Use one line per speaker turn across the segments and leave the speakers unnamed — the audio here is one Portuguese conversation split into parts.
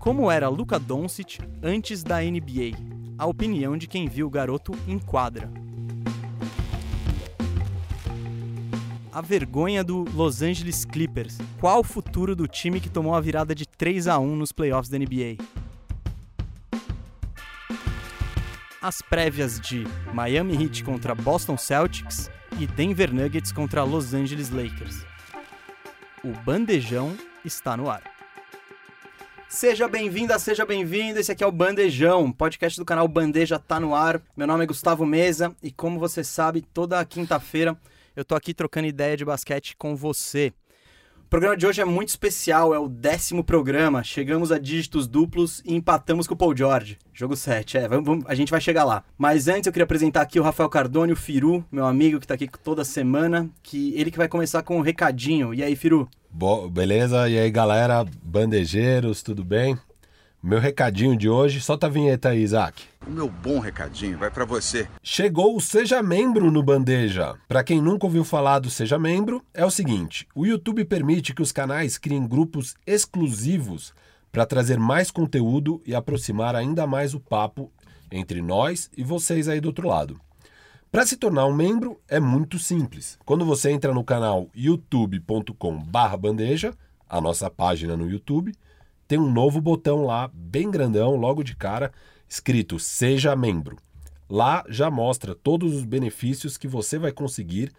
Como era Luka Doncic antes da NBA? A opinião de quem viu o garoto em quadra. A vergonha do Los Angeles Clippers. Qual o futuro do time que tomou a virada de 3 a 1 nos playoffs da NBA? As prévias de Miami Heat contra Boston Celtics e Denver Nuggets contra Los Angeles Lakers. O bandejão está no ar. Seja bem-vinda, seja bem-vindo. Esse aqui é o Bandejão, podcast do canal Bandeja tá no ar. Meu nome é Gustavo Mesa e como você sabe, toda quinta-feira eu tô aqui trocando ideia de basquete com você. O programa de hoje é muito especial, é o décimo programa. Chegamos a dígitos duplos e empatamos com o Paul George. Jogo 7, é, vamos, vamos, a gente vai chegar lá. Mas antes eu queria apresentar aqui o Rafael Cardone, o Firu, meu amigo que tá aqui toda semana, que ele que vai começar com um recadinho. E aí, Firu?
Bo beleza? E aí, galera, bandejeiros, tudo bem? Meu recadinho de hoje, solta a vinheta aí, Isaac.
O meu bom recadinho vai para você.
Chegou o Seja Membro no Bandeja. Para quem nunca ouviu falar do Seja Membro, é o seguinte: o YouTube permite que os canais criem grupos exclusivos para trazer mais conteúdo e aproximar ainda mais o papo entre nós e vocês aí do outro lado. Para se tornar um membro é muito simples. Quando você entra no canal youtube.com/bandeja, a nossa página no YouTube, tem um novo botão lá, bem grandão, logo de cara, escrito Seja Membro. Lá já mostra todos os benefícios que você vai conseguir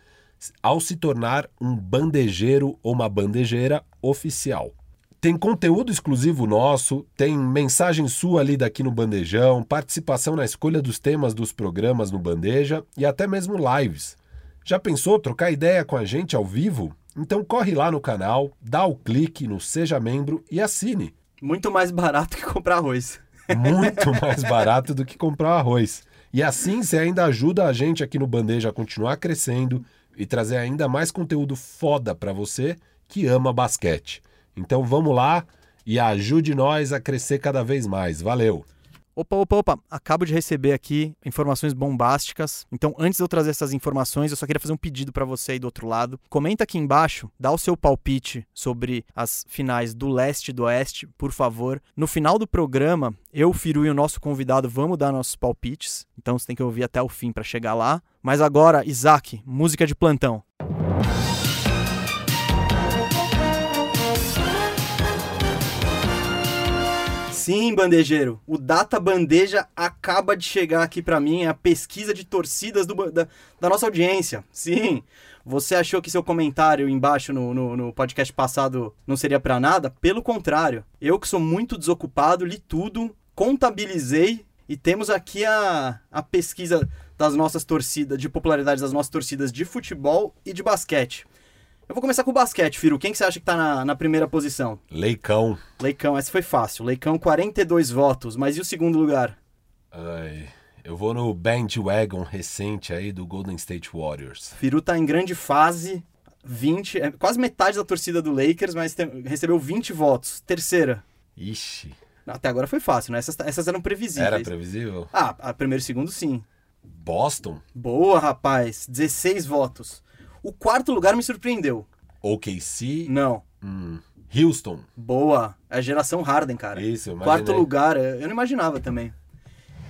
ao se tornar um bandejeiro ou uma bandejeira oficial. Tem conteúdo exclusivo nosso, tem mensagem sua ali daqui no Bandejão, participação na escolha dos temas dos programas no Bandeja e até mesmo lives. Já pensou trocar ideia com a gente ao vivo? Então corre lá no canal, dá o clique no Seja Membro e assine.
Muito mais barato que comprar arroz.
Muito mais barato do que comprar arroz. E assim você ainda ajuda a gente aqui no Bandeja a continuar crescendo e trazer ainda mais conteúdo foda para você que ama basquete. Então vamos lá e ajude nós a crescer cada vez mais. Valeu!
Opa, opa, opa, acabo de receber aqui informações bombásticas. Então, antes de eu trazer essas informações, eu só queria fazer um pedido para você aí do outro lado. Comenta aqui embaixo, dá o seu palpite sobre as finais do leste e do oeste, por favor. No final do programa, eu, Firu e o nosso convidado vamos dar nossos palpites. Então, você tem que ouvir até o fim para chegar lá. Mas agora, Isaac, música de plantão. Sim, bandejeiro. O Data Bandeja acaba de chegar aqui para mim. É a pesquisa de torcidas do, da, da, nossa audiência. Sim. Você achou que seu comentário embaixo no, no, no podcast passado não seria para nada? Pelo contrário. Eu que sou muito desocupado, li tudo, contabilizei e temos aqui a, a pesquisa das nossas torcidas, de popularidade das nossas torcidas de futebol e de basquete. Eu vou começar com o basquete, Firo. Quem que você acha que tá na, na, primeira posição?
Leicão.
Leicão, essa foi fácil. Leicão, 42 votos. Mas e o segundo lugar?
Ai, eu vou no bandwagon recente aí do Golden State Warriors.
Firu tá em grande fase. 20, é quase metade da torcida do Lakers, mas tem, recebeu 20 votos. Terceira.
Ixi.
Até agora foi fácil, né? Essas, essas eram previsíveis.
Era previsível?
Ah, primeiro e segundo sim.
Boston?
Boa, rapaz. 16 votos. O quarto lugar me surpreendeu.
OKC?
Não.
Hum. Houston.
Boa. É a geração Harden, cara.
Isso, eu
imaginei. Quarto lugar, eu não imaginava também.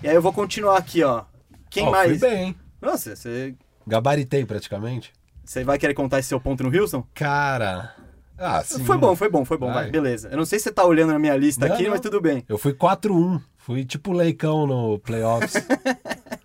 E aí eu vou continuar aqui, ó. Quem
oh,
mais?
Fui bem.
Nossa, você.
Gabaritei praticamente.
Você vai querer contar esse seu ponto no Houston?
Cara. Ah, sim.
Foi bom, foi bom, foi bom. Vai. Vai, beleza. Eu não sei se você tá olhando na minha lista não, aqui, não. mas tudo bem.
Eu fui 4-1. Fui tipo leicão no playoffs.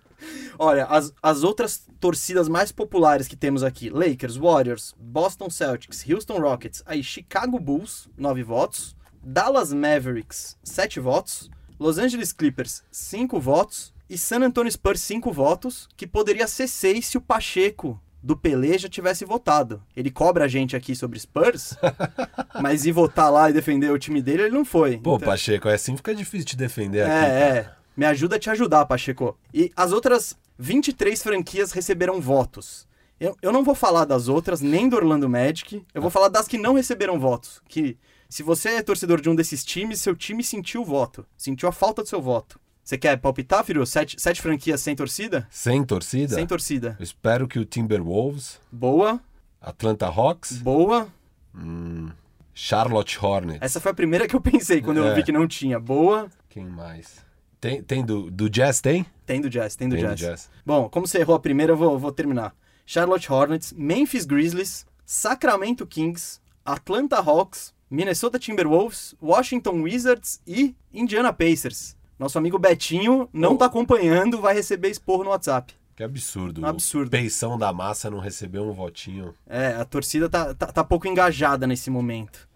Olha, as, as outras torcidas mais populares que temos aqui: Lakers, Warriors, Boston Celtics, Houston Rockets, aí Chicago Bulls, 9 votos, Dallas Mavericks, 7 votos, Los Angeles Clippers, 5 votos e San Antonio Spurs, 5 votos, que poderia ser 6 se o Pacheco do Pelé já tivesse votado. Ele cobra a gente aqui sobre Spurs, mas ir votar lá e defender o time dele, ele não foi.
Pô, então... Pacheco, é assim fica difícil de defender
é,
aqui.
É, é. Me ajuda a te ajudar, Pacheco. E as outras 23 franquias receberam votos. Eu, eu não vou falar das outras, nem do Orlando Magic. Eu vou falar das que não receberam votos. Que se você é torcedor de um desses times, seu time sentiu o voto. Sentiu a falta do seu voto. Você quer palpitar, filho? Sete, sete franquias sem torcida?
Sem torcida?
Sem torcida.
Eu espero que o Timberwolves.
Boa.
Atlanta Hawks.
Boa.
Hum, Charlotte Hornets.
Essa foi a primeira que eu pensei quando eu
É.
vi que não tinha. Boa.
Quem mais? Tem, tem do, do Jazz, tem?
Tem do Jazz, tem do
Tem do
Jazz.
Jazz.
Bom, como você errou a primeira, eu vou, vou terminar. Charlotte Hornets, Memphis Grizzlies, Sacramento Kings, Atlanta Hawks, Minnesota Timberwolves, Washington Wizards e Indiana Pacers. Nosso amigo Betinho não
Oh.
tá acompanhando, vai receber esporro no WhatsApp.
Que absurdo.
Absurdo.
O Peição da massa não recebeu um votinho.
É, a torcida tá, tá, tá pouco engajada nesse momento.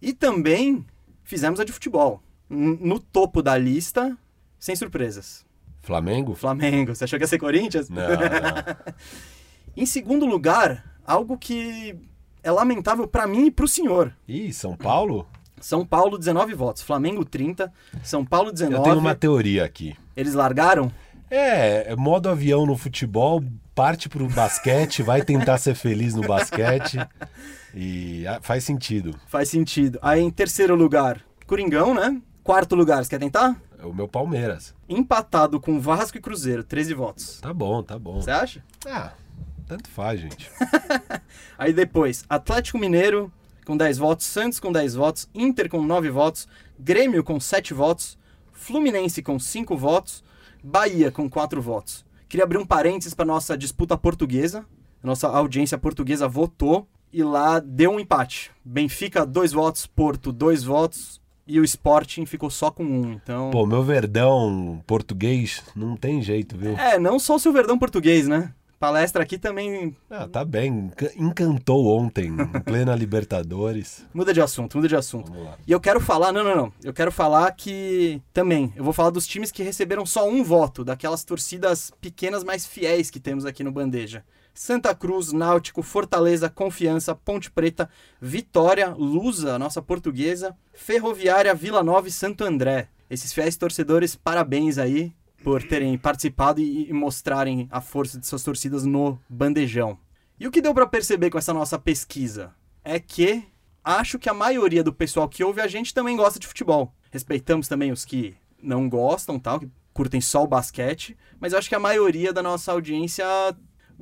E também fizemos a de futebol. No topo da lista, sem surpresas.
Flamengo?
Flamengo. Você achou que ia ser Corinthians?
Não, não.
Em segundo lugar, algo que é lamentável pra mim e pro senhor.
Ih, São Paulo?
São Paulo, 19 votos. Flamengo, 30. São Paulo, 19.
Eu tenho uma teoria aqui.
Eles largaram?
É, é modo avião no futebol, parte pro basquete, vai tentar ser feliz no basquete. E ah, faz sentido.
Faz sentido. Aí, em terceiro lugar, Coringão, né? Quarto lugar, você quer tentar?
É o meu Palmeiras.
Empatado com Vasco e Cruzeiro, 13 votos.
Tá bom, tá bom.
Você acha?
Ah, tanto faz, gente.
Aí depois, Atlético Mineiro com 10 votos, Santos com 10 votos, Inter com 9 votos, Grêmio com 7 votos, Fluminense com 5 votos, Bahia com 4 votos. Queria abrir um parênteses para nossa disputa portuguesa. Nossa audiência portuguesa votou e lá deu um empate. Benfica, 2 votos, Porto, 2 votos e o Sporting ficou só com 1. Um. Então,
Pô, meu verdão português não tem jeito, viu?
é, não só o seu verdão português, né? Palestra aqui também
Ah, tá bem. Enca- Encantou ontem, em plena Libertadores.
muda de assunto, muda de assunto. E eu quero falar, não, não, não. Eu quero falar que também, eu vou falar dos times que receberam só um voto, daquelas torcidas pequenas mais fiéis que temos aqui no Bandeja. Santa Cruz, Náutico, Fortaleza, Confiança, Ponte Preta, Vitória, Lusa, nossa portuguesa, Ferroviária, Vila Nova e Santo André. Esses fiéis torcedores, parabéns aí por terem participado e, mostrarem a força de suas torcidas no bandejão. E o que deu pra perceber com essa nossa pesquisa é que acho que a maioria do pessoal que ouve a gente também gosta de futebol. Respeitamos também os que não gostam, tal, que curtem só o basquete, mas acho que a maioria da nossa audiência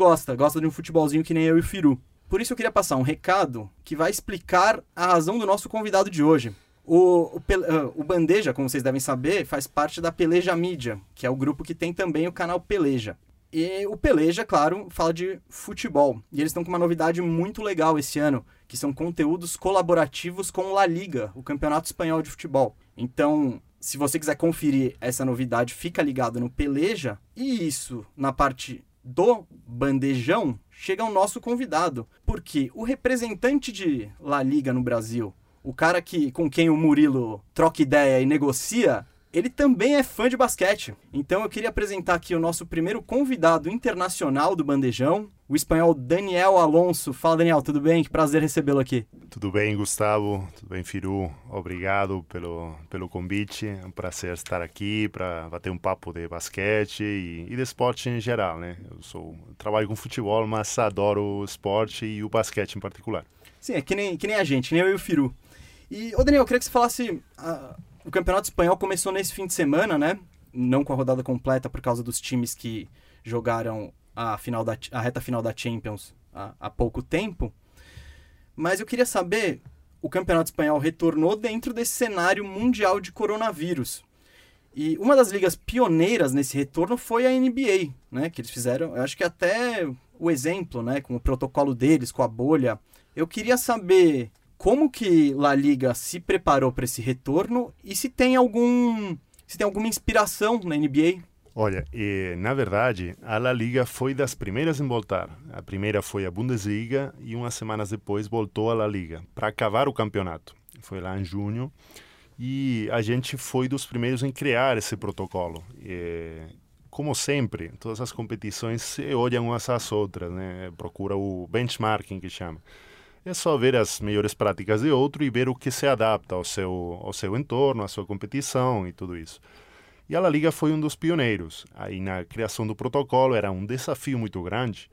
gosta, gosta de um futebolzinho que nem eu e o Firu. Por isso eu queria passar um recado que vai explicar a razão do nosso convidado de hoje. O, o, ah, o Bandeja, como vocês devem saber, faz parte da Peleja Mídia, que é o grupo que tem também o canal Peleja. E o Peleja, claro, fala de futebol. E eles estão com uma novidade muito legal esse ano, que são conteúdos colaborativos com La Liga, o Campeonato Espanhol de Futebol. Então, se você quiser conferir essa novidade, fica ligado no Peleja. E isso, na parte do bandejão, chega ao nosso convidado. Porque o representante de La Liga no Brasil, o cara que com quem o Murilo troca ideia e negocia, ele também é fã de basquete. Então eu queria apresentar aqui o nosso primeiro convidado internacional do Bandejão, o espanhol Daniel Alonso. Fala, Daniel, tudo bem? Que prazer recebê-lo aqui.
Tudo bem, Gustavo? Tudo bem, Firu? Obrigado pelo, pelo convite. É um prazer estar aqui para bater um papo de basquete e, e de esporte em geral, né? Eu sou trabalho com futebol, mas adoro o esporte e o basquete em particular.
Sim, é que nem, que nem a gente, nem eu e o Firu. E, ô Daniel, eu queria que você falasse. ah, o Campeonato Espanhol começou nesse fim de semana, né? Não com a rodada completa por causa dos times que jogaram a, final da, a reta final da Champions há, há pouco tempo. Mas eu queria saber: o Campeonato Espanhol retornou dentro desse cenário mundial de coronavírus. E uma das ligas pioneiras nesse retorno foi a NBA, né? Que eles fizeram, eu acho que até o exemplo, né? Com o protocolo deles, com a bolha. Eu queria saber como que La Liga se preparou para esse retorno e se tem algum se tem alguma inspiração na NBA.
Olha, eh, na verdade, a La Liga foi das primeiras em voltar. A primeira foi a Bundesliga e umas semanas depois voltou a La Liga para acabar o campeonato. Foi lá em junho e a gente foi dos primeiros em criar esse protocolo. Eh, como sempre, todas as competições se olham umas às outras, né? Procura o benchmarking que chama. É só ver as melhores práticas de outro e ver o que se adapta ao seu, ao seu entorno, à sua competição e tudo isso. E a La Liga foi um dos pioneiros. Aí na criação do protocolo era um desafio muito grande,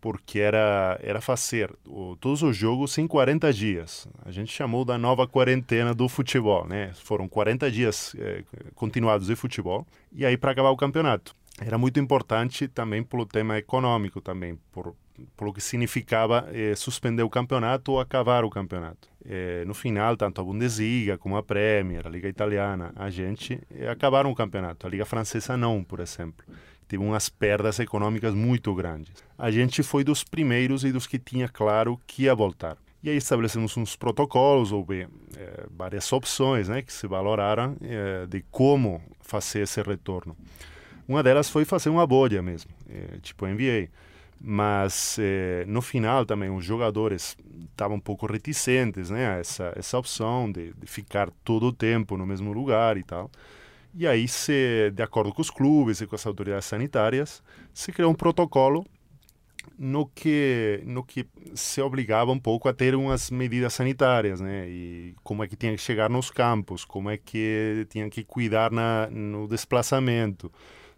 porque era, era fazer o, todos os jogos em 40 dias. A gente chamou da nova quarentena do futebol, né? Foram 40 dias eh, continuados de futebol, e aí para acabar o campeonato. Era muito importante também pelo tema econômico também, por pelo que significava eh, suspender o campeonato ou acabar o campeonato. Eh, no final, tanto a Bundesliga como a Premier, a Liga Italiana, a gente eh, acabaram o campeonato. A Liga Francesa não, por exemplo. Teve umas perdas econômicas muito grandes. A gente foi dos primeiros e dos que tinha claro que ia voltar. E aí estabelecemos uns protocolos, houve eh, várias opções né, que se valoraram eh, de como fazer esse retorno. Uma delas foi fazer uma bolha mesmo, eh, tipo NBA. Mas no final também os jogadores estavam um pouco reticentes né, a essa, essa opção de, de ficar todo o tempo no mesmo lugar e tal. E aí, se, de acordo com os clubes e com as autoridades sanitárias, se criou um protocolo no que no que se obrigava um pouco a ter umas medidas sanitárias, né? E como é que tinha que chegar nos campos, como é que tinha que cuidar na, no desplazamento,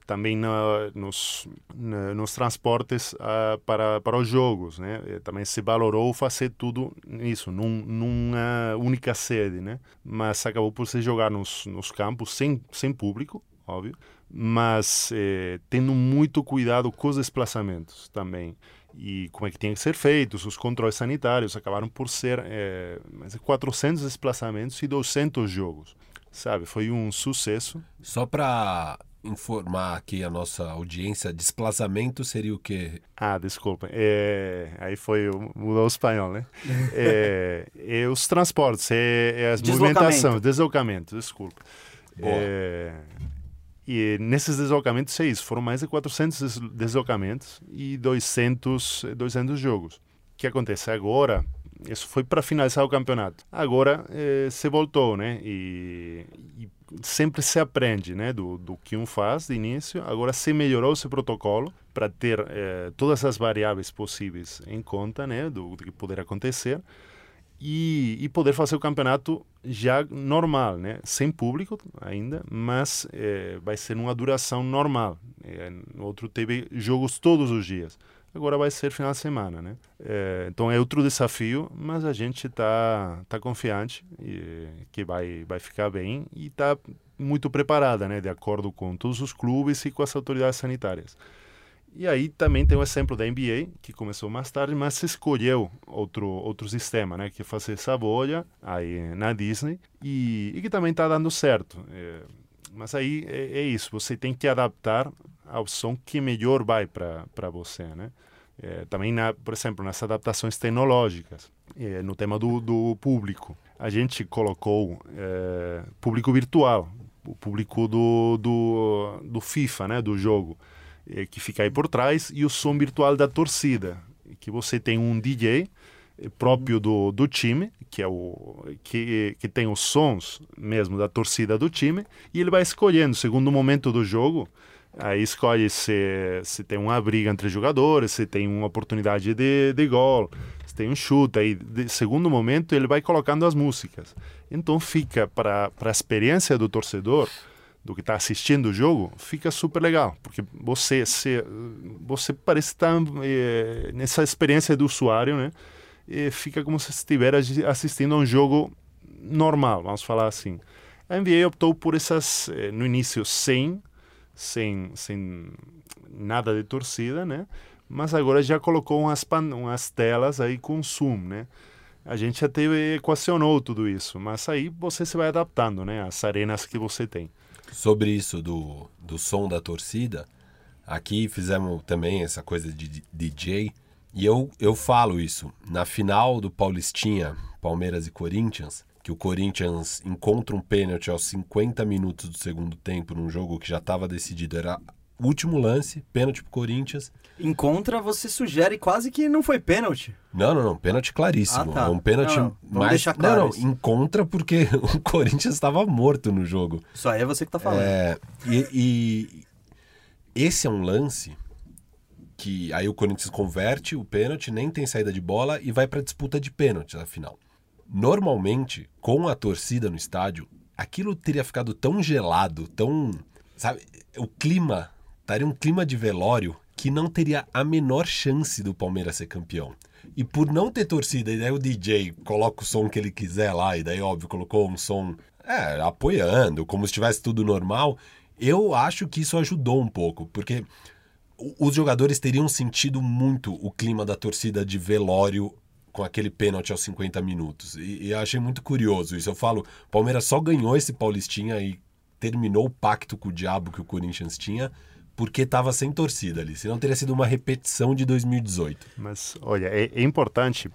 também na, nos, na, nos transportes uh, para, para os jogos, né? Também se valorou fazer tudo isso, num, numa única sede, né? Mas acabou por se jogar nos, nos campos sem, sem público, óbvio, mas eh, tendo muito cuidado com os desplazamentos também e como é que tinha que ser feitos, os controles sanitários acabaram por ser eh, 400 desplazamentos e 200 jogos, sabe? Foi um sucesso.
Só para informar aqui a nossa audiência, desplazamento seria o quê?
Ah, desculpa. É, aí foi mudou o espanhol, né? é, é, os transportes, é, é as movimentações, deslocamento, desculpa. É, e nesses deslocamentos, é isso. Foram mais de 400 deslocamentos e 200, 200 jogos. O que acontece agora? Isso foi para finalizar o campeonato. Agora eh, se voltou, né? E, e, sempre se aprende, né? Do, do que um faz de início. Agora se melhorou esse protocolo para ter eh, todas as variáveis possíveis em conta, né? Do, do que poder acontecer e, e, poder fazer o campeonato já normal, né? sem público ainda, mas é, vai ser uma duração normal. É, outro teve jogos todos os dias, agora vai ser final de semana. Né? É, então é outro desafio, mas a gente está tá confiante e, que vai, vai ficar bem e está muito preparada, né? de acordo com todos os clubes e com as autoridades sanitárias. E aí também tem o exemplo da NBA, que começou mais tarde, mas escolheu outro, outro sistema, né? Que é fazer essa bolha aí na Disney e, e que também está dando certo. É, mas aí é, é, isso, você tem que adaptar ao som que melhor vai para você, né? É, também, na, por exemplo, nas adaptações tecnológicas, é, no tema do, do público. A gente colocou é, público virtual, o público do, do, do FIFA, né? Do jogo é, que fica aí por trás, e o som virtual da torcida, que você tem um DJ eh, próprio do, do time, que é o que, que tem os sons mesmo da torcida do time, e ele vai escolhendo, segundo o momento do jogo, aí escolhe se, se tem uma briga entre jogadores, se tem uma oportunidade de, de gol, se tem um chute, aí de segundo momento ele vai colocando as músicas. Então fica para a experiência do torcedor do que está assistindo o jogo, fica super legal, porque você se, você parece estar é, nessa experiência do usuário, né? E fica como se estivesse assistindo a um jogo normal, vamos falar assim. A NBA optou por essas, eh, no início, sem, sem, sem nada de torcida, né? Mas agora já colocou umas, umas telas aí com zoom, né? A gente até equacionou tudo isso, mas aí você se vai adaptando, né? As arenas que você tem
sobre isso do, do som da torcida, aqui fizemos também essa coisa de DJ. E eu, eu falo isso. Na final do Paulistinha, Palmeiras e Corinthians, que o Corinthians encontra um pênalti aos 50 minutos do segundo tempo num jogo que já estava decidido. Era último lance, pênalti pro Corinthians.
Encontra, você sugere quase que não foi pênalti.
Não, não, não. Pênalti claríssimo. Ah, tá. Um pênalti não, não. mais.
Claro
não, não. Encontra porque o Corinthians estava morto no jogo.
Isso aí é você que tá falando.
É, e, e esse é um lance que aí o Corinthians converte o pênalti, nem tem saída de bola e vai para disputa de pênalti na final. Normalmente, com a torcida no estádio, aquilo teria ficado tão gelado, tão. Sabe? O clima estaria um clima de velório que não teria a menor chance do Palmeiras ser campeão. E por não ter torcida, e daí o DJ coloca o som que ele quiser lá, e daí, óbvio, colocou um som é, apoiando, como se estivesse tudo normal. Eu acho que isso ajudou um pouco, porque os jogadores teriam sentido muito o clima da torcida de velório com aquele pênalti aos 50 minutos. E, e achei muito curioso isso. Eu falo, Palmeiras só ganhou esse Paulistinha e terminou o pacto com o diabo que o Corinthians tinha porque estava sem torcida ali. Senão teria sido uma repetição de 2018.
Mas, olha, é, é importante.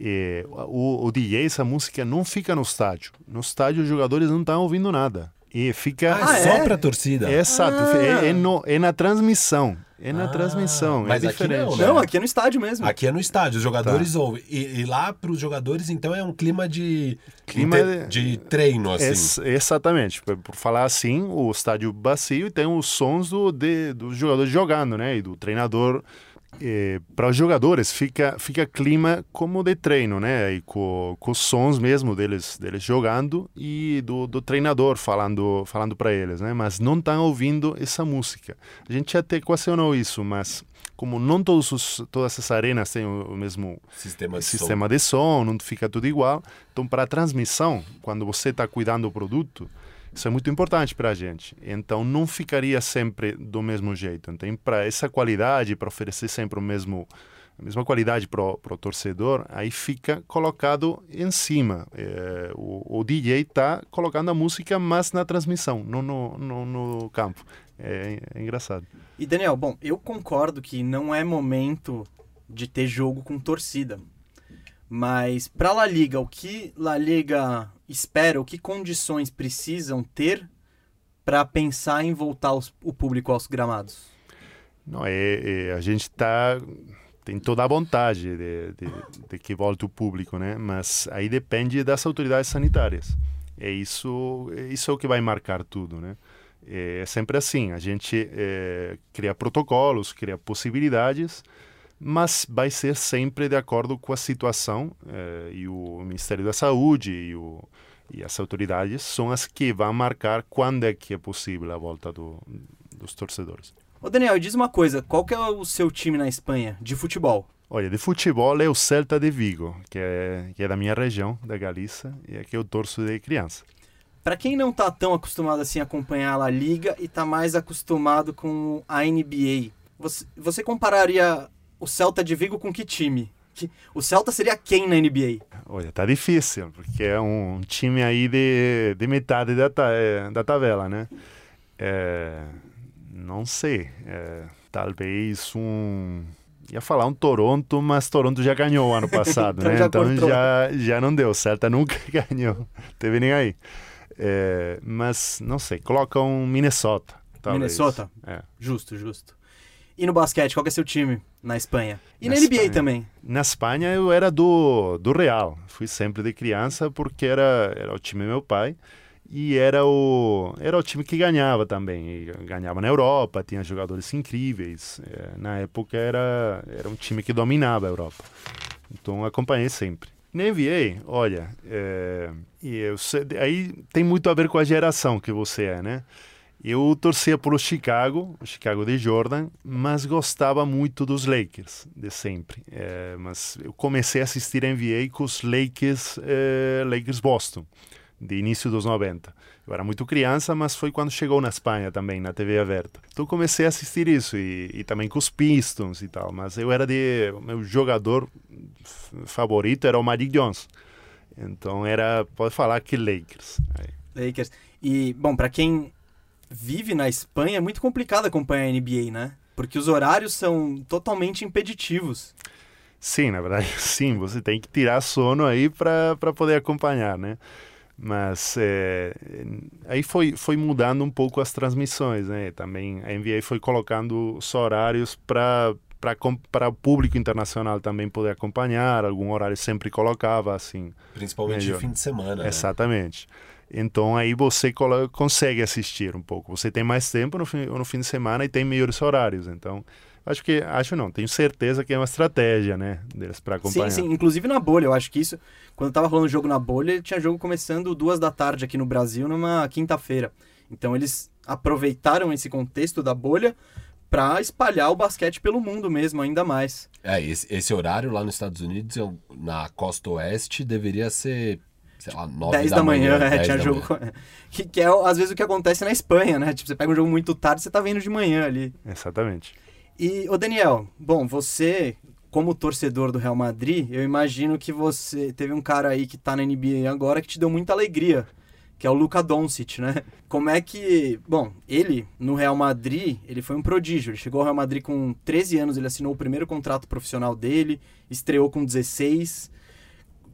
É, o, o DJ, essa música não fica no estádio. No estádio os jogadores não estão ouvindo nada. E fica
ah, só é? para torcida.
É, exato, ah. é, é, no, é na transmissão. É na ah, transmissão, é
mas
é
diferente.
Aqui não, né? não, aqui é no estádio mesmo.
Aqui é no estádio, os jogadores tá. ouvem. E, e lá para os jogadores, então, é um clima de,
clima
de, de treino, assim.
É, exatamente. Por, por, falar assim, o estádio bacio tem os sons do, de, dos jogadores jogando, né? E do treinador é, para os jogadores fica fica clima como de treino, né? E com, com os sons mesmo deles deles jogando e do, do treinador falando falando para eles, né? Mas não estão ouvindo essa música. A gente até equacionou isso, mas como não todos os, todas essas arenas têm o, o mesmo
sistema, de,
sistema
som.
de som, não fica tudo igual. Então, para a transmissão, quando você está cuidando do produto, isso é muito importante para a gente. Então, não ficaria sempre do mesmo jeito. Então, para essa qualidade, para oferecer sempre o mesmo a mesma qualidade para o torcedor, aí fica colocado em cima. É, o, o, DJ está colocando a música mais na transmissão, não no, no, no campo. É, é, engraçado.
E Daniel, bom, eu concordo que não é momento de ter jogo com torcida. Mas para La Liga, o que La Liga espera, o que condições precisam ter para pensar em voltar os, o público aos gramados?
Não, é, é a gente está tem toda a vontade de, de, de, que volte o público, né? Mas aí depende das autoridades sanitárias. É isso, é isso é o que vai marcar tudo, né? É sempre assim, a gente é, cria protocolos, cria possibilidades, mas vai ser sempre de acordo com a situação é, e o Ministério da Saúde e, o, e as autoridades são as que vão marcar quando é que é possível a volta do, dos torcedores.
Ô Daniel, diz uma coisa, qual que é o seu time na Espanha de futebol?
Olha, de futebol é o Celta de Vigo, que é, que é da minha região, da Galícia, e é que eu torço de criança.
Para quem não tá tão acostumado assim a acompanhar a Liga e tá mais acostumado com a NBA, você, você compararia o Celta de Vigo com que time? O Celta seria quem na NBA?
Olha, tá difícil, porque é um time aí de, de metade da, eh, da tabela, né? É, não sei. É, talvez um. Ia falar um Toronto, mas Toronto já ganhou ano passado, então né? Já então já, já não deu. Celta nunca ganhou. Teve nem aí. É, mas não sei. Coloca um Minnesota. Talvez.
Minnesota?
É.
Justo, justo. E no basquete, qual é seu time na Espanha? E na, na NBA
Espanha.
também?
Na Espanha eu era do, do Real. Fui sempre de criança porque era, era o time do meu pai e era o era o time que ganhava também e ganhava na Europa tinha jogadores incríveis é, na época era era um time que dominava a Europa então acompanhei sempre na NBA olha é, e eu, aí tem muito a ver com a geração que você é né eu torcia pelo Chicago, o Chicago de Jordan, mas gostava muito dos Lakers, de sempre. É, mas eu comecei a assistir NBA com os Lakers, é, Lakers Boston de início dos 90. Eu era muito criança, mas foi quando chegou na Espanha também, na TV aberta. Então comecei a assistir isso e, e também com os Pistons e tal. Mas eu era de. Meu jogador favorito era o Magic Johnson. Então era. Pode falar que Lakers.
Aí. Lakers. E, bom, para quem vive na Espanha, é muito complicado acompanhar a NBA, né? Porque os horários são totalmente impeditivos.
Sim, na verdade, sim. Você tem que tirar sono aí para poder acompanhar, né? Mas é, aí foi, foi mudando um pouco as transmissões, né? Também a NBA foi colocando os horários para para o público internacional também poder acompanhar, algum horário sempre colocava assim.
Principalmente no fim de semana. Né?
Então aí você consegue assistir um pouco. Você tem mais tempo no fim, no fim de semana e tem melhores horários. Então Acho que, acho não, tenho certeza que é uma estratégia, né, deles para acompanhar.
Sim, sim, inclusive na bolha, eu acho que isso, quando tava rolando o jogo na bolha, tinha jogo começando duas da tarde aqui no Brasil, numa quinta-feira. Então eles aproveitaram esse contexto da bolha para espalhar o basquete pelo mundo mesmo, ainda mais.
É, esse, esse horário lá nos Estados Unidos, na costa oeste, deveria ser sei lá, 9
10
da,
da manhã, é,
10
tinha
da
jogo.
manhã.
Que, que é às vezes o que acontece na Espanha, né? Tipo, você pega um jogo muito tarde, você tá vendo de manhã ali.
Exatamente.
E, ô Daniel, bom, você, como torcedor do Real Madrid, eu imagino que você teve um cara aí que tá na NBA agora que te deu muita alegria, que é o Luka Doncic, né? Como é que, bom, ele no Real Madrid, ele foi um prodígio. Ele chegou ao Real Madrid com 13 anos, ele assinou o primeiro contrato profissional dele, estreou com 16,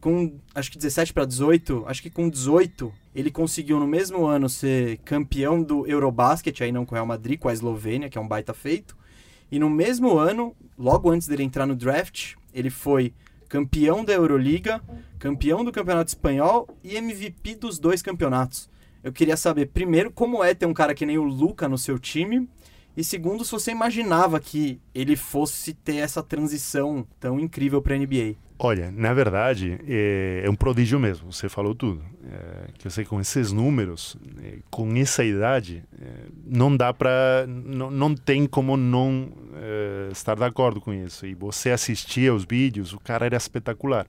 com acho que 17 para 18, acho que com 18 ele conseguiu no mesmo ano ser campeão do Eurobasket, aí não com o Real Madrid, com a Eslovênia, que é um baita feito. E no mesmo ano, logo antes dele entrar no draft, ele foi campeão da Euroliga, campeão do Campeonato Espanhol e MVP dos dois campeonatos. Eu queria saber, primeiro, como é ter um cara que nem o Luca no seu time, e segundo, se você imaginava que ele fosse ter essa transição tão incrível para a NBA.
Olha, na verdade, é, é, um prodígio mesmo, você falou tudo. É, que eu sei, com esses números, é, com essa idade, é, não dá para. Não, não tem como não é, estar de acordo com isso. E você assistia os vídeos, o cara era espetacular.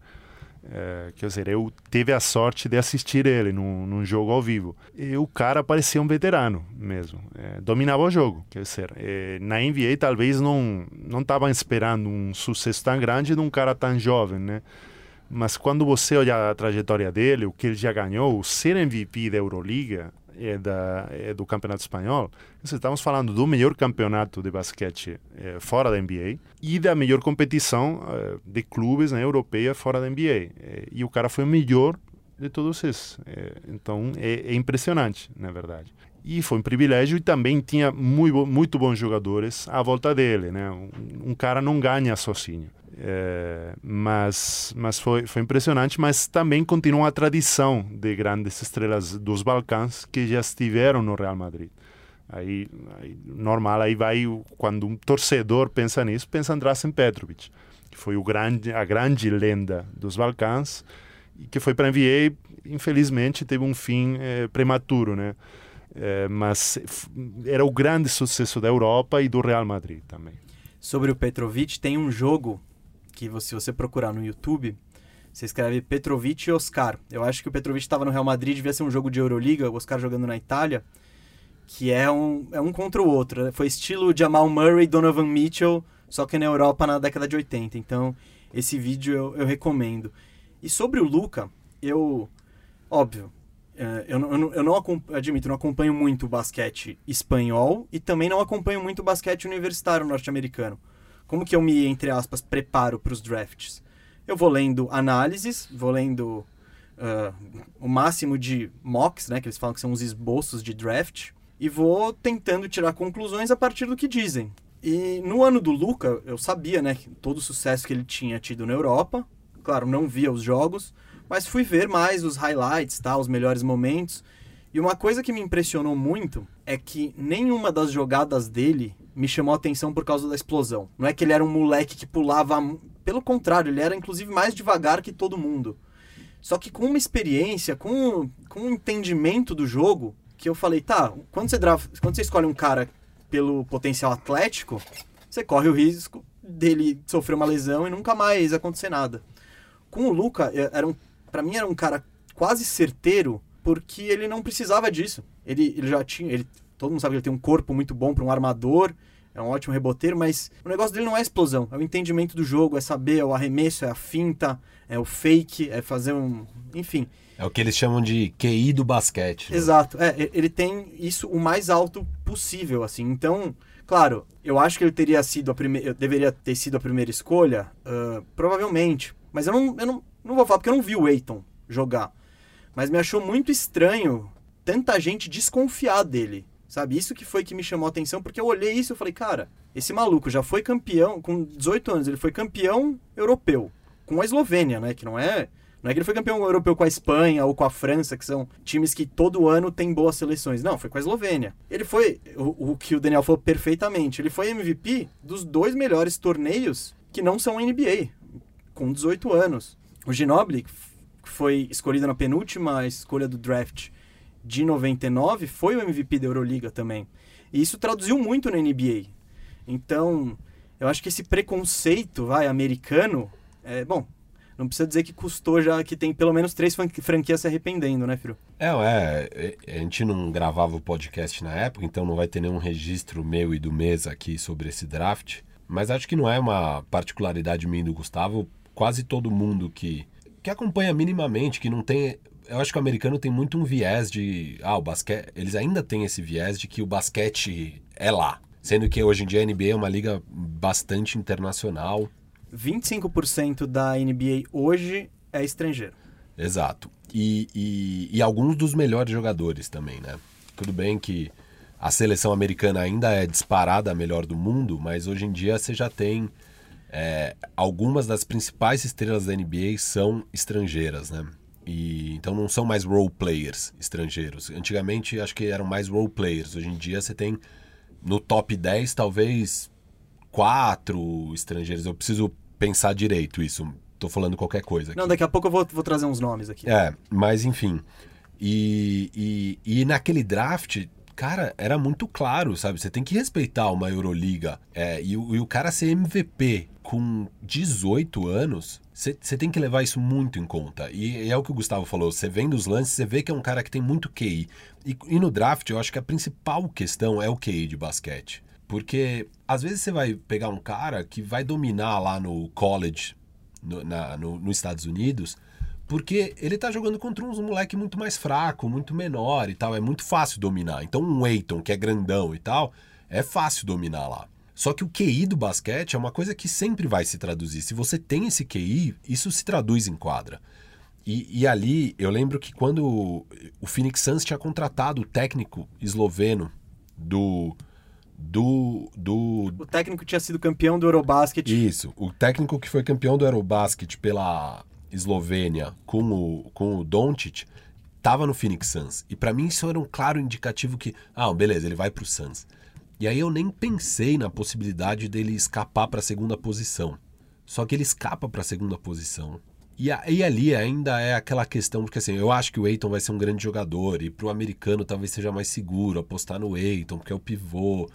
É, quer dizer, eu tive a sorte de assistir ele num, num jogo ao vivo. E o cara parecia um veterano mesmo. É, dominava o jogo. Quer dizer, é, na NBA talvez não não estavam esperando um sucesso tão grande de um cara tão jovem, né? Mas quando você olha a trajetória dele, o que ele já ganhou, o ser MVP da Euroliga, é, da, é do Campeonato Espanhol, estamos falando do melhor campeonato de basquete é, fora da NBA e da melhor competição é, de clubes né, europeia fora da NBA. É, e o cara foi o melhor de todos esses. Então é, é, impressionante, na verdade. E foi um privilégio e também tinha muito, muito bons jogadores à volta dele. Né? Um, um cara não ganha sozinho. É, mas mas foi, foi impressionante, mas também continua a tradição de grandes estrelas dos Balcãs que já estiveram no Real Madrid. Aí, aí normal, aí vai quando um torcedor pensa nisso, pensa em Drazen Petrovic, que foi o grande, a grande lenda dos Balcãs e que foi para a NBA, infelizmente teve um fim é, prematuro, né? É, mas era o grande sucesso da Europa e do Real Madrid também.
Sobre o Petrovic, tem um jogo que se você procurar no YouTube, você escreve Petrovic e Oscar. Eu acho que o Petrovic estava no Real Madrid, devia ser um jogo de Euroliga, o Oscar jogando na Itália, que é um, é um contra o outro. Né? Foi estilo Jamal Murray Donovan Mitchell, só que na Europa na década de 80. Então, esse vídeo eu, eu recomendo. E sobre o Luca, eu. Óbvio, é, eu, eu, não, eu não admito, não acompanho muito o basquete espanhol e também não acompanho muito o basquete universitário norte-americano. Como que eu me, entre aspas, preparo para os drafts? Eu vou lendo análises, vou lendo uh, o máximo de mocks, né, que eles falam que são os esboços de draft, e vou tentando tirar conclusões a partir do que dizem. E no ano do Luca, eu sabia, né, todo o sucesso que ele tinha tido na Europa. Claro, não via os jogos, mas fui ver mais os highlights, tá, os melhores momentos. E uma coisa que me impressionou muito é que nenhuma das jogadas dele me chamou a atenção por causa da explosão. Não é que ele era um moleque que pulava. Pelo contrário, ele era inclusive mais devagar que todo mundo. Só que com uma experiência, com, com um entendimento do jogo, que eu falei, tá, quando você, quando você escolhe um cara pelo potencial atlético, você corre o risco dele sofrer uma lesão e nunca mais acontecer nada. Com o Luca, era um, para mim era um cara quase certeiro, porque ele não precisava disso. Ele, ele já tinha, ele Todo mundo sabe que ele tem um corpo muito bom para um armador, é um ótimo reboteiro, mas o negócio dele não é explosão, é o entendimento do jogo, é saber, é o arremesso, é a finta, é o fake, é fazer um. Enfim.
É o que eles chamam de QI do basquete.
Né? Exato. É, ele tem isso o mais alto possível, assim. Então, claro, eu acho que ele teria sido a primeira. deveria ter sido a primeira escolha, uh, provavelmente. Mas eu não, eu não, não vou falar porque eu não vi o Eiton jogar. Mas me achou muito estranho tanta gente desconfiar dele. Sabe? Isso que foi que me chamou a atenção, porque eu olhei isso e falei, cara, esse maluco já foi campeão, com 18 anos, ele foi campeão europeu, com a Eslovênia, né? Que não é. Não é que ele foi campeão europeu com a Espanha ou com a França, que são times que todo ano tem boas seleções. Não, foi com a Eslovênia. Ele foi, o, o que o Daniel falou perfeitamente, ele foi MVP dos dois melhores torneios que não são NBA, com 18 anos. O Ginobili, que foi escolhido na penúltima escolha do draft de 99 foi o MVP da Euroliga também. E isso traduziu muito na NBA. Então, eu acho que esse preconceito, vai, americano, é, bom, Não precisa dizer que custou já, que tem pelo menos três franquias se arrependendo, né, Firo?
É, é, a gente não gravava o podcast na época, então não vai ter nenhum registro meu e do Mesa aqui sobre esse draft. Mas acho que não é uma particularidade minha do Gustavo. Quase todo mundo que, que acompanha minimamente, que não tem. Eu acho que o americano tem muito um viés de. Ah, o basquete. Eles ainda têm esse viés de que o basquete é lá. Sendo que hoje em dia a NBA é uma liga bastante internacional.
25% da NBA hoje é estrangeiro.
Exato. E, e, e, alguns dos melhores jogadores também, né? Tudo bem que a seleção americana ainda é disparada a melhor do mundo, mas hoje em dia você já tem. É, algumas das principais estrelas da NBA são estrangeiras, né? E, então não são mais role players estrangeiros. Antigamente acho que eram mais role players. Hoje em dia você tem no top 10 talvez quatro estrangeiros. Eu preciso pensar direito isso. Tô falando qualquer coisa. Aqui.
Não, daqui a pouco eu vou, vou trazer uns nomes aqui.
É, mas enfim. E, e, e naquele draft, cara, era muito claro, sabe? Você tem que respeitar uma Euroliga. É, e, e o cara ser MVP com 18 anos, você tem que levar isso muito em conta. E, e, é o que o Gustavo falou: você vendo os lances, você vê que é um cara que tem muito QI. E, e no draft, eu acho que a principal questão é o QI de basquete. Porque às vezes você vai pegar um cara que vai dominar lá no college, no, na, no, nos Estados Unidos, porque ele tá jogando contra uns moleque muito mais fraco, muito menor e tal. É muito fácil dominar. Então um Eiton, que é grandão e tal, é fácil dominar lá. Só que o QI do basquete é uma coisa que sempre vai se traduzir. Se você tem esse QI, isso se traduz em quadra. E, e, ali, eu lembro que quando o Phoenix Suns tinha contratado o técnico esloveno do, do, do.
O técnico tinha sido campeão do Eurobasket.
Isso, o técnico que foi campeão do Eurobasket pela Eslovênia com o, com o Doncic estava no Phoenix Suns. E para mim isso era um claro indicativo que, ah, beleza, ele vai para o Suns. E aí eu nem pensei na possibilidade dele escapar para a segunda posição. Só que ele escapa para a segunda posição. E, e ali ainda é aquela questão, porque assim, eu acho que o Eiton vai ser um grande jogador, e para o americano talvez seja mais seguro apostar no Eiton, porque é o pivô.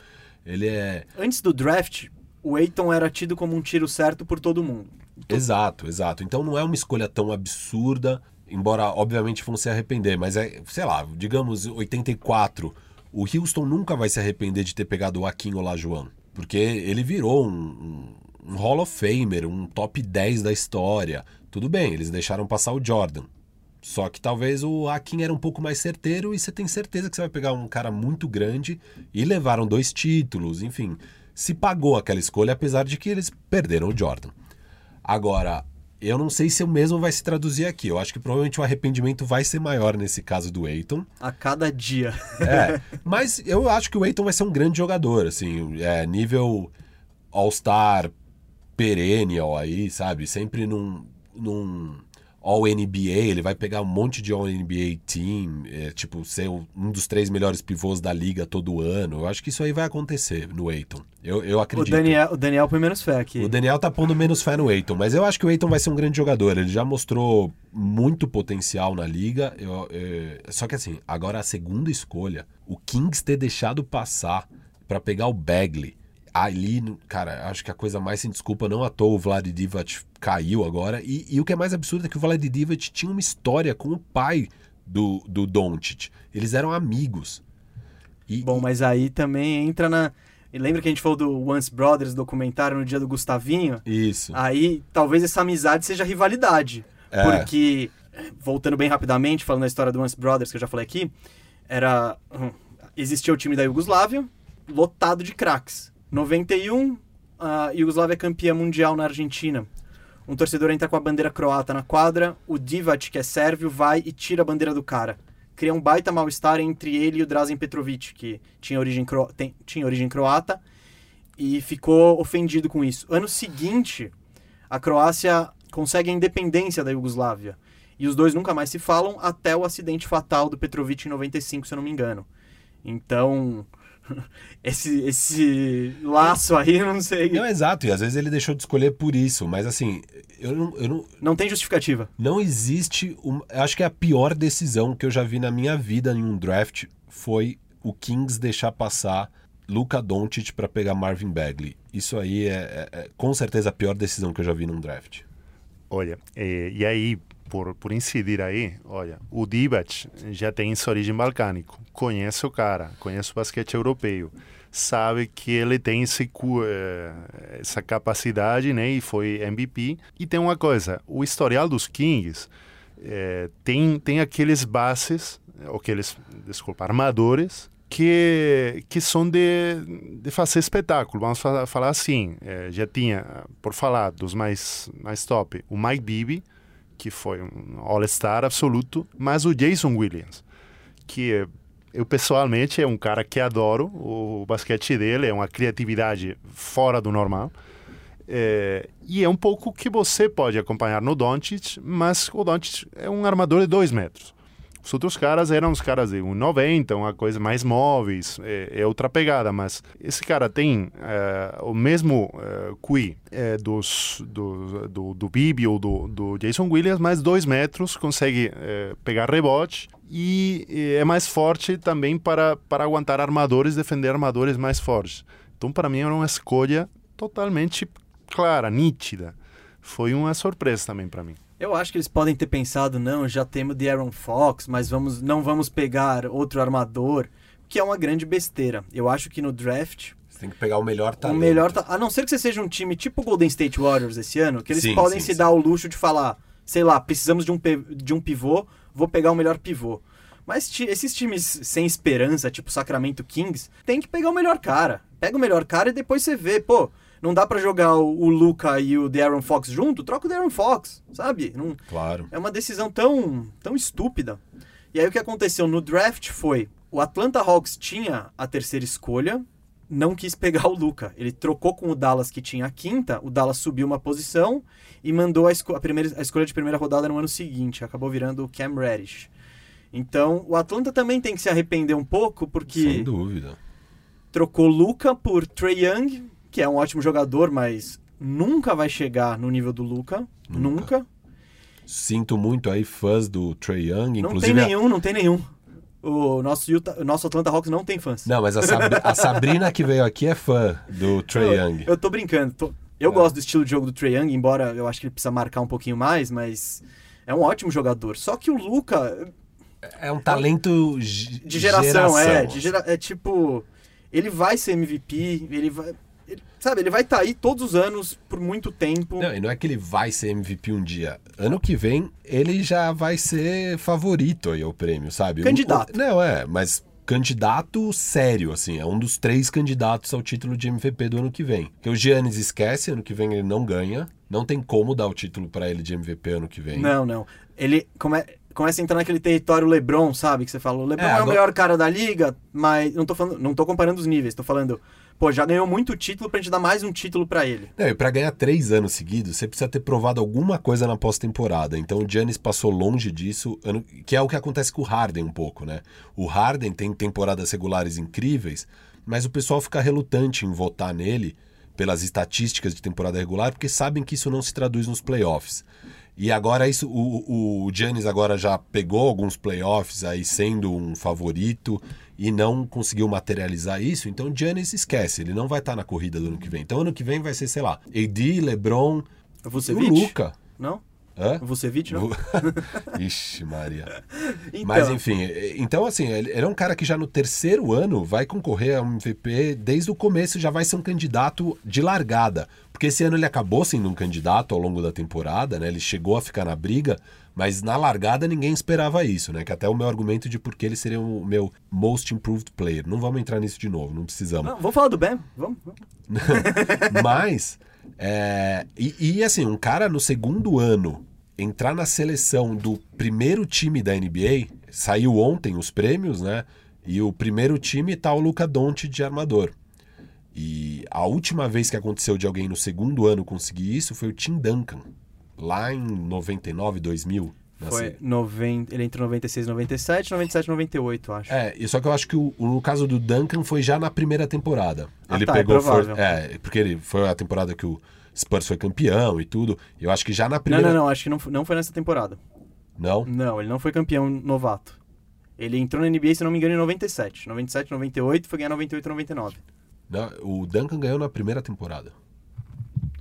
Ele é.
Antes do draft, o Eiton era tido como um tiro certo por todo mundo.
Exato, exato. Então não é uma escolha tão absurda, embora obviamente vão se arrepender, mas é, sei lá, digamos 84. O Houston nunca vai se arrepender de ter pegado o Akin Olajuwon, porque ele virou um, um, um Hall of Famer, um top 10 da história. Tudo bem, eles deixaram passar o Jordan. Só que talvez o Akin era um pouco mais certeiro e você tem certeza que você vai pegar um cara muito grande e levaram dois títulos, enfim. Se pagou aquela escolha, apesar de que eles perderam o Jordan. Agora, eu não sei se o mesmo vai se traduzir aqui. Eu acho que provavelmente o arrependimento vai ser maior nesse caso do Eiton.
A cada dia.
É, mas eu acho que o Eiton vai ser um grande jogador, assim, é, nível All-Star perennial aí, sabe? Sempre num, num All-NBA, ele vai pegar um monte de All-NBA team, é, tipo, ser um dos três melhores pivôs da liga todo ano. Eu acho que isso aí vai acontecer no Eiton. Eu, eu acredito.
O Daniel, o Daniel põe menos fé aqui.
O Daniel tá pondo menos fé no Eiton, mas eu acho que o Eiton vai ser um grande jogador. Ele já mostrou muito potencial na liga. Eu, eu, é, só que assim, agora a segunda escolha, o Kings ter deixado passar para pegar o Bagley ali, cara, acho que a coisa mais sem desculpa, não à toa o Vlad Divac caiu agora. E, e, o que é mais absurdo é que o Vlad Divac tinha uma história com o pai do, do Doncic. Eles eram amigos.
E, Bom, mas aí também entra na... Lembra que a gente falou do Once Brothers documentário no dia do Gustavinho?
Isso.
Aí talvez essa amizade seja rivalidade. É. Porque, voltando bem rapidamente, falando da história do Once Brothers, que eu já falei aqui, era... Hum, existia o time da Iugoslávia, lotado de craques 91, a Iugoslávia é campeã mundial na Argentina. Um torcedor entra com a bandeira croata na quadra, o Divac, que é sérvio, vai e tira a bandeira do cara. Cria um baita mal-estar entre ele e o Drazen Petrovic, que tinha origem, cro... Tem... tinha origem croata, e ficou ofendido com isso. Ano seguinte, a Croácia consegue a independência da Iugoslávia. E os dois nunca mais se falam até o acidente fatal do Petrovic em 95, se eu não me engano. Então, esse, esse laço aí, não sei.
Não, exato, e às vezes ele deixou de escolher por isso, mas assim, eu não. Eu não,
não tem justificativa.
Não existe. Um, acho que a pior decisão que eu já vi na minha vida em um draft foi o Kings deixar passar Luca Doncic para pegar Marvin Bagley. Isso aí é, é, é, com certeza a pior decisão que eu já vi num draft.
Olha, eh, e aí, por, por incidir aí, olha, o Divac já tem essa origem balcânico, conhece o cara, conhece o basquete europeu, sabe que ele tem esse, eh, essa capacidade, né, e foi MVP. E tem uma coisa, o historial dos Kings eh, tem, tem aqueles bases, aqueles, desculpa, armadores, que, que são de, de fazer espetáculo. Vamos falar assim, é, já tinha, por falar dos mais, mais top, o Mike Bibby, que foi um all-star absoluto, mas o Jason Williams, que eu pessoalmente é um cara que adoro, o basquete dele é uma criatividade fora do normal. É, e é um pouco que você pode acompanhar no Doncic, mas o Doncic é um armador de dois metros. Os outros caras eram os caras de 1,90, uma coisa mais móveis, é, é, outra pegada, mas esse cara tem é, o mesmo é, QI é, dos, do, do, do Bibi ou do, do Jason Williams, mais dois metros, consegue é, pegar rebote e é mais forte também para, para aguentar armadores, defender armadores mais fortes. Então, para mim, era uma escolha totalmente clara, nítida. Foi uma surpresa também para mim.
Eu acho que eles podem ter pensado, não, já temos de Aaron Fox, mas vamos, não vamos pegar outro armador, que é uma grande besteira. Eu acho que no draft
você tem que pegar o melhor talento.
O melhor, a não ser que você seja um time tipo o Golden State Warriors esse ano, que eles sim, podem sim, se sim. dar o luxo de falar, sei lá, precisamos de um, de um pivô, vou pegar o melhor pivô. Mas esses times sem esperança, tipo Sacramento Kings, tem que pegar o melhor cara. Pega o melhor cara e depois você vê, pô, não dá para jogar o, o Luca e o Darren Fox junto, troca o Darren Fox, sabe? Não,
claro.
É uma decisão tão, tão estúpida. E aí o que aconteceu no draft foi, o Atlanta Hawks tinha a terceira escolha, não quis pegar o Luca. Ele trocou com o Dallas que tinha a quinta, o Dallas subiu uma posição e mandou a, esco a, primeira, a escolha de primeira rodada no ano seguinte, acabou virando o Cam Reddish. Então, o Atlanta também tem que se arrepender um pouco, porque...
Sem dúvida.
Trocou Luca por Trey Young, que é um ótimo jogador, mas nunca vai chegar no nível do Luca. Nunca. nunca.
Sinto muito aí fãs do Trey Young.
Não tem nenhum, não tem nenhum. O nosso, Utah, o nosso Atlanta Hawks não tem fãs.
Não, mas a, Sabri a Sabrina que veio aqui é fã do Trey Young.
Eu tô brincando. Tô... Eu é. gosto do estilo de jogo do Trey Young, embora eu acho que ele precisa marcar um pouquinho mais, mas é um ótimo jogador. Só que o Luca.
É um talento
de geração, geração é. Gera... É tipo. Ele vai ser MVP, ele vai ele, sabe, ele vai estar tá aí todos os anos por muito tempo.
Não, e não é que ele vai ser MVP um dia. Ano que vem, ele já vai ser favorito aí ao prêmio, sabe?
Candidato.
Não, é, mas candidato sério, assim, é um dos três candidatos ao título de MVP do ano que vem. Porque o Giannis esquece, ano que vem ele não ganha, não tem como dar o título para ele de MVP ano que vem.
Não, não. Ele come, começa a entrar naquele território LeBron, sabe? Que você fala, o LeBron é, agora... é o melhor cara da liga, mas não tô falando, não tô comparando os níveis, tô falando pô, já ganhou muito título pra gente dar mais um título para ele.
É, e pra ganhar três anos seguidos, você precisa ter provado alguma coisa na pós-temporada. Então o Giannis passou longe disso, que é o que acontece com o Harden um pouco, né? O Harden tem temporadas regulares incríveis, mas o pessoal fica relutante em votar nele pelas estatísticas de temporada regular, porque sabem que isso não se traduz nos playoffs. E agora isso, o, o Giannis agora já pegou alguns playoffs aí sendo um favorito e não conseguiu materializar isso, então o Giannis esquece, ele não vai estar na corrida do ano que vem. Então ano que vem vai ser, sei lá, AD, LeBron,
o
Luca.
Não?
Hã?
Vucevic, não?
Ixi, Maria. Então... Mas enfim, então assim, ele é um cara que já no terceiro ano vai concorrer a um MVP, desde o começo já vai ser um candidato de largada. Porque esse ano ele acabou sendo um candidato ao longo da temporada, né? Ele chegou a ficar na briga, mas na largada ninguém esperava isso, né? Que até o meu argumento de por que ele seria o meu most improved player. Não vamos entrar nisso de novo, não precisamos. Não,
vamos falar do Ben, vamos. vamos.
mas, é, e, e assim, um cara no segundo ano entrar na seleção do primeiro time da NBA, saiu ontem os prêmios, né? E o primeiro time tá o Luca Doncic de armador. E a última vez que aconteceu de alguém no segundo ano conseguir isso foi o Tim Duncan, lá em 99, 2000.
Foi 90, ele entrou em 96, 97, 97, 98, acho.
É, só que eu acho que o, no caso do Duncan foi já na primeira temporada. Ah, ele tá, é pegou. É, for, é, porque ele foi a temporada que o Spurs foi campeão e tudo. Eu acho que já na primeira.
Não, não, não, acho que não, não foi nessa temporada.
Não?
Não, ele não foi campeão novato. Ele entrou na NBA, se não me engano, em 97. 97, 98, foi ganhar 98, 99.
Não, o Duncan ganhou na primeira temporada.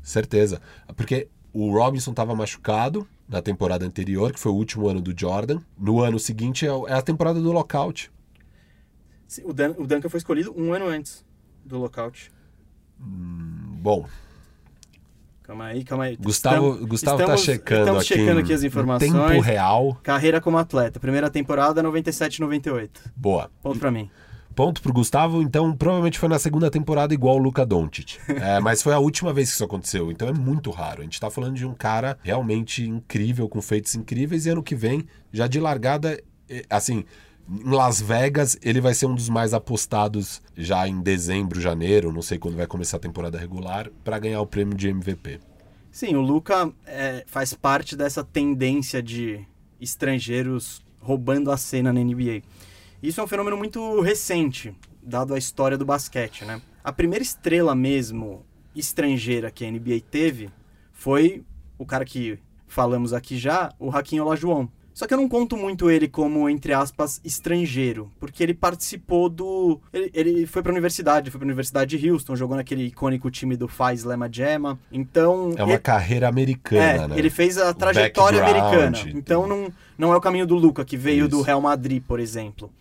Certeza. Porque O Robinson estava machucado na temporada anterior, que foi o último ano do Jordan. No ano seguinte é é a temporada do lockout.
O, Dan, o Duncan foi escolhido um ano antes do lockout.
Bom,
Calma aí, calma aí.
Gustavo,
Estamos-
Gustavo
estamos-
tá checando
estamos
aqui,
checando aqui as informações.
tempo real.
Carreira como atleta. Primeira temporada, 97 98.
Boa.
Ponto pra mim.
Ponto pro Gustavo, então provavelmente foi na segunda temporada igual o Luca Doncic. É, mas foi a última vez que isso aconteceu, então é muito raro. A gente tá falando de um cara realmente incrível, com feitos incríveis, e ano que vem, já de largada, eh, assim, em Las Vegas, ele vai ser um dos mais apostados já em dezembro, janeiro, não sei quando vai começar a temporada regular, para ganhar o prêmio de MVP.
Sim, o Luca é, faz parte dessa tendência de estrangeiros roubando a cena na NBA. Isso é um fenômeno muito recente, dado a história do basquete, né? A primeira estrela mesmo estrangeira que a NBA teve foi o cara que falamos aqui já, o Hakim Olajuwon. Só que eu não conto muito ele como, entre aspas, estrangeiro, porque ele participou do... Ele, ele foi pra universidade, foi pra Universidade de Houston, jogou naquele icônico time do Faz Lema Jama, então...
É uma
ele-
carreira americana,
é,
né?
ele fez a trajetória americana. Então não, não é o caminho do Luca, que veio do
Isso.
Real Madrid, por exemplo.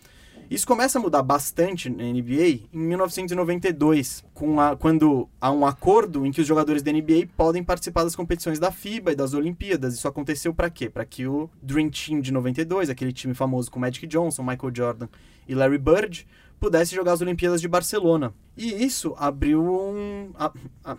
Isso começa a mudar bastante na NBA em 1992, com a, quando há um acordo em que os jogadores da NBA podem participar das competições da FIBA e das Olimpíadas. Isso aconteceu para quê? Para que o Dream Team de 92, aquele time famoso com Magic Johnson, Michael Jordan e Larry Bird, pudesse jogar as Olimpíadas de Barcelona. E isso abriu um. a- a-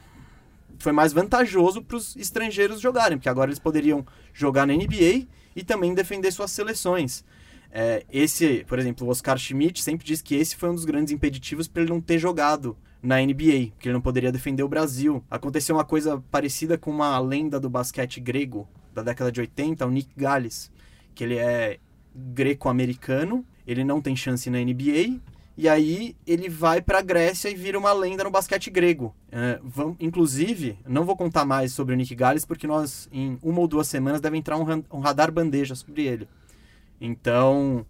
foi mais vantajoso para os estrangeiros jogarem, porque agora eles poderiam jogar na NBA e também defender suas seleções. É, esse, por exemplo, o Oscar Schmidt sempre diz que esse foi um dos grandes impeditivos para ele não ter jogado na NBA, porque ele não poderia defender o Brasil. Aconteceu uma coisa parecida com uma lenda do basquete grego da década de 80, o Nick Gallis, que ele é greco-americano, ele não tem chance na NBA, e aí ele vai para a Grécia e vira uma lenda no basquete grego. É, vam- inclusive, não vou contar mais sobre o Nick Gallis, porque nós, em uma ou duas semanas, deve entrar um, um radar bandeja sobre ele. Então,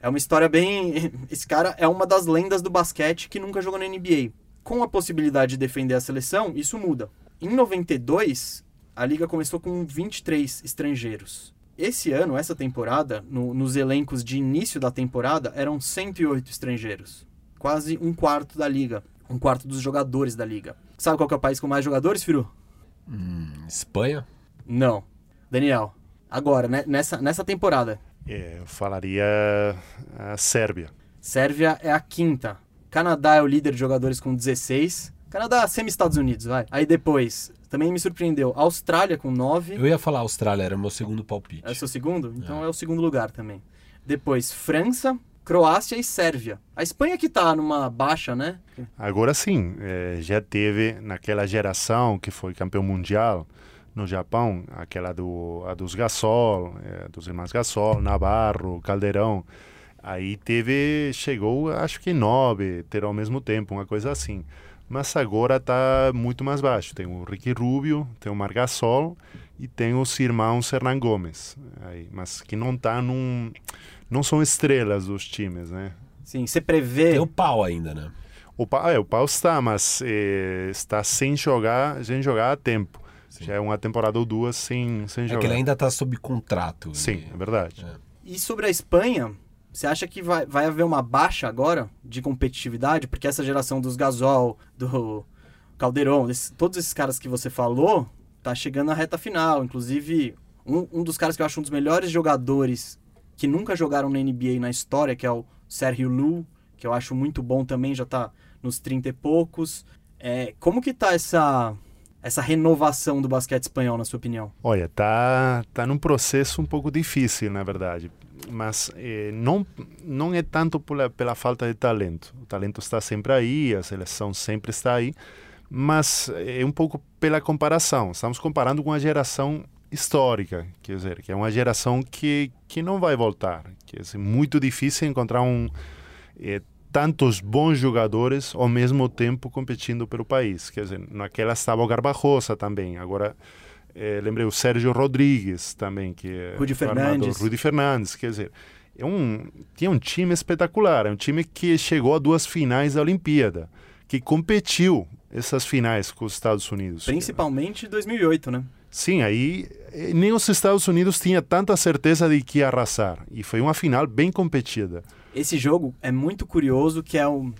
é uma história bem. Esse cara é uma das lendas do basquete que nunca jogou na NBA. Com a possibilidade de defender a seleção, isso muda. Em 92, a liga começou com 23 estrangeiros. Esse ano, essa temporada, no- nos elencos de início da temporada, eram 108 estrangeiros. Quase um quarto da liga. Um quarto dos jogadores da liga. Sabe qual é o país com mais jogadores, Firu?
Espanha?
Não. Daniel, agora, né, nessa, nessa temporada,
É, eu falaria a Sérvia.
Sérvia é a quinta. Canadá é o líder de jogadores com 16. Canadá, semi-Estados Unidos, vai. Aí depois, também me surpreendeu, Austrália com 9.
Eu ia falar Austrália, era meu segundo palpite.
É o seu segundo? Então é. o segundo lugar também. Depois, França, Croácia e Sérvia. A Espanha que tá numa baixa, né?
Agora sim, eh, já teve naquela geração que foi campeão mundial no Japão, aquela do, a dos Gasol, eh, dos irmãos Gasol, Navarro, Caldeirão. Aí teve, chegou acho que nove, ter ao mesmo tempo, uma coisa assim. Mas agora está muito mais baixo. Tem o Ricky Rubio, tem o Margasol e tem os irmãos Hernan Gomes. Aí, mas que não tá num, não são estrelas dos times, né?
Sim, você prevê.
Tem o pau ainda, né?
O pau, é, o pau está, mas eh, está sem jogar, sem jogar há tempo. Já é uma temporada ou duas sem, sem
É
jogar.
que ele ainda tá sob contrato.
Sim, é verdade.
E sobre a Espanha, você acha que vai, vai haver uma baixa agora de competitividade? Porque essa geração dos Gasol, do Caldeirão, todos esses caras que você falou, tá chegando na reta final. Inclusive, um, um dos caras que eu acho um dos melhores jogadores que nunca jogaram na NBA na história, que é o Sérgio Lu, que eu acho muito bom também, já tá nos 30 e poucos. É, como que tá essa, essa renovação do basquete espanhol, na sua opinião?
Olha, tá, tá num processo um pouco difícil, na verdade. Mas eh, não, não é tanto pela, pela falta de talento. O talento está sempre aí, a seleção sempre está aí. Mas é um pouco pela comparação. Estamos comparando com a geração histórica, quer dizer, que é uma geração que, que não vai voltar. Que é muito difícil encontrar um, eh, tantos bons jogadores ao mesmo tempo competindo pelo país. Quer dizer, naquela estava o Garbajosa também. Agora, eh, lembrei o Sérgio Rodrigues também, que é armador.
Fernandes.
Rudi Fernandes, quer dizer, é um, tinha um time espetacular, é um time que chegou a duas finais da Olimpíada, que competiu essas finais com os Estados Unidos.
Principalmente em 2008, né?
Sim, aí eh, nem os Estados Unidos tinha tanta certeza de que ia arrasar. E foi uma final bem competida.
Esse jogo é muito curioso, que é o...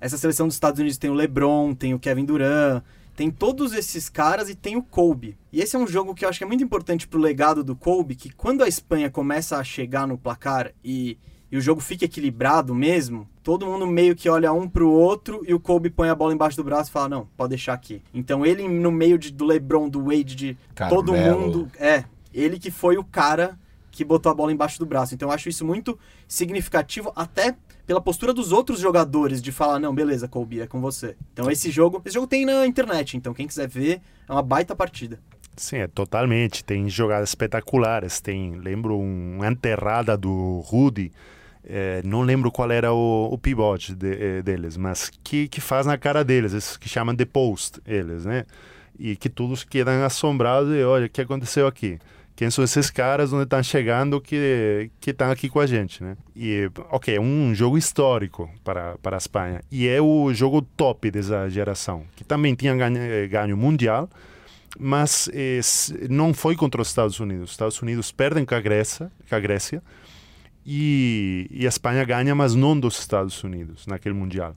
Essa seleção dos Estados Unidos tem o LeBron, tem o Kevin Durant, tem todos esses caras e tem o Kobe. E esse é um jogo que eu acho que é muito importante pro legado do Kobe, que quando a Espanha começa a chegar no placar e, e o jogo fica equilibrado mesmo, todo mundo meio que olha um pro outro e o Kobe põe a bola embaixo do braço e fala, não, pode deixar aqui. Então ele no meio de, do LeBron, do Wade, de
Carmelo.
todo mundo... É, ele que foi o cara que botou a bola embaixo do braço. Então eu acho isso muito significativo, até pela postura dos outros jogadores de falar, não, beleza, Kobe, é com você. Então esse jogo, esse jogo tem na internet, então quem quiser ver, é uma baita partida.
Sim, é totalmente. Tem jogadas espetaculares. Tem, lembro uma enterrada do Rudy. É, não lembro qual era o, o pivote de, eh, deles, mas que, que faz na cara deles, esses que chamam de post, eles, né? E que todos quedam assombrados e olha, o que aconteceu aqui? Quem são esses caras onde estão chegando que que estão aqui com a gente, né? E ok, é um jogo histórico para para a Espanha e é o jogo top dessa geração, que também tinha ganho, ganho mundial, mas eh, não foi contra os Estados Unidos. Os Estados Unidos perdem com a Grécia, com a Grécia e, e a Espanha ganha, mas não dos Estados Unidos naquele mundial.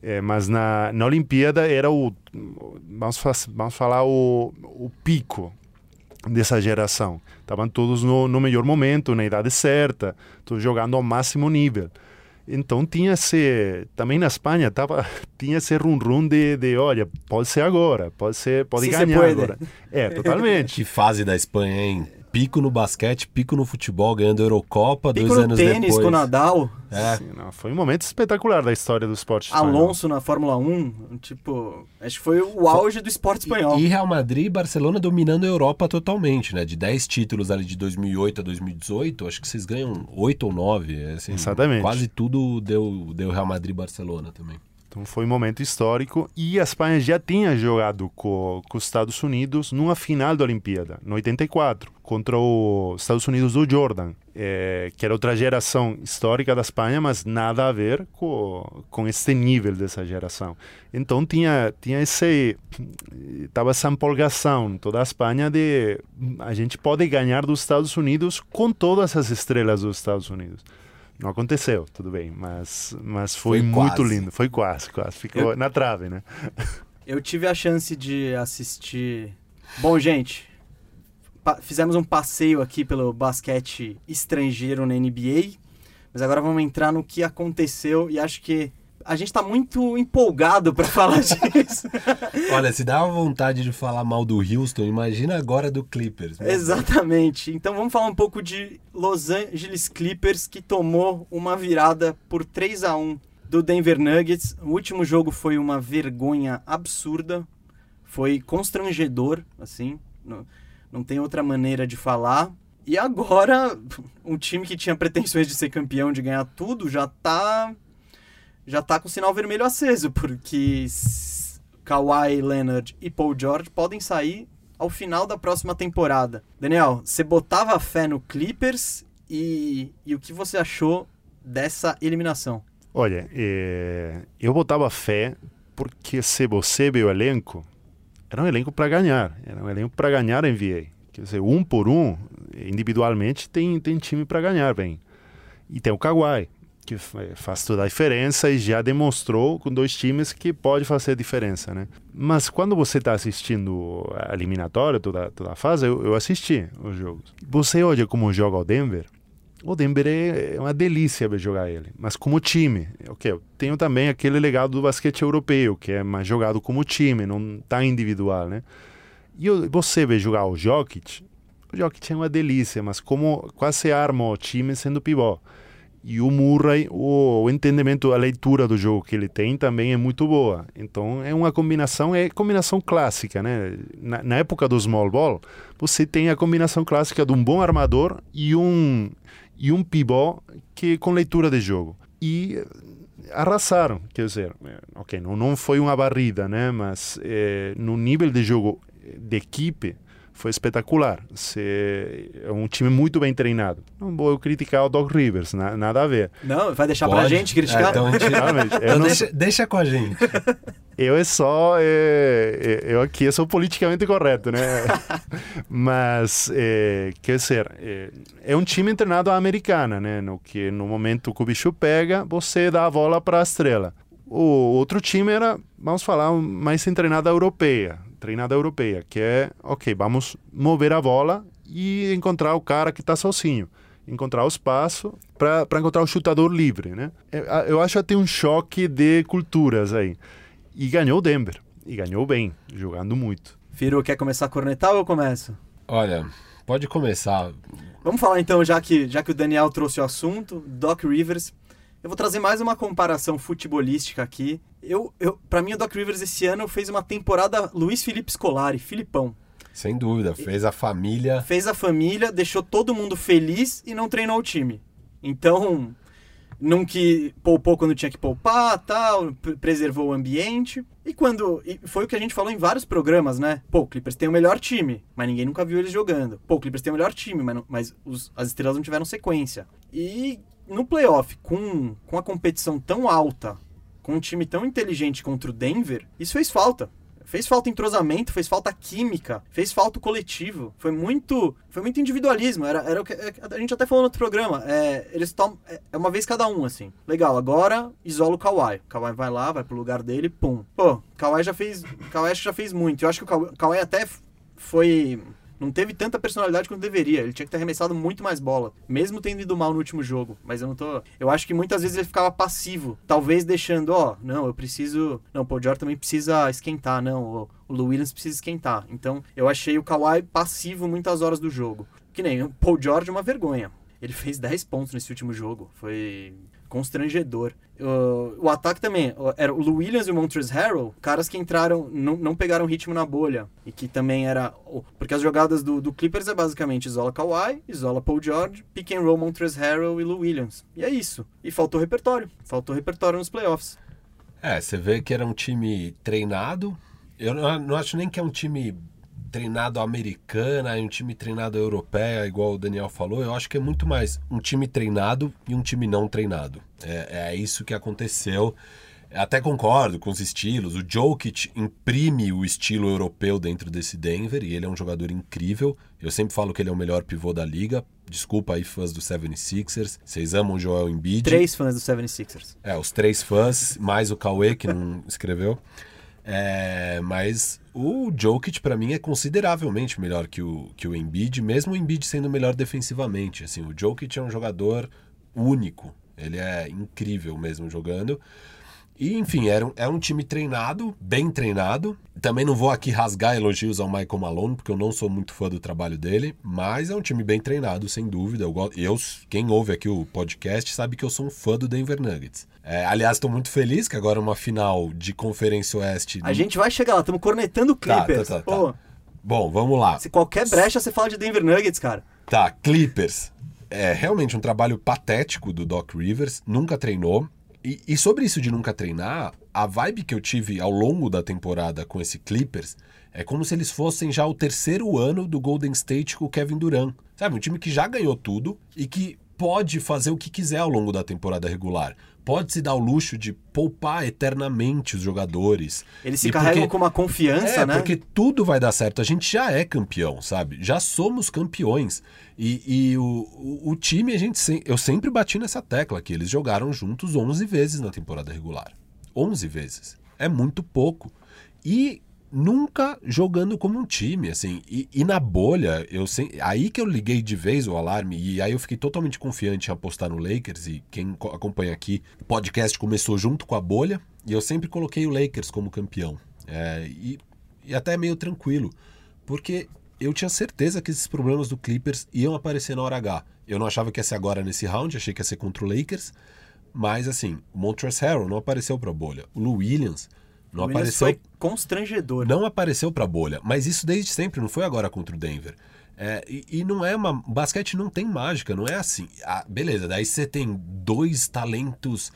É, mas na, na Olimpíada era o vamos, vamos falar o, o pico dessa geração. Estavam todos no, no melhor momento, na idade certa, todos jogando ao máximo nível. Então tinha esse também na Espanha tava tinha esse rum rum de, de olha pode ser agora pode ser pode
Se
ganhar agora é totalmente
Que fase da Espanha, hein? Pico no basquete, pico no futebol, ganhando Eurocopa,
Pico
dois
no
anos
tênis
depois.
com o Nadal,
É.
Sim, não, foi um momento espetacular da história do esporte espanhol.
Alonso na Fórmula 1, tipo, acho que foi o auge do esporte espanhol.
E Real Madrid e Barcelona dominando a Europa totalmente, né? De 10 títulos ali de 2008 a 2018, acho que vocês ganham 8 ou 9. Assim,
Exatamente.
Quase tudo deu, deu Real Madrid e Barcelona também.
Então foi um momento histórico e a Espanha já tinha jogado com, com os Estados Unidos numa final da Olimpíada, no 84, contra os Estados Unidos do Jordan, eh, que era outra geração histórica da Espanha, mas nada a ver com, com esse nível dessa geração. Então tinha tinha esse tava essa empolgação em toda a Espanha de a gente pode ganhar dos Estados Unidos com todas as estrelas dos Estados Unidos. Não aconteceu, tudo bem, mas, mas foi,
Foi
muito
quase.
lindo. Foi quase, quase. Ficou
Eu-
na trave, né?
Eu tive a chance de assistir. Bom, gente, fizemos um passeio aqui pelo basquete estrangeiro na NBA, mas agora vamos entrar no que aconteceu e acho que a gente tá muito empolgado para falar disso.
Olha, se dá uma vontade de falar mal do Houston, imagina agora do Clippers.
Exatamente. Então vamos falar um pouco de Los Angeles Clippers que tomou uma virada por 3 a 1 do Denver Nuggets. O último jogo foi uma vergonha absurda. Foi constrangedor, assim. Não, não tem outra maneira de falar. E agora, um time que tinha pretensões de ser campeão, de ganhar tudo, já tá já tá com o sinal vermelho aceso, porque Kawhi Leonard e Paul George podem sair ao final da próxima temporada. Daniel, você botava fé no Clippers e, e o que você achou dessa eliminação?
Olha, eh, eu botava fé porque se você vê o elenco, era um elenco para ganhar. Era um elenco para ganhar a NBA. Quer dizer, um por um, individualmente, tem, tem time para ganhar bem. E tem o Kawhi, que fa- faz toda a diferença e já demonstrou com dois times que pode fazer a diferença, né? Mas quando você está assistindo a eliminatória, toda, toda a fase, eu, eu assisti os jogos. Você olha como joga o Denver, o Denver é uma delícia ver jogar ele, mas como time. Ok, eu tenho também aquele legado do basquete europeu, que é mais jogado como time, não tá individual, né? E você vê jogar o Jokic, o Jokic é uma delícia, mas como quase arma o time sendo pivô. E o Murray, o, o entendimento, a leitura do jogo que ele tem também é muito boa. Então é uma combinação, é combinação clássica, né? Na, na época do small ball, você tem a combinação clássica de um bom armador e um e um pivô que com leitura de jogo. E arrasaram, quer dizer, ok, não, não foi uma barrida, né? Mas eh, no nível de jogo de equipe foi espetacular. É um time muito bem treinado. Não vou criticar o Doc Rivers, na, nada a ver.
Não, vai deixar Pode? pra gente criticar?
É, então, então não... deixa, deixa com a gente.
Eu é só. É, é, eu aqui sou politicamente correto, né? Mas, é, quer dizer, é, é, um time treinado à americana, né? No que no momento que o bicho pega, você dá a bola para a estrela. O outro time era, vamos falar, mais treinada europeia. Treinada europeia, que é, ok, vamos mover a bola e encontrar o cara que está sozinho encontrar o espaço para encontrar o chutador livre, né? É, eu acho que tem um choque de culturas aí. E ganhou o Denver. E ganhou bem, jogando muito.
Firo, quer começar a cornetar ou eu começo?
Olha, pode começar.
Vamos falar então, já que, já que o Daniel trouxe o assunto, Doc Rivers. Eu vou trazer mais uma comparação futebolística aqui. Eu, eu, para mim, o Doc Rivers esse ano fez uma temporada Luiz Felipe Scolari, Filipão.
Sem dúvida, fez a família.
Fez a família, deixou todo mundo feliz e não treinou o time. Então, não que poupou quando tinha que poupar, tal, preservou o ambiente. E quando. E foi o que a gente falou em vários programas, né? Pô, o Clippers tem o melhor time, mas ninguém nunca viu eles jogando. Pô, o Clippers tem o melhor time, mas, não, mas os, as estrelas não tiveram sequência. E no playoff, com, com a competição tão alta, com um time tão inteligente contra o Denver, isso fez falta. Fez falta entrosamento, fez falta química, fez falta coletivo. Foi muito, foi muito individualismo. Era, era o que é, a gente até falou no outro programa. É, eles tomam é, é uma vez cada um assim. Legal. Agora isola o Kawhi. O Kawhi vai lá, vai pro lugar dele, pum. Pô, Kawhi já fez, Kawhi já fez muito. Eu acho que o Kawhi, Kawhi até foi não teve tanta personalidade quanto deveria. Ele tinha que ter arremessado muito mais bola, mesmo tendo ido mal no último jogo. Mas eu não tô. Eu acho que muitas vezes ele ficava passivo, talvez deixando, ó, oh, não, eu preciso. Não, o Paul George também precisa esquentar, não. O Lou Williams precisa esquentar. Então, eu achei o Kawhi passivo muitas horas do jogo. Que nem o Paul George, uma vergonha. Ele fez 10 pontos nesse último jogo. Foi constrangedor. Uh, o ataque também, era o Williams e o Montrezl Harrell, caras que entraram, não, não pegaram ritmo na bolha. E que também era. Porque as jogadas do, do Clippers é basicamente isola Kawhi, isola Paul George, pick and roll Montrezl Harrell e Lou Williams. E é isso. E faltou repertório. Faltou repertório nos playoffs.
É, você vê que era um time treinado. Eu não, não acho nem que é um time treinado americana e um time treinado europeia, igual o Daniel falou, eu acho que é muito mais um time treinado e um time não treinado. É, é isso que aconteceu. Até concordo com os estilos. O Jokic imprime o estilo europeu dentro desse Denver e ele é um jogador incrível. Eu sempre falo que ele é o melhor pivô da liga. Desculpa aí, fãs do 76ers. Vocês amam o Joel Embiid.
Três fãs do 76ers.
É, os três fãs, mais o Cauê, que não escreveu. É, mas o Jokic, para mim, é consideravelmente melhor que o, que o Embiid, mesmo o Embiid sendo melhor defensivamente. Assim, o Jokic é um jogador único. Ele é incrível mesmo jogando. E, enfim, era um, era um time treinado, bem treinado. Também não vou aqui rasgar elogios ao Michael Malone, porque eu não sou muito fã do trabalho dele, mas é um time bem treinado, sem dúvida. Eu, eu quem ouve aqui o podcast sabe que eu sou um fã do Denver Nuggets. É, aliás, estou muito feliz que agora é uma final de Conferência Oeste.
A gente vai chegar lá, estamos cornetando o tá, Clippers. Tá, tá, tá,
Bom, vamos lá.
Se qualquer brecha você fala de Denver Nuggets, cara.
Tá, Clippers. É realmente um trabalho patético do Doc Rivers, nunca treinou. E, e, sobre isso de nunca treinar, a vibe que eu tive ao longo da temporada com esse Clippers é como se eles fossem já o terceiro ano do Golden State com o Kevin Durant. Sabe, um time que já ganhou tudo e que pode fazer o que quiser ao longo da temporada regular pode se dar o luxo de poupar eternamente os jogadores.
Eles se e carregam porque, com uma confiança,
é,
né?
Porque tudo vai dar certo. A gente já é campeão, sabe? Já somos campeões. E, e o, o, o, time, a gente eu sempre bati nessa tecla que eles jogaram juntos 11 vezes na temporada regular. 11 vezes. É muito pouco. E nunca jogando como um time, assim. E, e, na bolha, eu sei, aí que eu liguei de vez o alarme e aí eu fiquei totalmente confiante em apostar no Lakers e quem acompanha aqui, o podcast começou junto com a bolha e eu sempre coloquei o Lakers como campeão. É, e, e até meio tranquilo, porque eu tinha certeza que esses problemas do Clippers iam aparecer na hora H. Eu não achava que ia ser agora nesse round, achei que ia ser contra o Lakers, mas assim, o Montrezl Harrell não apareceu para a bolha. O Lou Williams não o apareceu. Foi
constrangedor.
Não apareceu para bolha, mas isso desde sempre, não foi agora contra o Denver. É, e, e, não é uma. Basquete não tem mágica, não é assim. Ah, beleza, daí você tem dois talentos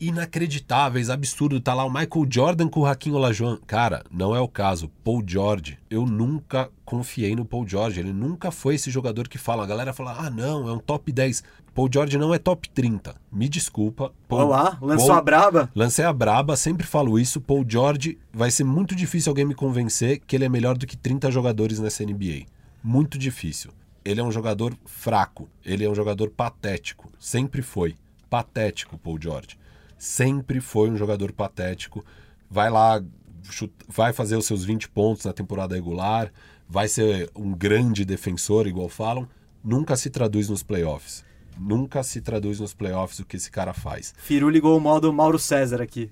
inacreditáveis, absurdo. Tá lá o Michael Jordan com o Hakim Olajuwon. Cara, não é o caso. Paul George. Eu nunca confiei no Paul George. Ele nunca foi esse jogador que fala. A galera fala, ah, não, é um top 10. Paul George não é top 30. Me desculpa. Paul,
Olá, lançou
Paul-
a braba.
Lancei a braba, sempre falo isso. Paul George, vai ser muito difícil alguém me convencer que ele é melhor do que 30 jogadores nessa NBA. Muito difícil. Ele é um jogador fraco, ele é um jogador patético. Sempre foi. Patético, Paul George. Sempre foi um jogador patético. Vai lá, chut- vai fazer os seus 20 pontos na temporada regular, vai ser um grande defensor, igual falam. Nunca se traduz nos playoffs. Nunca se traduz nos playoffs o que esse cara faz.
Firu ligou o modo Mauro César aqui.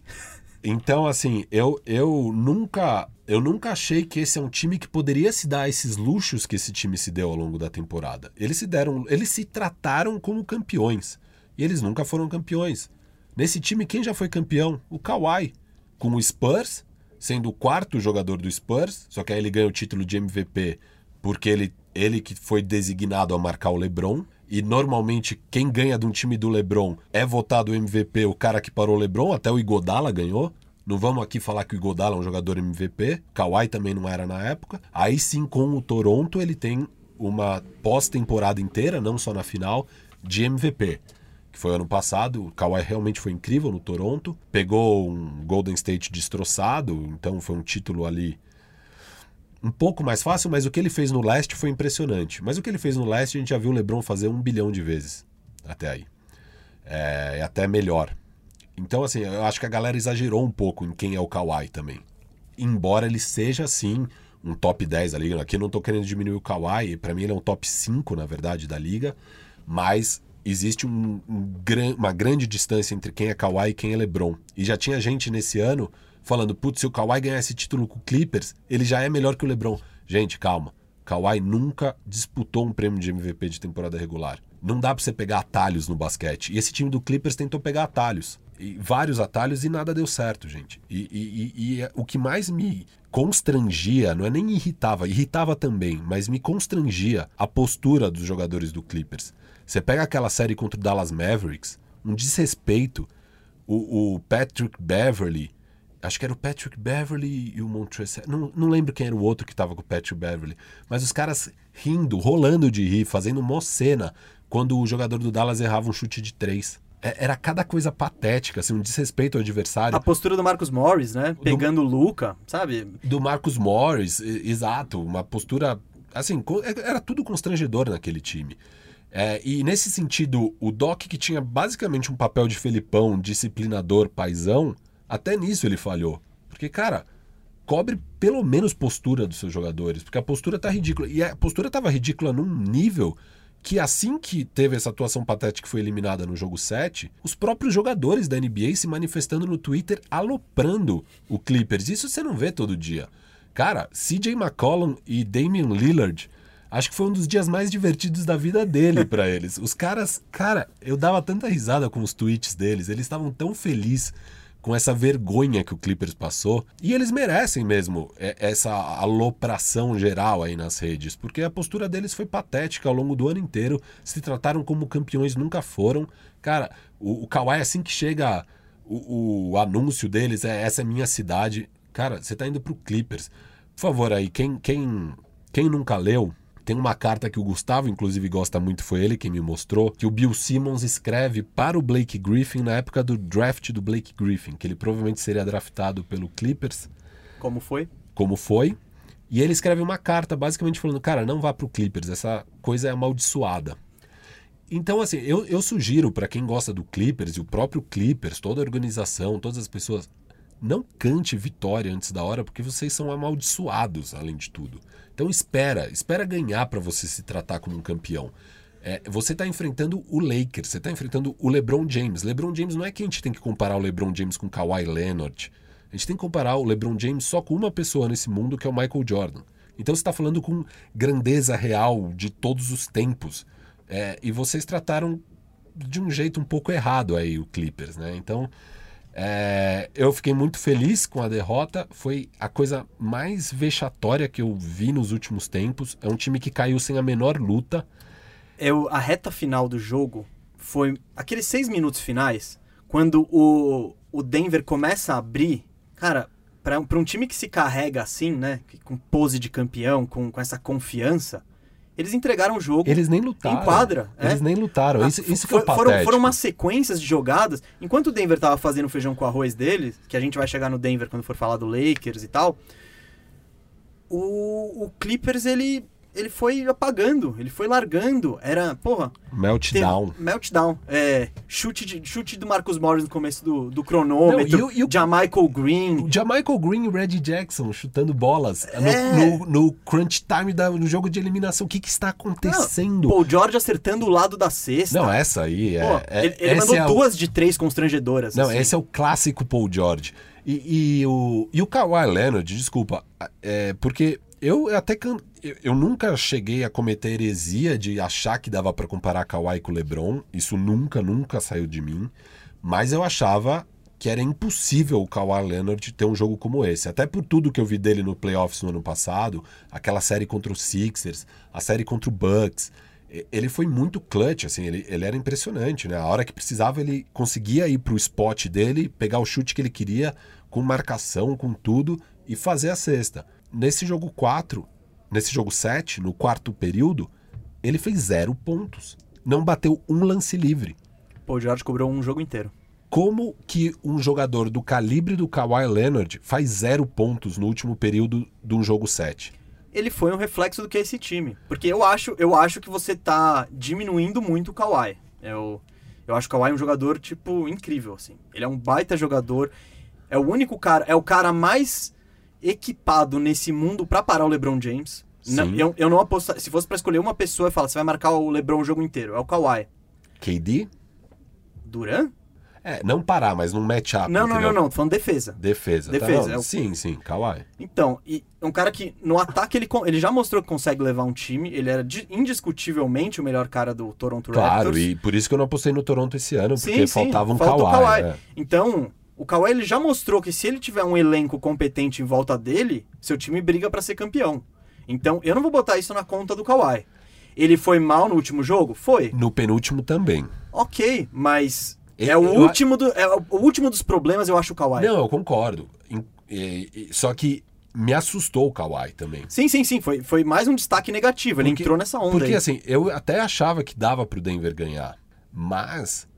Então, assim, eu, eu nunca eu nunca achei que esse é um time que poderia se dar esses luxos que esse time se deu ao longo da temporada. Eles se deram, eles se trataram como campeões. E eles nunca foram campeões. Nesse time, quem já foi campeão? O Kawhi. Com o Spurs, sendo o quarto jogador do Spurs, só que aí ele ganha o título de MVP porque ele, ele que foi designado a marcar o LeBron. E normalmente quem ganha de um time do LeBron é votado MVP, o cara que parou o LeBron, até o Igodala ganhou. Não vamos aqui falar que o Igodala é um jogador MVP, Kawhi também não era na época. Aí sim, com o Toronto, ele tem uma pós-temporada inteira, não só na final, de MVP. Que foi ano passado, o Kawhi realmente foi incrível no Toronto. Pegou um Golden State destroçado, então foi um título ali um pouco mais fácil, mas o que ele fez no leste foi impressionante. Mas o que ele fez no leste a gente já viu o LeBron fazer um bilhão de vezes até aí. É, é até melhor. Então, assim, eu acho que a galera exagerou um pouco em quem é o Kawhi também. Embora ele seja, sim, um top 10 da liga. Aqui eu não tô querendo diminuir o Kawhi, para mim ele é um top 5, na verdade, da liga. Mas existe um, um uma grande distância entre quem é Kawhi e quem é LeBron. E já tinha gente nesse ano falando, putz, se o Kawhi ganhar esse título com o Clippers, ele já é melhor que o LeBron. Gente, calma. Kawhi nunca disputou um prêmio de MVP de temporada regular. Não dá pra você pegar atalhos no basquete. E esse time do Clippers tentou pegar atalhos. E vários atalhos e nada deu certo, gente. E, e- e- e é- o que mais me constrangia, não é nem irritava, irritava também, mas me constrangia a postura dos jogadores do Clippers. Você pega aquela série contra o Dallas Mavericks, um desrespeito. O, o Patrick Beverly, acho que era o Patrick Beverly e o Montrezl, não, não lembro quem era o outro que tava com o Patrick Beverly, mas os caras rindo, rolando de rir, fazendo mó cena quando o jogador do Dallas errava um chute de três. É- Era cada coisa patética, assim, um desrespeito ao adversário.
A postura do Marcos Morris, né? Pegando o Luca, sabe?
do Marcus Morris, exato, uma postura assim, co- era tudo constrangedor naquele time. É, e nesse sentido, o Doc, que tinha basicamente um papel de Felipão, disciplinador, paizão, até nisso ele falhou. Porque, cara, cobre pelo menos postura dos seus jogadores, porque a postura tá ridícula. E a postura tava ridícula num nível que assim que teve essa atuação patética que foi eliminada no jogo 7, os próprios jogadores da NBA se manifestando no Twitter aloprando o Clippers. Isso você não vê todo dia. Cara, CJ McCollum e Damian Lillard, acho que foi um dos dias mais divertidos da vida dele pra eles. Os caras, cara, eu dava tanta risada com os tweets deles, eles estavam tão felizes com essa vergonha que o Clippers passou. E eles merecem mesmo é, essa alopração geral aí nas redes, porque a postura deles foi patética ao longo do ano inteiro. Se trataram como campeões, nunca foram. Cara, o, o Kawhi, assim que chega o, o anúncio deles, é essa é minha cidade. Cara, você tá indo pro Clippers. Por favor, aí, quem, quem, quem nunca leu, tem uma carta que o Gustavo, inclusive, gosta muito, foi ele quem me mostrou, que o Bill Simmons escreve para o Blake Griffin na época do draft do Blake Griffin, que ele provavelmente seria draftado pelo Clippers,
Como foi?
como foi. E ele escreve uma carta basicamente falando: cara, não vá pro Clippers, essa coisa é amaldiçoada. Então, assim, eu, eu sugiro para quem gosta do Clippers e o próprio Clippers, toda a organização, todas as pessoas, não cante vitória antes da hora, porque vocês são amaldiçoados, além de tudo. Então, espera, espera ganhar para você se tratar como um campeão. É, você está enfrentando o Lakers, você está enfrentando o LeBron James. LeBron James não é que a gente tem que comparar o LeBron James com Kawhi Leonard. A gente tem que comparar o LeBron James só com uma pessoa nesse mundo, que é o Michael Jordan. Então você está falando com grandeza real de todos os tempos. É, e vocês trataram de um jeito um pouco errado aí o Clippers, né? Então é, eu fiquei muito feliz com a derrota. Foi a coisa mais vexatória que eu vi nos últimos tempos. É um time que caiu sem a menor luta.
Eu, a reta final do jogo foi aqueles seis minutos finais, quando o, o Denver começa a abrir, cara, para um time que se carrega assim, né, com pose de campeão, com, com essa confiança, eles entregaram o jogo.
Eles nem lutaram.
Em quadra.
Eles
é.
nem lutaram.
Ah,
Isso, isso que
foi,
é o
foram, foram umas sequências de jogadas. Enquanto o Denver tava fazendo feijão com arroz deles, que a gente vai chegar no Denver quando for falar do Lakers e tal, o, o Clippers ele, ele foi apagando, ele foi largando. Era, porra,
Meltdown.
Teve- meltdown. É, chute, de, chute do Marcus Morris no começo do, do cronômetro.
Não, e o- e o-
Jamichael Green.
O Jamichael Green e o Reggie Jackson chutando bolas no-
É.
no, no crunch time da- no jogo de eliminação. O que, que está acontecendo?
Paul George acertando o lado da cesta.
Não, essa aí é.
Pô,
é-
ele ele mandou
é o-
duas de três constrangedoras.
Não,
assim.
esse é o clássico Paul George. E, e o, e o Kawhi Leonard, desculpa, é, porque eu até can- eu, eu nunca cheguei a cometer heresia de achar que dava pra comparar Kawhi com LeBron. Isso nunca, nunca saiu de mim. Mas eu achava que era impossível o Kawhi Leonard ter um jogo como esse. Até por tudo que eu vi dele no playoffs no ano passado, aquela série contra os Sixers, a série contra o Bucks. Ele foi muito clutch, assim, ele, ele era impressionante, né? A hora que precisava, ele conseguia ir pro spot dele, pegar o chute que ele queria, com marcação, com tudo, e fazer a cesta. Nesse jogo 4, nesse jogo 7, no quarto período, ele fez zero pontos. Não bateu um lance livre.
Paul George cobrou um jogo inteiro.
Como que um jogador do calibre do Kawhi Leonard faz zero pontos no último período de um jogo 7?
Ele foi um reflexo do que é esse time. Porque eu acho, eu acho que você tá diminuindo muito o Kawhi. Eu, eu acho o Kawhi um jogador, tipo, incrível, assim. Ele é um baita jogador. É o único cara, é o cara mais equipado nesse mundo pra parar o LeBron James. Não,
Sim.
eu, eu não aposto. Se fosse pra escolher uma pessoa e falar, você vai marcar o LeBron o jogo inteiro, é o Kawhi.
KD?
Duran?
É, não parar, mas num matchup.
não, não, não, não, tô falando defesa.
Defesa. tá,
Defesa,
não,
é o-
Sim, sim, Kawhi.
Então, e é um cara que no ataque ele, ele já mostrou que consegue levar um time. Ele era di- indiscutivelmente o melhor cara do Toronto
Claro,
Raptors.
e por isso que eu não apostei no Toronto esse ano,
Sim,
porque
sim,
faltava um
falta o
Kawhi.
Kawhi.
né?
Então, o Kawhi ele já mostrou que se ele tiver um elenco competente em volta dele, seu time briga pra ser campeão. Então, eu não vou botar isso na conta do Kawhi. Ele foi mal no último jogo? Foi.
No penúltimo também.
Ok, mas é o
eu-
último do, é o último dos problemas, eu acho o Kawhi.
Não, eu concordo. E- e- só que me assustou o Kawhi também.
Sim, sim, sim, foi, foi mais um destaque negativo. Ele
Porque-
entrou nessa onda
Porque
aí.
assim, eu até achava que dava pro Denver ganhar, mas é,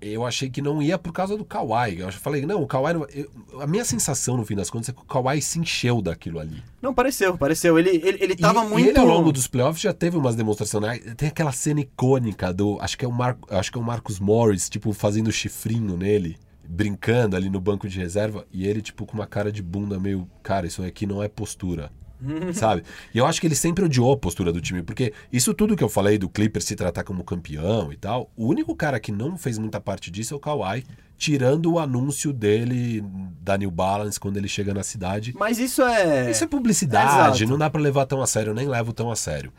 eu achei que não ia por causa do Kawhi. Eu falei, não, o Kawhi. não- eu- a minha sensação no fim das contas é que o Kawhi se encheu daquilo ali.
Não, pareceu, pareceu. Ele, ele, ele tava
e,
muito.
e ele ao longo dos playoffs já teve umas demonstrações. né? Tem aquela cena icônica do. Acho que é o, Mar, acho que é o Marcus Morris, tipo, fazendo chifrinho nele, brincando ali no banco de reserva, e ele, tipo, com uma cara de bunda meio. Cara, isso aqui não é postura. sabe? E eu acho que ele sempre odiou a postura do time, porque isso tudo que eu falei do Clippers se tratar como campeão e tal, o único cara que não fez muita parte disso é o Kawhi, tirando o anúncio dele da New Balance quando ele chega na cidade.
Mas isso é.
Isso é publicidade,
Exato.
não dá pra levar tão a sério, eu nem levo tão a sério.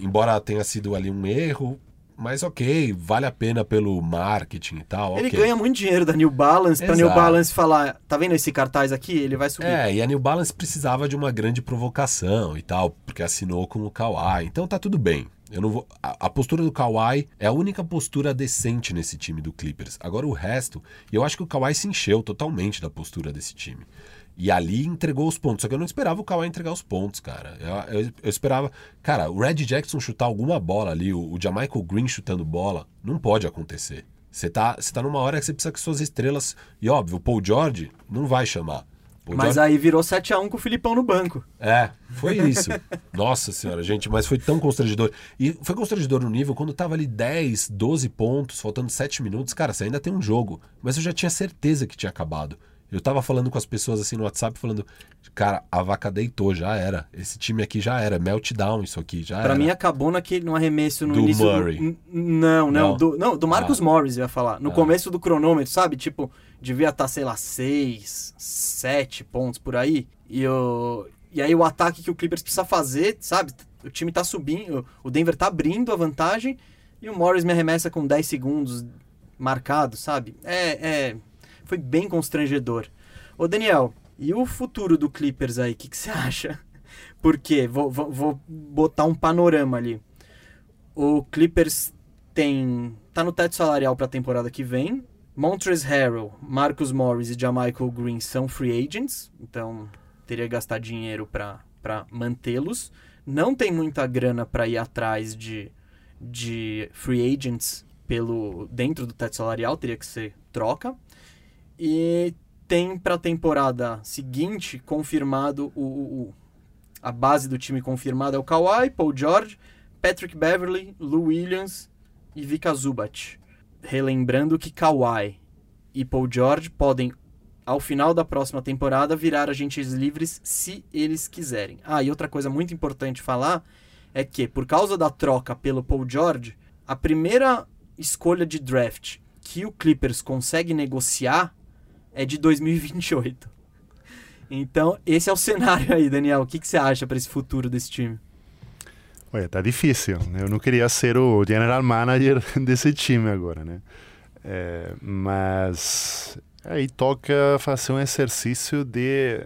Embora tenha sido ali um erro, mas ok, vale a pena pelo marketing e tal.
Ele
ok.
ganha muito dinheiro da New Balance
Exato.
New Balance falar, tá vendo esse cartaz aqui? Ele vai subir.
É, e a New Balance precisava de uma grande provocação e tal, porque assinou com o Kawhi. Então tá tudo bem. Eu não vou. A, a postura do Kawhi é a única postura decente nesse time do Clippers. Agora o resto, eu acho que o Kawhi se encheu totalmente da postura desse time. E ali entregou os pontos. Só que eu não esperava o Kawhi entregar os pontos, cara. Eu, eu- eu esperava. Cara, o Red Jackson chutar alguma bola ali, o, o Jamichael Green chutando bola, não pode acontecer. Você tá, você tá numa hora que você precisa que suas estrelas. E óbvio, o Paul George não vai chamar. Paul
Mas
George-
aí virou 7x1 com o Filipão no banco.
é, foi isso. Nossa senhora, gente, mas foi tão constrangedor. E foi constrangedor no nível quando tava ali 10, 12 pontos, faltando 7 minutos. Cara, você ainda tem um jogo. Mas eu já tinha certeza que tinha acabado. Eu tava falando com as pessoas assim no WhatsApp, falando, cara, a vaca deitou, já era. Esse time aqui já era. Meltdown isso aqui, já
Pra
era.
mim acabou naquele, no arremesso no
Do
início.
Murray.
N- Não, não,
Não.
Do, não, do Marcus
Ah.
Morris, eu ia falar. No
Ah.
começo do cronômetro, sabe? Tipo, devia estar, sei lá, 6, 7 pontos por aí. E, o, e aí o ataque que o Clippers precisa fazer, sabe? O time tá subindo, o Denver tá abrindo a vantagem e o Morris me arremessa com 10 segundos marcado, sabe? É, é, foi bem constrangedor. Ô Daniel, e o futuro do Clippers aí, o que, você acha? Porque, vou, vou, vou botar um panorama ali. O Clippers tem. tá no teto salarial pra temporada que vem. Montrezl Harrell, Marcus Morris e Jamichael Green são free agents, então teria que gastar dinheiro para mantê-los. Não tem muita grana para ir atrás de, de free agents pelo dentro do teto salarial, teria que ser troca. E tem para a temporada seguinte confirmado o, o, a base do time confirmada é o Kawhi, Paul George, Patrick Beverly, Lou Williams e Vika Zubat. Relembrando que Kawhi e Paul George podem ao final da próxima temporada virar agentes livres se eles quiserem. Ah, e outra coisa muito importante falar é que por causa da troca pelo Paul George, a primeira escolha de draft que o Clippers consegue negociar é de 2028. Então, esse é o cenário aí, Daniel. O que, que você acha para esse futuro desse time?
Olha, tá difícil. Eu não queria ser o general manager desse time agora, né? É, mas aí toca fazer um exercício de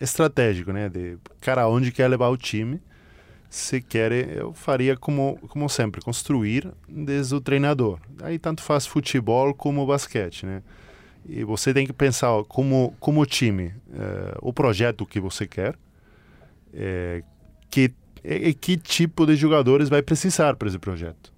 estratégico, né? De cara, onde quer levar o time se quer, eu faria como, como sempre, construir desde o treinador. Aí tanto faz futebol como basquete, né? E você tem que pensar como, como time, eh, o projeto que você quer, eh, que, e, que tipo de jogadores vai precisar para esse projeto.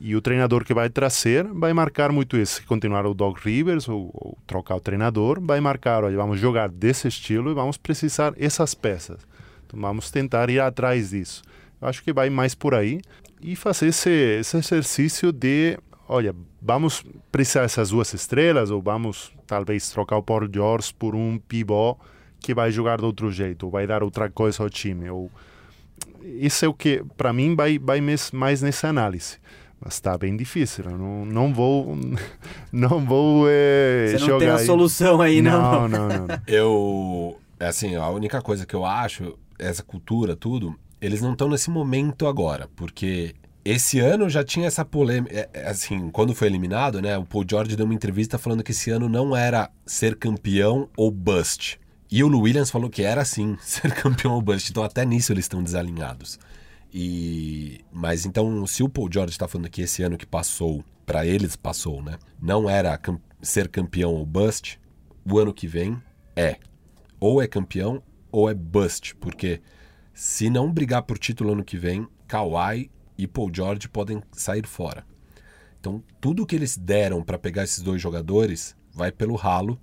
E o treinador que vai trazer vai marcar muito isso. Se continuar o Dog Rivers ou, ou trocar o treinador, vai marcar, olha, vamos jogar desse estilo e vamos precisar essas peças. Então vamos tentar ir atrás disso. Eu acho que vai mais por aí e fazer esse, esse exercício de, olha, vamos precisar dessas duas estrelas ou vamos talvez trocar o Paul George por um pivô que vai jogar de outro jeito, ou vai dar outra coisa ao time. Ou... Isso é o que, para mim, vai, vai mais nessa análise. Mas está bem difícil. Eu não, não vou. Não vou é,
Você não
jogar
tem a
aí.
solução aí, não.
Não, não, não. não.
Eu. Assim, a única coisa que eu acho, essa cultura, tudo, eles não estão nesse momento agora, porque esse ano já tinha essa polêmica. é, é, Assim, quando foi eliminado, né? O Paul George deu uma entrevista falando que esse ano não era ser campeão ou bust. E o Lou Williams falou que era sim ser campeão ou bust. Então, até nisso eles estão desalinhados. E mas então, se o Paul George está falando que esse ano que passou, para eles passou, né? Não era cam- ser campeão ou bust, o ano que vem é. Ou é campeão ou é bust, porque se não brigar por título ano que vem, Kawhi e Paul George podem sair fora. Então, tudo que eles deram para pegar esses dois jogadores vai pelo ralo.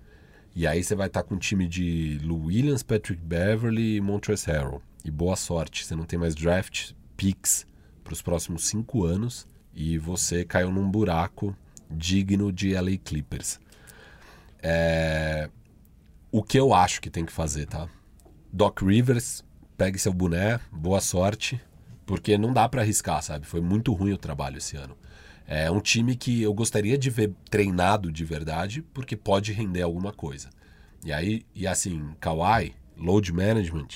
E aí você vai estar com um time de Lou Williams, Patrick Beverly e Montrezl Harrell. E boa sorte, você não tem mais draft picks para os próximos cinco anos e você caiu num buraco digno de LA Clippers. É... O que eu acho que tem que fazer, tá? Doc Rivers, pegue seu boné, boa sorte, porque não dá para arriscar, sabe? Foi muito ruim o trabalho esse ano. É um time que eu gostaria de ver treinado de verdade, porque pode render alguma coisa. E aí, e assim, Kawhi, load management,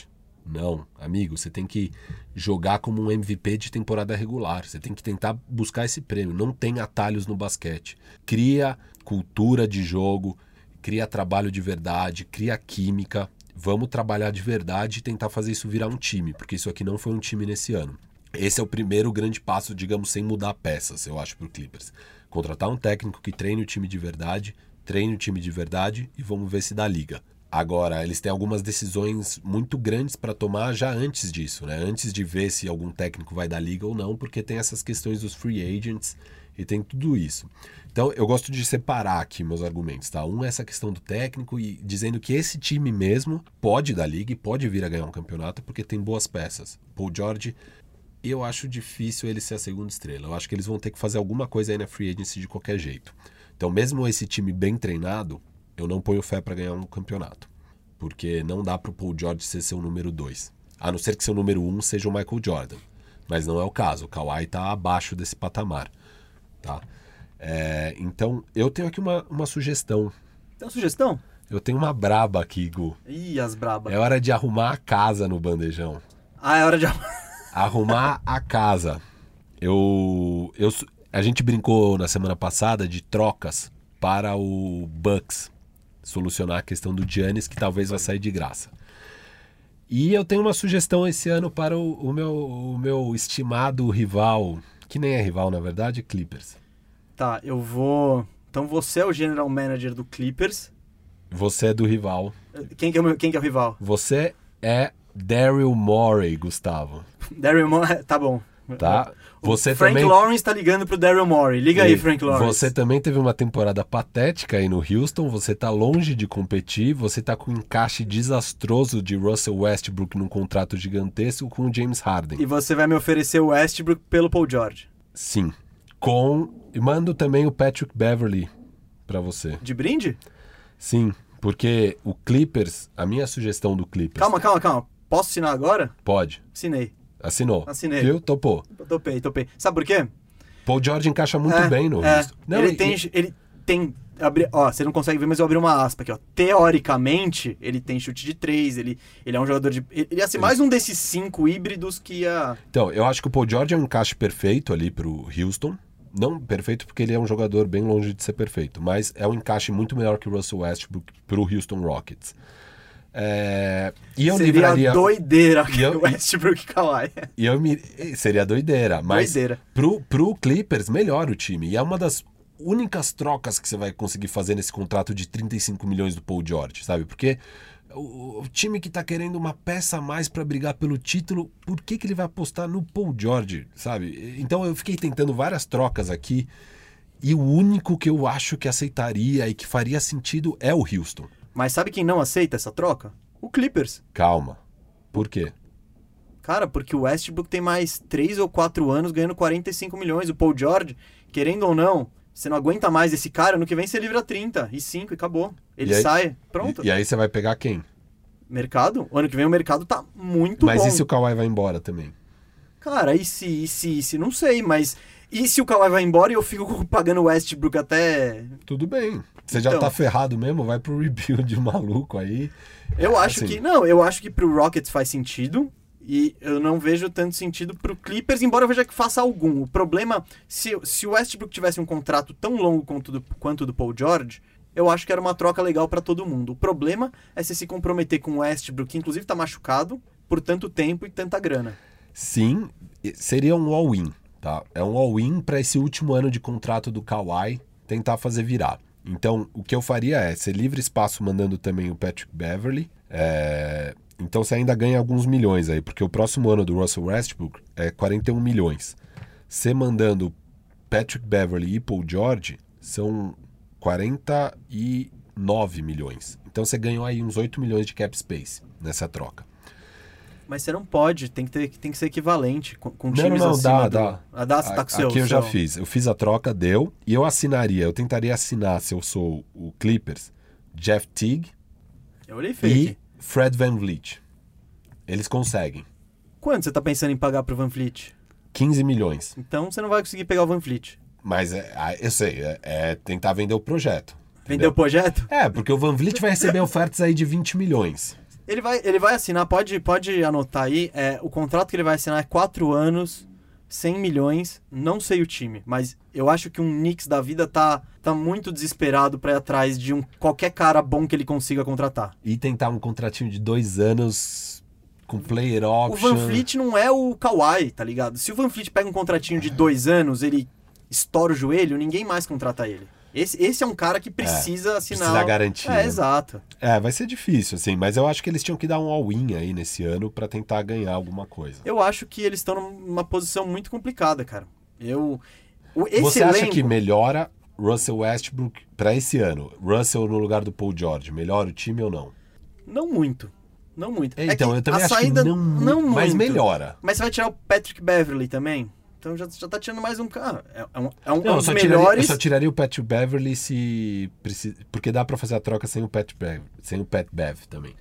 não, amigo, você tem que jogar como um MVP de temporada regular. Você tem que tentar buscar esse prêmio. Não tem atalhos no basquete. Cria cultura de jogo, cria trabalho de verdade, cria química. Vamos trabalhar de verdade e tentar fazer isso virar um time, porque isso aqui não foi um time nesse ano. Esse é o primeiro grande passo, digamos, sem mudar peças, eu acho, para o Clippers. Contratar um técnico que treine o time de verdade, treine o time de verdade e vamos ver se dá liga. Agora, eles têm algumas decisões muito grandes para tomar já antes disso, né? Antes de ver se algum técnico vai dar liga ou não, porque tem essas questões dos free agents e tem tudo isso. Então, eu gosto de separar aqui meus argumentos, tá? Um é essa questão do técnico e dizendo que esse time mesmo pode dar liga e pode vir a ganhar um campeonato porque tem boas peças. Paul George, eu acho difícil ele ser a segunda estrela. Eu acho que eles vão ter que fazer alguma coisa aí na free agency de qualquer jeito. Então, mesmo esse time bem treinado, eu não ponho fé para ganhar um campeonato. Porque não dá pro Paul George ser seu número 2. A não ser que seu número 1 um seja o Michael Jordan. Mas não é o caso. O Kawhi tá abaixo desse patamar. Tá? É, então, eu tenho aqui uma, uma sugestão.
Tem uma sugestão?
Eu tenho uma braba aqui, Gu.
Ih, as brabas.
É hora de arrumar a casa no bandejão.
Ah, é hora de.
Arrumar a casa. Eu, eu, a gente brincou na semana passada de trocas para o Bucks solucionar a questão do Giannis, que talvez vai sair de graça. E eu tenho uma sugestão esse ano para o, o meu, o meu estimado rival, que nem é rival na verdade, Clippers.
Tá, eu vou Então você é o general manager do Clippers.
Você é do rival.
Quem que é o, meu- quem que é o rival?
Você é Daryl Morey, Gustavo.
Daryl Morey. Tá bom.
Tá? Você
Frank
também.
Lawrence tá ligando pro Daryl Morey. Liga aí, Frank Lawrence.
Você também teve uma temporada patética aí no Houston, você tá longe de competir, você tá com um encaixe desastroso de Russell Westbrook num contrato gigantesco com o James Harden.
E você vai me oferecer o Westbrook pelo Paul George.
Sim. Com. E mando também o Patrick Beverly pra você.
De brinde?
Sim, porque o Clippers, a minha sugestão do Clippers.
Calma, calma, calma. Posso assinar agora?
Pode.
Assinei.
Assinou.
Assinei.
Viu? Topou.
Topei, topei. Sabe por quê?
Paul George encaixa muito
É,
bem no
é.
Houston. Não,
ele,
e-
tem, ele tem. Abri, ó, você não consegue ver, mas eu abri uma aspa aqui, ó. Teoricamente, ele tem chute de três, ele, ele é um jogador de. Ele ia ser mais um desses cinco híbridos que ia.
Então, eu acho que o Paul George é um encaixe perfeito ali pro Houston. Não perfeito porque ele é um jogador bem longe de ser perfeito, mas é um encaixe muito melhor que o Russell Westbrook pro Houston Rockets. É, E eu
seria
livraria.
doideira
E eu-
o Westbrook Kawhi.
E eu me... Seria doideira, mas
Doideira.
Pro, pro Clippers melhora o time. E é uma das únicas trocas que você vai conseguir fazer nesse contrato de 35 milhões do Paul George, sabe? Porque o, o time que tá querendo uma peça a mais pra brigar pelo título, por que, que ele vai apostar no Paul George, sabe? Então eu fiquei tentando várias trocas aqui. E o único que eu acho que aceitaria e que faria sentido é o Houston.
Mas sabe quem não aceita essa troca? O Clippers.
Calma. Por quê?
Cara, porque o Westbrook tem mais 3 ou 4 anos ganhando 45 milhões. O Paul George, querendo ou não, você não aguenta mais esse cara, no que vem você livra 30 e 5 e acabou. Ele
aí-
sai, pronto.
E, e aí você vai pegar quem?
Mercado? O ano que vem o mercado tá muito
Mas
bom.
e se o Kawhi vai embora também?
Cara, e se, e se, e se, não sei, mas... E se o Kawhi vai embora e eu fico pagando o Westbrook até...
Tudo bem. Você já
Então.
tá ferrado mesmo, vai pro rebuild maluco aí.
Eu acho
assim,
que... Não, eu acho que pro Rockets faz sentido. E eu não vejo tanto sentido pro Clippers, embora eu veja que faça algum. O problema, se, se o Westbrook tivesse um contrato tão longo quanto do, quanto o do Paul George, eu acho que era uma troca legal pra todo mundo. O problema é você se comprometer com o Westbrook, que inclusive tá machucado, por tanto tempo e tanta grana.
Sim, seria um all-in, tá? É um all-in para esse último ano de contrato do Kawhi tentar fazer virar. Então, o que eu faria é ser livre espaço mandando também o Patrick Beverly. é, Então, você ainda ganha alguns milhões aí, porque o próximo ano do Russell Westbrook é 41 milhões. Você mandando Patrick Beverly e Paul George são 49 milhões. Então, você ganhou aí uns 8 milhões de cap space nessa troca.
Mas você não pode, tem que, ter, tem que ser equivalente com, com
Não,
times
não, dá,
do...
dá.
Ah, dá, você tá com o seu...
Aqui eu já
seu-
fiz. Eu fiz a troca, deu. E eu assinaria. Eu tentaria assinar, se eu sou o Clippers, Jeff Teague e Fred Van Vliet. Eles conseguem.
Quanto você tá pensando em pagar pro Van Fleet?
15 milhões.
Então você não vai conseguir pegar o Van Fleet.
Mas é, ah, eu sei, é, é tentar vender o projeto.
Vender o projeto?
É, porque o Van Vliet vai receber ofertas aí de 20 milhões.
Ele vai, ele vai assinar, pode, pode anotar aí, é, o contrato que ele vai assinar é 4 anos, 100 milhões, não sei o time, mas eu acho que um Knicks da vida tá, tá muito desesperado pra ir atrás de um qualquer cara bom que ele consiga contratar.
E tentar um contratinho de dois anos com player
O
option.
Van Fleet não é o Kawhi, tá ligado? Se o Van Fleet pega um contratinho de dois anos, ele estoura o joelho, ninguém mais contrata ele. Esse, esse é um cara que precisa assinar.
precisa garantir,
É,
né?
exato.
É, vai ser difícil, assim, mas eu acho que eles tinham que dar um all-in aí nesse ano pra tentar ganhar alguma coisa.
Eu acho que eles estão numa posição muito complicada, cara. Eu. Esse
Você acha
elenco,
que melhora Russell Westbrook pra esse ano? Russell no lugar do Paul George, melhora o time ou não?
Não muito. Não muito. É
Então,
que
eu também
a
acho
saída
que não,
não
mas
muito.
melhora.
Mas você vai tirar o Patrick Beverly também? Então já, já tá tirando mais um cara. É, é um, é um, é
Não,
um dos
tiraria, eu
melhores.
só tiraria o Pat Beverly se precisa, porque dá pra fazer a troca sem o Pat Bev, sem o Pat Bev também.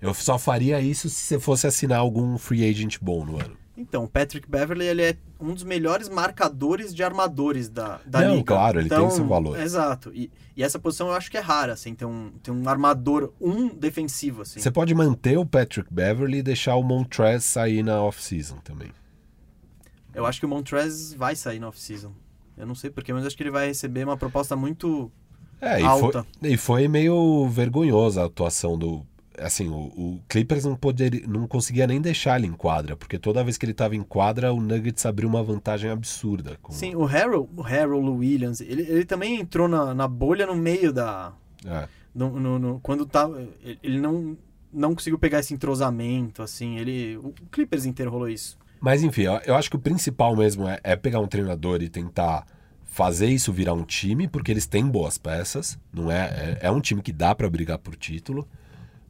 Eu só faria isso se você fosse assinar algum free agent bom no ano.
Então, o Patrick Beverly ele é um dos melhores marcadores de armadores da, da
Não,
liga.
claro, ele tem
Então,
seu valor.
Exato. E, e essa posição eu acho que é rara, assim, ter um, um armador, um defensivo, assim.
Você pode manter o Patrick Beverly e deixar o Montrez sair na off-season também.
Eu acho que o Montrez vai sair na off-season. Eu não sei porquê, mas acho que ele vai receber uma proposta muito.
É, e
Alta.
foi, e foi meio vergonhosa a atuação do. assim, o, o Clippers não, poderia, não conseguia nem deixar ele em quadra, porque toda vez que ele estava em quadra, o Nuggets abriu uma vantagem absurda. com-
Sim, o Harold, o Harold Williams, ele, ele também entrou na, na bolha no meio da.
É.
no- no- no- quando tava. Ele ele não, não conseguiu pegar esse entrosamento, assim. Ele. O Clippers inteiro rolou isso.
Mas enfim, eu, acho que o principal mesmo é, é pegar um treinador e tentar fazer isso virar um time, porque eles têm boas peças, não é? É, é um time que dá pra brigar por título,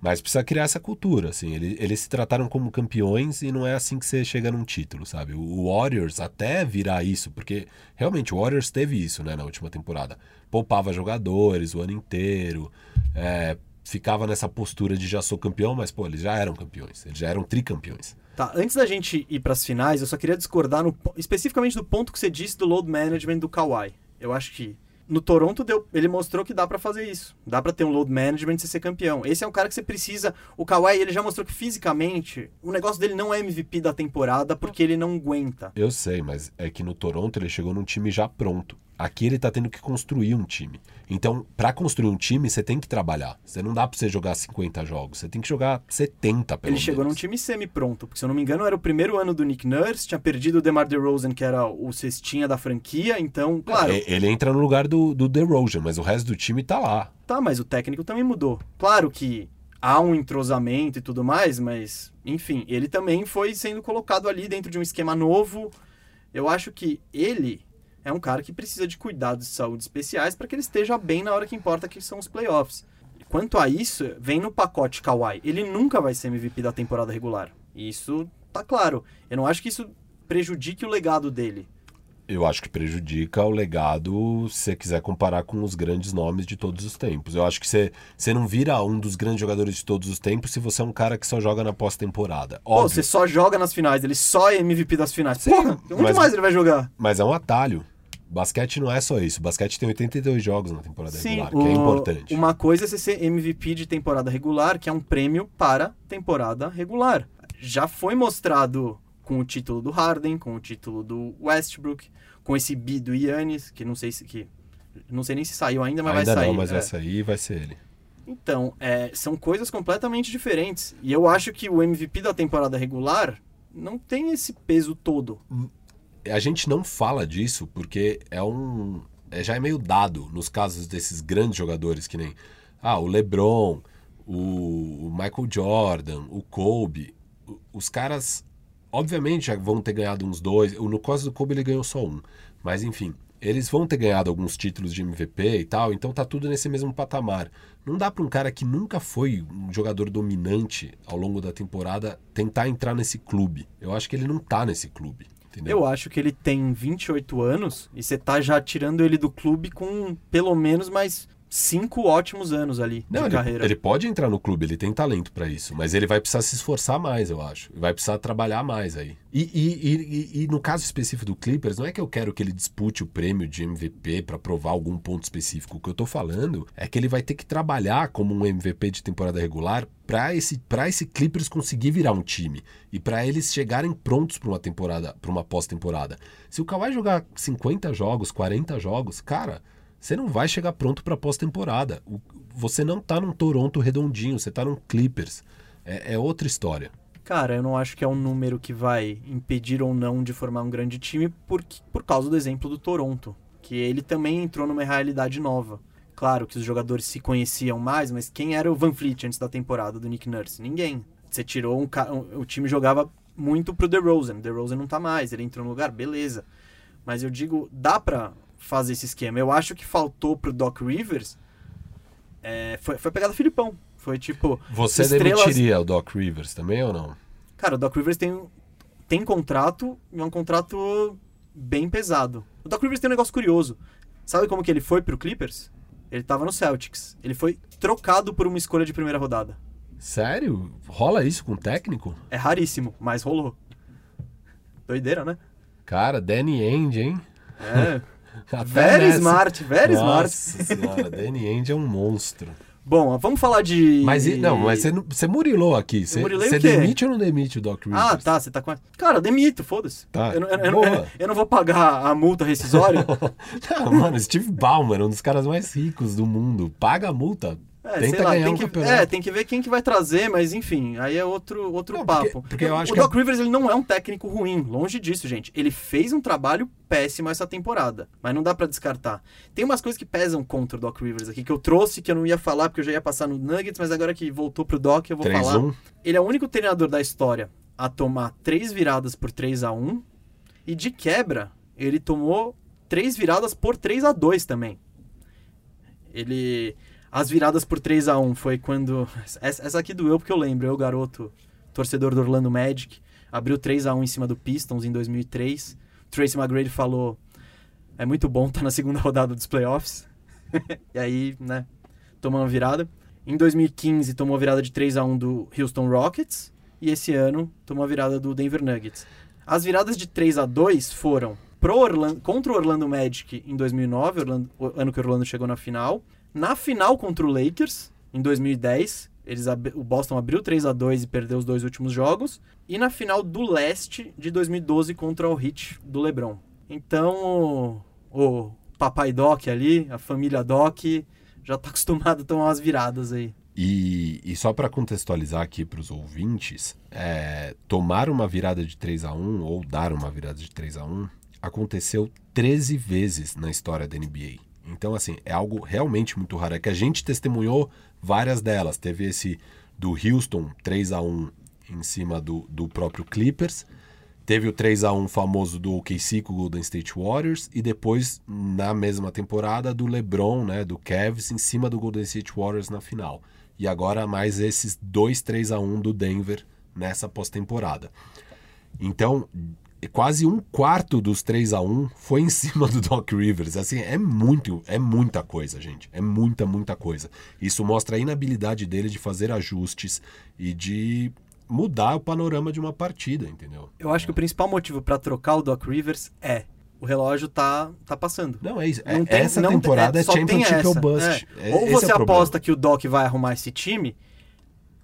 mas precisa criar essa cultura, assim. Ele- Eles, se trataram como campeões e não é assim que você chega num título, sabe? O Warriors até virar isso, porque realmente o Warriors teve isso, né, na última temporada. Poupava jogadores o ano inteiro, é, ficava nessa postura de já sou campeão, mas pô, eles já eram campeões, eles já eram tricampeões.
Tá, antes da gente ir pras finais, eu só queria discordar no especificamente do ponto que você disse do load management do Kawhi. Eu acho que no Toronto deu, ele mostrou que dá pra fazer isso. Dá pra ter um load management e ser campeão. Esse é um cara que você precisa. O Kawhi, ele já mostrou que fisicamente o negócio dele não é MVP da temporada porque ele não aguenta.
Eu sei, mas é que no Toronto ele chegou num time já pronto. Aqui ele tá tendo que construir um time. Então, pra construir um time, você tem que trabalhar. Você não dá pra você jogar 50 jogos. Você tem que jogar 70, pelo
Ele chegou num
menos.
time semi-pronto, porque se eu não me engano era o primeiro ano do Nick Nurse, tinha perdido o DeMar DeRozan, que era o cestinha da franquia, então, claro,
E- Ele entra no lugar do, do DeRozan, mas o resto do time tá lá.
Tá, mas o técnico também mudou. Claro que há um entrosamento e tudo mais, mas, enfim, ele também foi sendo colocado ali dentro de um esquema novo. Eu acho que ele é um cara que precisa de cuidados de saúde especiais para que ele esteja bem na hora que importa, que são os playoffs. Quanto a isso, vem no pacote Kawhi. Ele nunca vai ser MVP da temporada regular. Isso tá claro. Eu não acho que isso prejudique o legado dele.
Eu acho que prejudica o legado se você quiser comparar com os grandes nomes de todos os tempos. Eu acho que você, você não vira um dos grandes jogadores de todos os tempos se você é um cara que só joga na pós-temporada.
Pô, você só joga nas finais, ele só é MVP das finais. Porra, onde
mas-
mais ele vai jogar?
mas é um atalho. Basquete não é só isso. Basquete tem 82 jogos na temporada
Sim,
regular,
o-
que é importante.
Uma coisa é você ser MVP de temporada regular, que é um prêmio para temporada regular. Já foi mostrado com o título do Harden, com o título do Westbrook, com esse bi do Yannis, que não sei se que não sei nem se saiu ainda, mas
Ainda
vai sair.
não, mas
é.
vai sair e vai ser ele.
Então, é, são coisas completamente diferentes. E eu acho que o MVP da temporada regular não tem esse peso todo.
A gente não fala disso porque é um. é- já é meio dado nos casos desses grandes jogadores que nem. Ah, o LeBron, o, Michael Jordan, o Kobe. Os caras, obviamente, já vão ter ganhado uns dois. No caso do Kobe, ele ganhou só um. Mas enfim, eles vão ter ganhado alguns títulos de MVP e tal, então tá tudo nesse mesmo patamar. Não dá pra um cara que nunca foi um jogador dominante ao longo da temporada tentar entrar nesse clube. Eu acho que ele não tá nesse clube. Entendeu?
Eu acho que ele tem 28 anos e você tá já tirando ele do clube com pelo menos mais cinco ótimos anos ali
Não,
de
ele,
carreira.
ele pode entrar no clube, ele tem talento pra isso, mas ele vai precisar se esforçar mais, eu acho. Vai precisar trabalhar mais aí. E, e- e- e- no caso específico do Clippers, não é que eu quero que ele dispute o prêmio de MVP pra provar algum ponto específico. O que eu tô falando é que ele vai ter que trabalhar como um MVP de temporada regular pra esse, pra esse Clippers conseguir virar um time e pra eles chegarem prontos pra uma temporada, para uma pós-temporada. Se o Kawhi jogar 50 jogos, 40 jogos, cara, você não vai chegar pronto para pós-temporada. Você não tá num Toronto redondinho, você tá num Clippers. É, é outra história.
Cara, eu não acho que é um número que vai impedir ou não de formar um grande time por, por causa do exemplo do Toronto, que ele também entrou numa realidade nova. Claro que os jogadores se conheciam mais, mas quem era o Van Fleet antes da temporada do Nick Nurse? Ninguém. Você tirou um o time jogava muito pro DeRozan. DeRozan não tá mais, ele entrou no lugar, beleza. Mas eu digo, dá pra fazer esse esquema. Eu acho que faltou pro Doc Rivers é, foi, foi a pegada Filipão. Foi tipo,
Você
Estrelas-
demitiria o Doc Rivers também ou não?
Cara, o Doc Rivers tem, tem contrato e é um contrato bem pesado. O Doc Rivers tem um negócio curioso. Sabe como que ele foi pro Clippers? Ele tava no Celtics. Ele foi trocado por uma escolha de primeira rodada.
Sério? Rola isso com o técnico?
É raríssimo, mas rolou. Doideira, né?
Cara, Danny Ainge, hein?
É.
Até
very
nessa.
smart, very
Nossa
smart.
senhora, Danny Ainge é um monstro.
Bom, vamos falar de.
Mas não, mas você, você murilou aqui. Você, você demite ou não demite o Doc Rivers?
Ah, tá, você tá com. Cara, demito, foda-se.
Tá,
Eu, não- eu, eu, eu não vou pagar a multa rescisória.
Não, mano, Steve Ballmer, um dos caras mais ricos do mundo, paga a multa.
É,
Tenta
sei lá,
ganhar
tem
um
que,
campeonato.
é, tem que ver quem que vai trazer, mas enfim, aí é outro, outro
Não, porque-
papo.
porque eu acho
o
que
Doc Rivers ele não é um técnico ruim, longe disso, gente. Ele fez um trabalho péssimo essa temporada, mas não dá pra descartar. Tem umas coisas que pesam contra o Doc Rivers aqui, que eu trouxe, que eu não ia falar, porque eu já ia passar no Nuggets, mas agora que voltou pro Doc, eu vou falar.
3-1.
Ele é o único treinador da história a tomar três viradas por 3 a 1 e de quebra, ele tomou três viradas por 3 a 2 também. Ele as viradas por 3 a 1 foi quando essa aqui doeu porque eu lembro, eu garoto, torcedor do Orlando Magic, abriu 3 a 1 em cima do Pistons em 2003. Tracy McGrady falou: "É muito bom estar na segunda rodada dos playoffs". e aí, né, tomou uma virada. Em 2015 tomou a virada de 3 a 1 do Houston Rockets e esse ano tomou a virada do Denver Nuggets. As viradas de 3 a 2 foram pro Orlando, contra o Orlando Magic em 2009, Orlando- ano que o Orlando chegou na final. Na final contra o Lakers, em 2010, eles o Boston abriu 3 a 2 e perdeu os dois últimos jogos. E na final do leste de 2012 contra o Heat do LeBron. Então, o, o papai Doc ali, a família Doc, já tá acostumado a tomar umas viradas aí.
E, e só para contextualizar aqui para os ouvintes, é, tomar uma virada de 3 a 1 ou dar uma virada de 3 a 1 aconteceu 13 vezes na história da NBA. Então, assim, é algo realmente muito raro. É que a gente testemunhou várias delas. Teve esse do Houston 3 a 1 em cima do, do próprio Clippers. Teve o 3 a 1 famoso do OKC com o Golden State Warriors e depois na mesma temporada do LeBron, né, do Cavs em cima do Golden State Warriors na final. E agora mais esses dois 3 a 1 do Denver nessa pós-temporada. Então, quase um quarto dos 3 a 1 foi em cima do Doc Rivers. Assim, é muito, é muita coisa, gente. É muita, muita coisa. Isso mostra a inabilidade dele de fazer ajustes e de mudar o panorama de uma partida, entendeu?
Eu acho que o principal motivo pra trocar o Doc Rivers é o relógio tá, tá passando.
Não, é isso.
Não
É-
tem-
essa
não tem-
temporada é,
só tem
Championship
essa,
ou Bust.
é.
É-
Ou
esse
você
é
aposta que o Doc vai arrumar esse time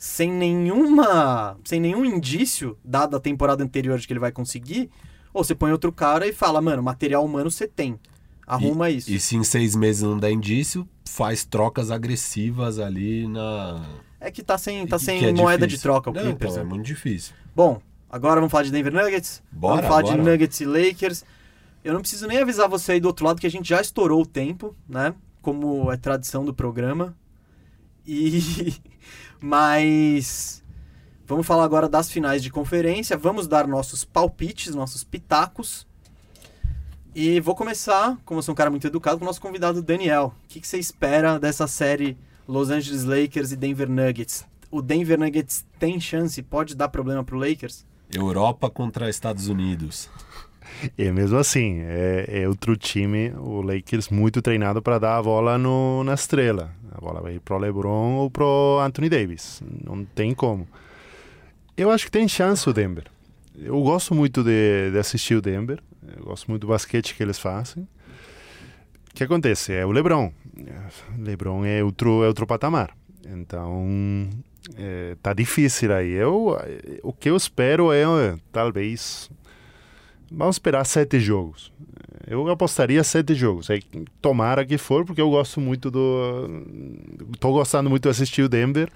sem nenhuma, sem nenhum indício, dada a temporada anterior de que ele vai conseguir, ou você põe outro cara e fala, mano, material humano você tem. Arruma
e,
isso.
E se em seis meses não der indício, faz trocas agressivas ali na.
É que tá sem, tá sem
é
moeda
difícil.
de troca o
Não,
Clippers.
então, é
né?
muito difícil.
Bom, agora vamos falar de Denver Nuggets.
Bora,
vamos falar
bora.
de Nuggets e Lakers. Eu não preciso nem avisar você aí do outro lado que a gente já estourou o tempo, né? Como é tradição do programa. E mas vamos falar agora das finais de conferência. Vamos dar nossos palpites, nossos pitacos. E vou começar, como eu sou um cara muito educado, com o nosso convidado Daniel. O que, que você espera dessa série Los Angeles Lakers e Denver Nuggets? O Denver Nuggets tem chance? Pode dar problema pro Lakers?
Europa contra Estados Unidos.
E mesmo assim, é, é outro time, o Lakers, muito treinado para dar a bola no, na estrela. A bola vai pro LeBron ou pro Anthony Davis. Não tem como. Eu acho que tem chance o Denver. Eu gosto muito de, de assistir o Denver. Eu gosto muito do basquete que eles fazem. O que acontece? É o LeBron. LeBron é outro, é outro patamar. Então, é, tá difícil aí. Eu, o que eu espero é, talvez, Vamos esperar sete jogos. Eu apostaria sete jogos. Aí, tomara que for, porque eu gosto muito do. Estou gostando muito de assistir o Denver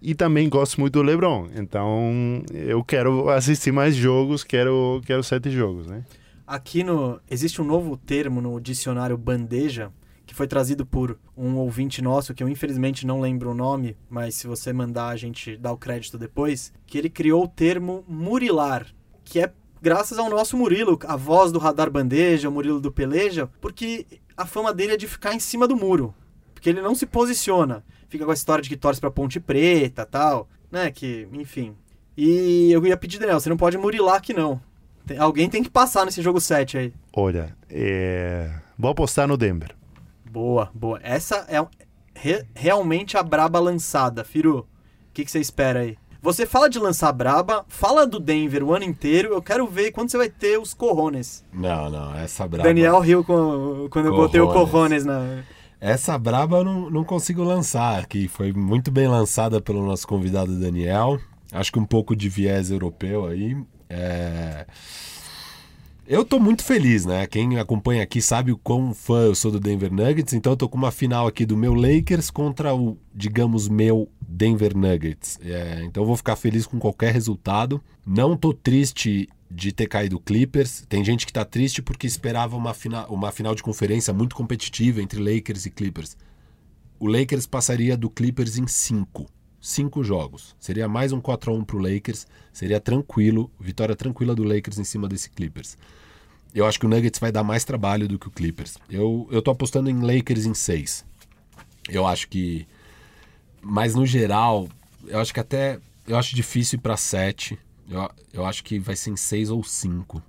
e também gosto muito do LeBron. Então eu quero assistir mais jogos, quero, quero sete jogos, né?
Aqui no existe um novo termo no dicionário bandeja que foi trazido por um ouvinte nosso que eu infelizmente não lembro o nome, mas se você mandar a gente dá o crédito depois, que ele criou o termo murilar, que é graças ao nosso Murilo, a voz do Radar Bandeja, o Murilo do Peleja, porque a fama dele é de ficar em cima do muro, porque ele não se posiciona, fica com a história de que torce pra Ponte Preta, tal, né, que, enfim. E eu ia pedir, Daniel, você não pode murilar aqui não. Tem- alguém tem que passar nesse jogo 7 aí.
Olha, é, vou apostar no Denver.
Boa, boa. Essa é re- realmente a braba lançada. Firu, o que, que você espera aí? Você fala de lançar braba, fala do Denver o ano inteiro. Eu quero ver quando você vai ter os corrones.
Não, não, essa braba.
Daniel riu com- quando eu botei o corrones
Corrones.
na.
Essa braba eu não, não consigo lançar aqui. Foi muito bem lançada pelo nosso convidado Daniel. Acho que um pouco de viés europeu aí. É, Eu tô muito feliz, né? Quem acompanha aqui sabe o quão fã eu sou do Denver Nuggets, então eu tô com uma final aqui do meu Lakers contra o, digamos, meu Denver Nuggets. É, então eu vou ficar feliz com qualquer resultado. Não tô triste de ter caído Clippers. Tem gente que tá triste porque esperava uma, fina, uma final de conferência muito competitiva entre Lakers e Clippers. O Lakers passaria do Clippers em cinco. Cinco jogos. Seria mais um 4x1 pro Lakers. Seria tranquilo. Vitória tranquila do Lakers em cima desse Clippers. Eu acho que o Nuggets vai dar mais trabalho do que o Clippers. Eu, eu tô apostando em Lakers em 6. Eu acho que. Mas no geral, eu acho que até. Eu acho difícil ir pra 7. Eu, eu acho que vai ser em 6 ou 5.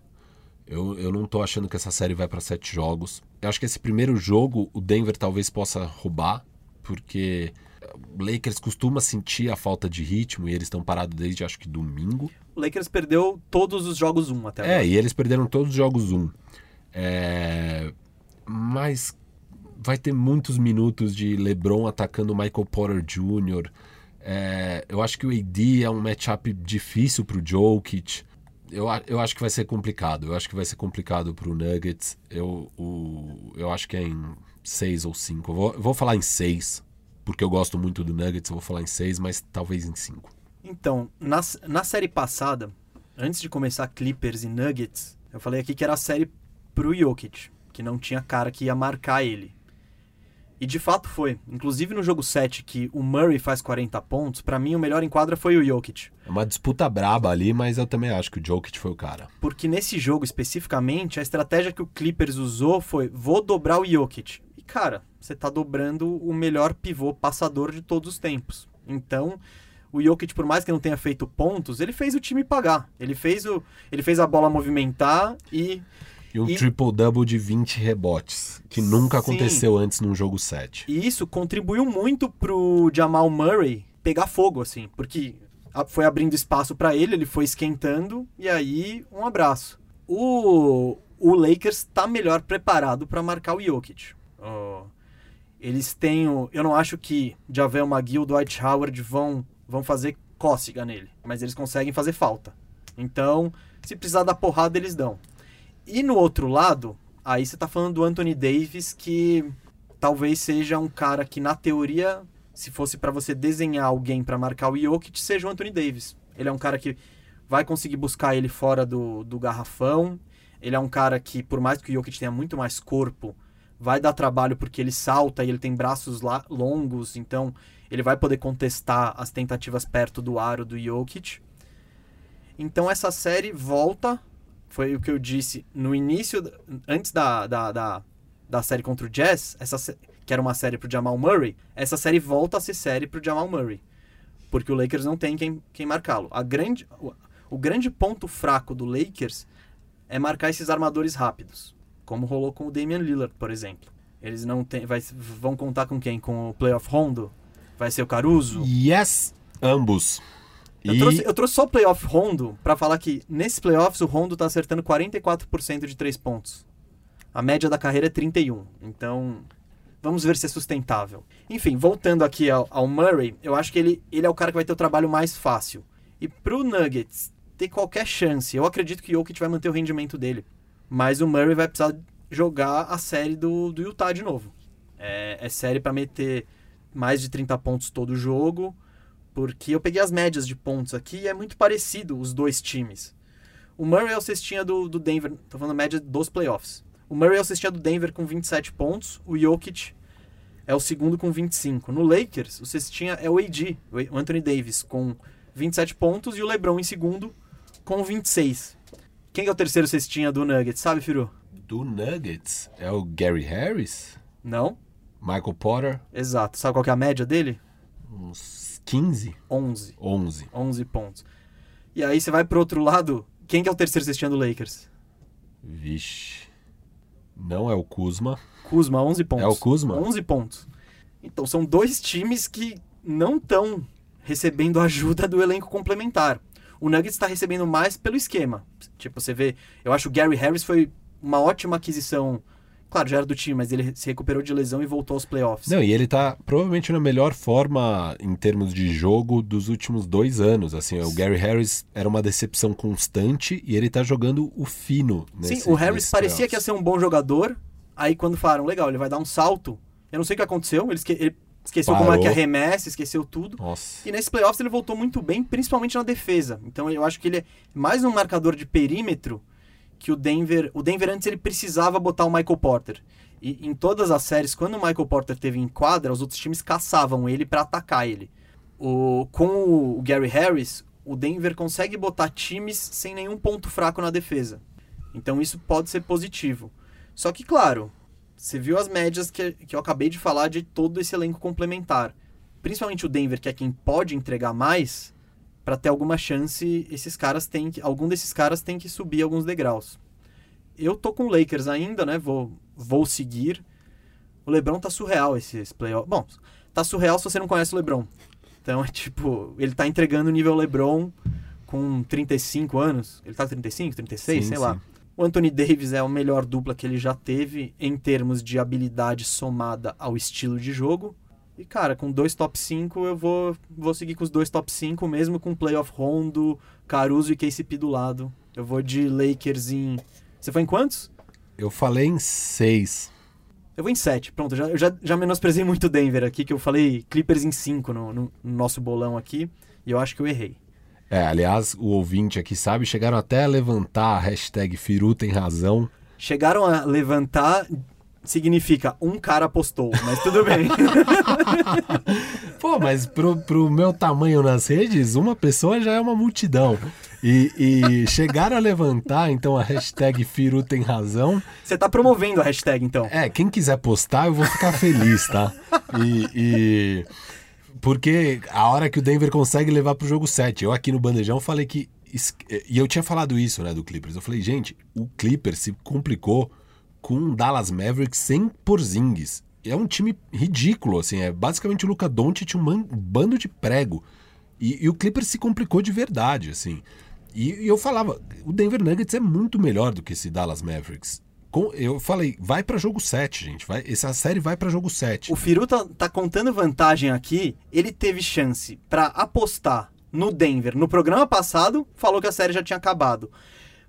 Eu, eu não tô achando que essa série vai para 7 jogos. Eu acho que esse primeiro jogo o Denver talvez possa roubar, porque o Lakers costuma sentir a falta de ritmo e eles estão parados desde acho que domingo.
O Lakers perdeu todos os jogos 1 até
É,
agora.
e eles perderam todos os jogos 1. É, Mas vai ter muitos minutos de LeBron atacando o Michael Porter Jr. É, Eu acho que o AD é um matchup difícil pro Jokic. Eu, eu acho que vai ser complicado. Eu acho que vai ser complicado pro Nuggets. Eu, o, eu acho que é em 6 ou 5. Eu vou, eu vou falar em 6, porque eu gosto muito do Nuggets. Eu vou falar em 6, mas talvez em 5.
Então, na, na série passada, antes de começar Clippers e Nuggets, eu falei aqui que era a série pro Jokic, que não tinha cara que ia marcar ele. E de fato foi. Inclusive no jogo 7, que o Murray faz 40 pontos, pra mim o melhor em quadra foi o Jokic.
É uma disputa braba ali, mas eu também acho que o Jokic foi o cara.
Porque nesse jogo especificamente, a estratégia que o Clippers usou foi: vou dobrar o Jokic. Cara, você tá dobrando o melhor pivô passador de todos os tempos. Então, o Jokic, por mais que não tenha feito pontos, ele fez o time pagar. Ele fez, o, ele fez a bola movimentar e.
E um
E-
triple-double de 20 rebotes, que nunca
Sim.
aconteceu antes num jogo 7.
E isso contribuiu muito pro Jamal Murray pegar fogo, assim, porque foi abrindo espaço pra ele, ele foi esquentando, e aí um abraço. O, o Lakers tá melhor preparado pra marcar o Jokic. Ó, eles têm o, Eu não acho que Javel McGill e Dwight Howard vão, vão fazer cócega nele, mas eles conseguem fazer falta. Então, se precisar dar porrada, eles dão. E no outro lado, aí você tá falando do Anthony Davis, que talvez seja um cara que, na teoria, se fosse pra você desenhar alguém pra marcar o Jokic, seja o Anthony Davis. Ele é um cara que vai conseguir buscar ele fora do, do garrafão. Ele é um cara que, por mais que o Jokic tenha muito mais corpo, vai dar trabalho porque ele salta e ele tem braços la- longos, então ele vai poder contestar as tentativas perto do aro do Jokic. Então essa série volta, foi o que eu disse no início, antes da, da, da, da série contra o Jazz, essa, que era uma série pro Jamal Murray, essa série volta a ser série pro Jamal Murray. Porque o Lakers não tem quem, quem marcá-lo. Grande, o, o grande ponto fraco do Lakers é marcar esses armadores rápidos. Como rolou com o Damian Lillard, por exemplo. Eles não tem, vai, vão contar com quem? Com o Playoff Rondo? Vai ser o Caruso?
Yes, ambos.
Eu,
E
trouxe, eu trouxe só o playoff Rondo pra falar que nesses playoffs o Rondo tá acertando 44% de 3 pontos. A média da carreira é 31. Então, vamos ver se é sustentável. Enfim, voltando aqui ao, ao Murray, eu acho que ele, ele é o cara que vai ter o trabalho mais fácil. E pro Nuggets ter qualquer chance, eu acredito que o Jokic vai manter o rendimento dele. Mas o Murray vai precisar jogar a série do, do Utah de novo. É, é série pra meter mais de 30 pontos todo jogo. Porque eu peguei as médias de pontos aqui e é muito parecido os dois times. O Murray é o cestinha do, do Denver, tô falando média dos playoffs. O Murray é o cestinha do Denver com 27 pontos, o Jokic é o segundo com 25. No Lakers, o cestinha é o AD, o Anthony Davis, com 27 pontos e o LeBron em segundo com 26. Quem é o terceiro cestinha do Nuggets, sabe, Firu?
do Nuggets é o Gary Harris,
Não?
Michael Potter,
Exato. Sabe qual que é a média dele?
uns 15,
11.
11.
11 pontos. E aí você vai pro outro lado, quem que é o terceiro cestinha do Lakers?
Vixe. Não é o Kuzma.
Kuzma, 11 pontos.
É o Kuzma?
11 pontos. Então, são dois times que não estão recebendo ajuda do elenco complementar. O Nuggets está recebendo mais pelo esquema. Tipo, você vê... Eu acho que o Gary Harris foi uma ótima aquisição claro, já era do time, mas ele se recuperou de lesão e voltou aos playoffs.
Não, e ele tá provavelmente na melhor forma em termos de jogo dos últimos dois anos. Assim, o Gary Harris era uma decepção constante e ele tá jogando o fino.
Sim,
nesse-
o Harris parecia
playoffs.
que ia ser um bom jogador, aí quando falaram, legal, ele vai dar um salto, eu não sei o que aconteceu, ele, esque- ele esqueceu como é que
Parou.
arremessa, esqueceu tudo.
Nossa.
E nesse playoffs ele voltou muito bem, principalmente na defesa. Então eu acho que ele é mais um marcador de perímetro que o Denver. O Denver antes ele precisava botar o Michael Porter. E em todas as séries, quando o Michael Porter teve em quadra, os outros times caçavam ele para atacar ele. O, com o Gary Harris, o Denver consegue botar times sem nenhum ponto fraco na defesa. Então isso pode ser positivo. Só que, claro, você viu as médias que, que eu acabei de falar de todo esse elenco complementar. Principalmente o Denver, que é quem pode entregar mais, para ter alguma chance, esses caras têm que, algum desses caras tem que subir alguns degraus. Eu tô com o Lakers ainda, né? Vou, vou seguir. O LeBron tá surreal esses playoffs. Bom, tá surreal se você não conhece o LeBron. Então é tipo, ele tá entregando o nível LeBron com 35 anos. Ele tá com 35, 36,
Sim,
sei
sim.
lá. O Anthony Davis é a melhor dupla que ele já teve em termos de habilidade somada ao estilo de jogo. E, cara, com dois top 5, eu vou, vou seguir com os dois top 5, mesmo com playoff Rondo, Caruso e KCP do lado. Eu vou de Lakers em. Você foi em quantos?
Eu falei em seis.
Eu vou em 7. Pronto, já, já, já menosprezei muito o Denver aqui, que eu falei Clippers em 5 no, no- no nosso bolão aqui. E eu acho que eu errei.
É, aliás, o ouvinte aqui sabe, chegaram até a levantar a hashtag Firu tem razão.
Chegaram a levantar, significa um cara apostou, mas tudo bem.
Pô, mas pro, pro meu tamanho nas redes, uma pessoa já é uma multidão. E, e chegaram a levantar, então, a hashtag Firu tem razão.
Você tá promovendo a hashtag, então.
É, quem quiser postar, eu vou ficar feliz, tá? E, e- Porque a hora que o Denver consegue levar pro jogo 7, eu aqui no Bandejão falei que. E eu tinha falado isso, né, do Clippers. Eu falei, gente, o Clippers se complicou com o Dallas Mavericks sem Porzingis. É um time ridículo, assim. É basicamente o Luca Doncic um, um bando de prego. E, e o Clippers se complicou de verdade, assim. E, e eu falava, o Denver Nuggets é muito melhor do que esse Dallas Mavericks. Com- eu falei, vai pra jogo 7, gente. Vai, essa série vai pra jogo 7.
O Firu tá, tá contando vantagem aqui. Ele teve chance pra apostar no Denver no programa passado, falou que a série já tinha acabado.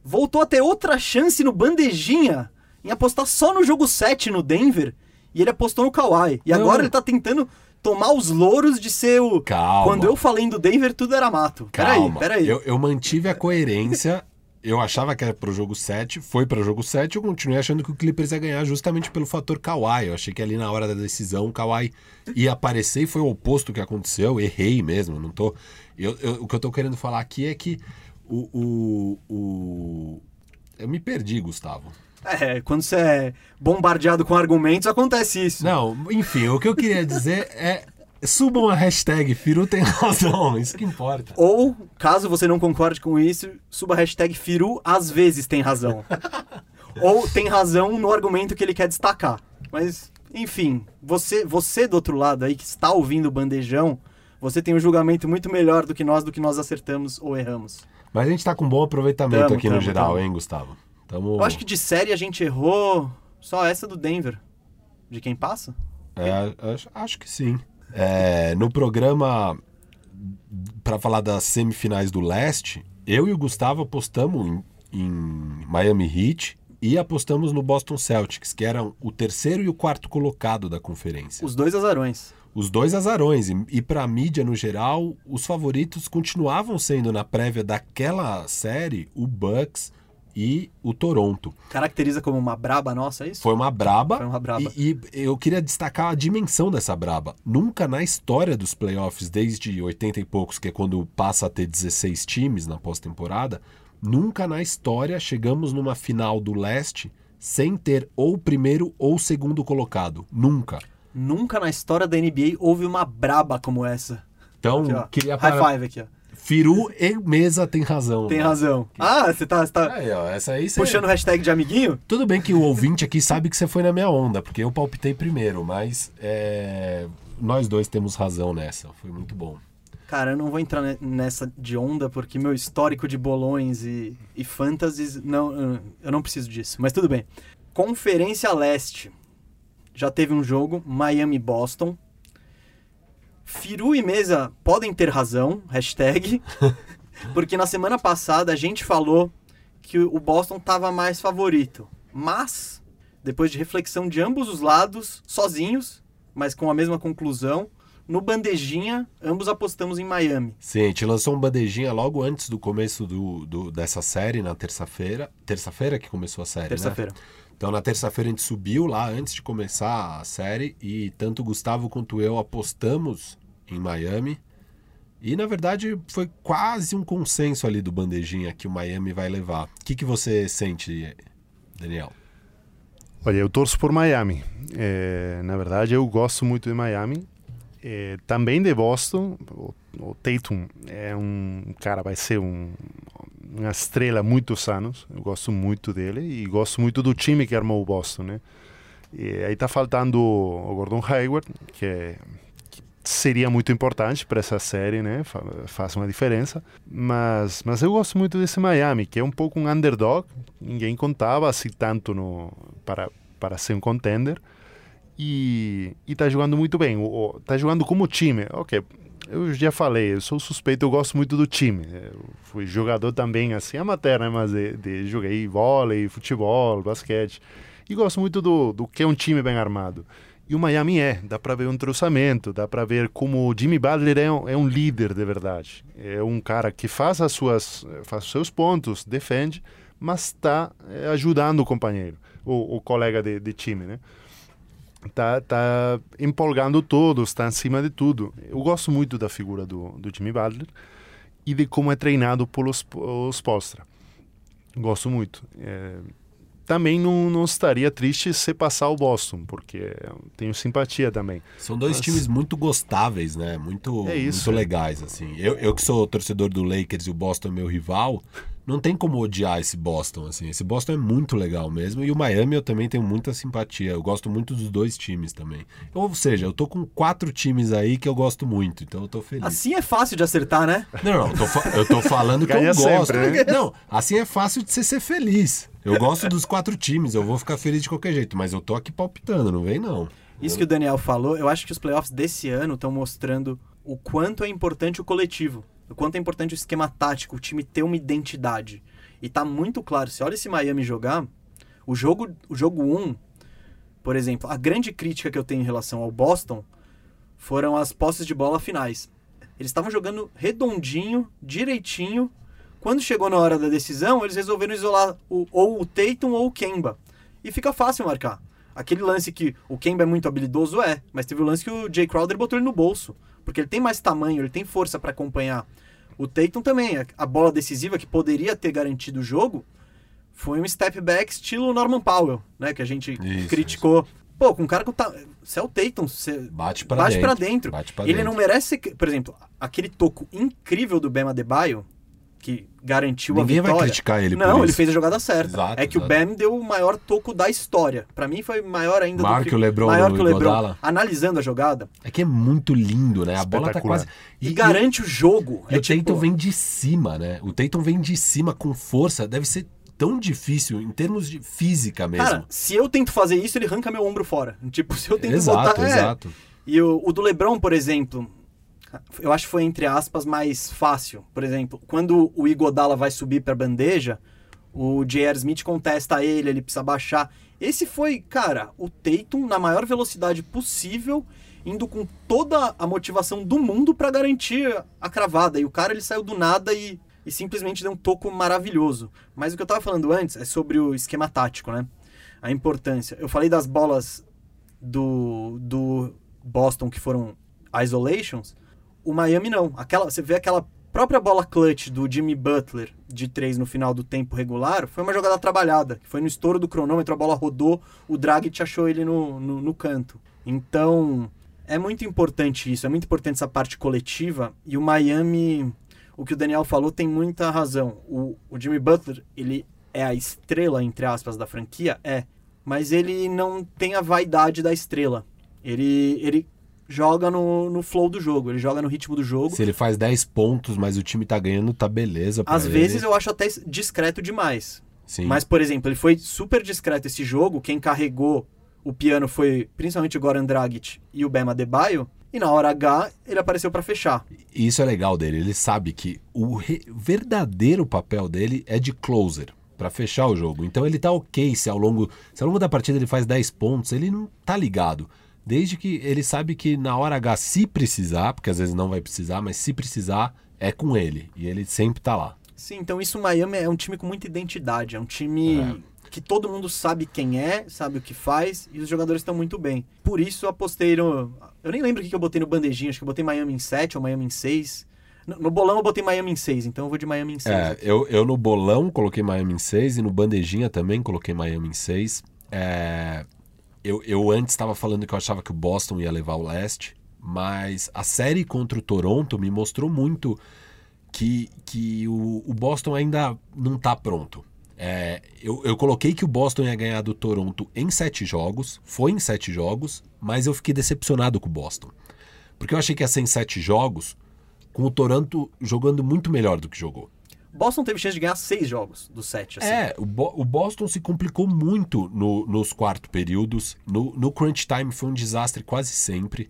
Voltou a ter outra chance no Bandejinha em apostar só no jogo 7 no Denver e ele apostou no Kawhi. E
Não.
agora ele tá tentando tomar os louros de ser o.
Calma.
Quando eu falei do Denver, tudo era mato. Peraí,
Calma.
peraí.
Eu, eu mantive a coerência. Eu achava que era pro jogo 7, foi para jogo 7, eu continuei achando que o Clippers ia ganhar justamente pelo fator Kawhi. Eu achei que ali na hora da decisão o Kawhi ia aparecer e foi o oposto que aconteceu. Errei mesmo, não tô. Eu, eu- o que eu tô querendo falar aqui é que o, o, o- Eu me perdi, Gustavo.
É, quando você é bombardeado com argumentos, acontece isso.
Não, enfim, o que eu queria dizer é. Subam a hashtag Firu tem razão, isso que importa.
Ou, caso você não concorde com isso, suba a hashtag Firu às vezes tem razão. Ou tem razão no argumento que ele quer destacar. Mas, enfim, você, você do outro lado aí que está ouvindo o bandejão, você tem um julgamento muito melhor do que nós, do que nós acertamos ou erramos.
Mas a gente tá com bom aproveitamento
Tamo,
aqui no
tamo,
geral,
tamo.
hein, Gustavo? Tamo...
Eu acho que de série a gente errou só essa do Denver. De quem passa?
É, acho, acho que sim. É, no programa para falar das semifinais do leste, eu e o Gustavo apostamos em, em Miami Heat e apostamos no Boston Celtics, que eram o terceiro e o quarto colocado da conferência.
Os dois azarões.
Os dois azarões. E, e para a mídia no geral, os favoritos continuavam sendo na prévia daquela série o Bucks e o Toronto.
Caracteriza como uma braba nossa, é isso?
Foi uma braba.
Foi uma braba.
E, e eu queria destacar a dimensão dessa braba. Nunca na história dos playoffs, desde 80 e poucos, que é quando passa a ter 16 times na pós-temporada, nunca na história chegamos numa final do leste sem ter ou o primeiro ou o segundo colocado. Nunca.
Nunca na história da NBA houve uma braba como essa.
Então,
Aqui,
queria
High five aqui, ó.
Firu e Mesa tem razão.
Tem
né?
razão. Ah, você tá, você tá
Aí, ó, essa aí você...
puxando hashtag de amiguinho?
Tudo bem que o ouvinte aqui sabe que você foi na minha onda, porque eu palpitei primeiro, mas é, nós dois temos razão nessa. Foi muito bom.
Cara, eu não vou entrar ne- nessa de onda, porque meu histórico de bolões e, e fantasies, não, eu não preciso disso. Mas tudo bem. Conferência Leste. Já teve um jogo, Miami e Boston. Firu e Mesa podem ter razão, hashtag, porque na semana passada a gente falou que o Boston estava mais favorito. Mas, depois de reflexão de ambos os lados, sozinhos, mas com a mesma conclusão, no bandejinha, ambos apostamos em Miami.
Sim, a gente lançou um bandejinha logo antes do começo do, do dessa série, na terça-feira. Terça-feira que começou a série,
Terça-feira.
né? Então na terça-feira a gente subiu lá antes de começar a série e tanto o Gustavo quanto eu apostamos em Miami. E na verdade foi quase um consenso ali do bandejinha que o Miami vai levar. O que, que você sente, Daniel?
Olha, eu torço por Miami. É, na verdade, eu gosto muito de Miami. É, também de Boston. O, o Tatum é um cara, vai ser um, uma estrela muitos anos. Eu gosto muito dele e gosto muito do time que armou o Boston, né? E aí tá faltando o Gordon Hayward, que, é, que seria muito importante para essa série, né? Fa faz uma diferença. Mas, mas eu gosto muito desse Miami, que é um pouco um underdog. Ninguém contava assim tanto no, para, para ser um contender. E, e tá jogando muito bem. O, o, tá jogando como time. Ok, eu já falei, eu sou suspeito, eu gosto muito do time. Eu fui jogador também, assim, amateur, né? Mas de, de, joguei vôlei, futebol, basquete. E gosto muito do, do que é um time bem armado. E o Miami é, dá para ver um trocamento, dá para ver como o Jimmy Butler é um, é um, líder de verdade. É um cara que faz as suas, faz os seus pontos, defende, mas está é, ajudando o companheiro, o, o colega de, de time, né? tá, tá empolgando todos, está acima de tudo. Eu gosto muito da figura do, do Jimmy Butler e de como é treinado pelos os. Gosto muito. É, também não, não estaria triste se passar o Boston, porque tenho simpatia também.
São dois Mas... times muito gostáveis, né? Muito, é muito legais, assim. Eu, eu que sou torcedor do Lakers e o Boston é meu rival, não tem como odiar esse Boston, assim. Esse Boston é muito legal mesmo. E o Miami eu também tenho muita simpatia. Eu gosto muito dos dois times também. Ou seja, eu tô com quatro times aí que eu gosto muito, então eu tô feliz.
Assim é fácil de acertar, né?
Não, não, eu tô, eu tô falando que eu gosto. Sempre, né? Não, assim é fácil de você ser feliz. Eu gosto dos quatro times, eu vou ficar feliz de qualquer jeito, mas eu tô aqui palpitando, não vem não.
Isso que o Daniel falou, eu acho que os playoffs desse ano estão mostrando o quanto é importante o coletivo, o quanto é importante o esquema tático, o time ter uma identidade. E tá muito claro, se olha esse Miami jogar, o jogo, o jogo 1, por exemplo, a grande crítica que eu tenho em relação ao Boston foram as posses de bola finais. Eles estavam jogando redondinho, direitinho, quando chegou na hora da decisão, eles resolveram isolar o, ou o Tatum ou o Kemba. E fica fácil marcar. Aquele lance que o Kemba é muito habilidoso é, mas teve o lance que o Jay Crowder botou ele no bolso. Porque ele tem mais tamanho, ele tem força para acompanhar. O Tatum também, a bola decisiva que poderia ter garantido o jogo, foi um step back estilo Norman Powell, né? Que a gente isso, criticou. Isso. Pô, com um cara que tá. Você é o Tatum, você
bate
bate
dentro.
Dentro.
Bate pra
ele
dentro.
não merece. Por exemplo, aquele toco incrível do Bema Debaio, que garantiu
Ninguém
a vitória.
vai criticar ele
Não, ele fez a jogada certa.
Exato,
é que
exato.
o Bam deu o maior toco da história. Pra mim foi maior ainda
Maior
do
que o LeBron
maior que o LeBron.
Iguodala.
Analisando a jogada
É que é muito lindo, né? A bola tá quase.
e, garante o jogo.
E
é
o
tipo,
Tatum vem de cima, né? O Tatum vem de cima com força. Deve ser tão difícil em termos de física mesmo.
Cara, se eu tento fazer isso, ele arranca meu ombro fora. Tipo, se eu tento
exato,
botar. é.
exato.
E o, o do LeBron, por exemplo, eu acho que foi, entre aspas, mais fácil. Por exemplo, quando o Igodala vai subir pra bandeja, o J.R. Smith contesta ele, ele precisa baixar. Esse foi, cara, o Tatum na maior velocidade possível, indo com toda a motivação do mundo pra garantir a cravada. E o cara, ele saiu do nada e, e simplesmente deu um toco maravilhoso. Mas o que eu tava falando antes é sobre o esquema tático, né? A importância. Eu falei das bolas do, do Boston que foram isolations, o Miami não. Aquela, você vê aquela própria bola clutch do Jimmy Butler de três no final do tempo regular, foi uma jogada trabalhada, foi no estouro do cronômetro, a bola rodou, o Dragic achou ele no, no, no canto. Então, é muito importante isso, é muito importante essa parte coletiva, e o Miami, o que o Daniel falou tem muita razão. O, o Jimmy Butler, ele é a estrela, entre aspas, da franquia? É. Mas ele não tem a vaidade da estrela. Ele, ele joga no, no flow do jogo, ele joga no ritmo do jogo.
Se ele faz 10 pontos, mas o time tá ganhando, tá beleza.
Às
ele.
vezes eu acho até discreto demais.
Sim.
Mas, por exemplo, ele foi super discreto esse jogo. Quem carregou o piano foi principalmente o Goran Dragic e o Bema Debaio. E na hora H, ele apareceu para fechar.
E Isso é legal dele. Ele sabe que o re- verdadeiro papel dele é de closer, pra fechar o jogo. Então ele tá ok se ao longo, se ao longo da partida ele faz 10 pontos, ele não tá ligado. Desde que ele sabe que na hora H, se precisar, porque às vezes não vai precisar, mas se precisar, é com ele. E ele sempre tá lá.
Sim, então isso Miami é um time com muita identidade. É um time
É.
que todo mundo sabe quem é, sabe o que faz e os jogadores estão muito bem. Por isso eu apostei no. Eu nem lembro o que eu botei no bandejinho, acho que eu botei Miami em 7 ou Miami em 6. No, no bolão eu botei Miami em 6, então eu vou de Miami em 6.
É, eu, eu no bolão coloquei Miami em 6 e no bandejinha também coloquei Miami em 6. É, eu, eu antes estava falando que eu achava que o Boston ia levar o leste, mas a série contra o Toronto me mostrou muito que, que o, o Boston ainda não está pronto. É, eu, eu coloquei que o Boston ia ganhar do Toronto em sete jogos, foi em sete jogos, mas eu fiquei decepcionado com o Boston. Porque eu achei que ia ser em sete jogos, com o Toronto jogando muito melhor do que jogou.
Boston teve chance de ganhar 6 jogos dos 7. Assim.
É, o, Bo- o Boston se complicou muito no- nos quartos períodos. No, no crunch time foi um desastre quase sempre.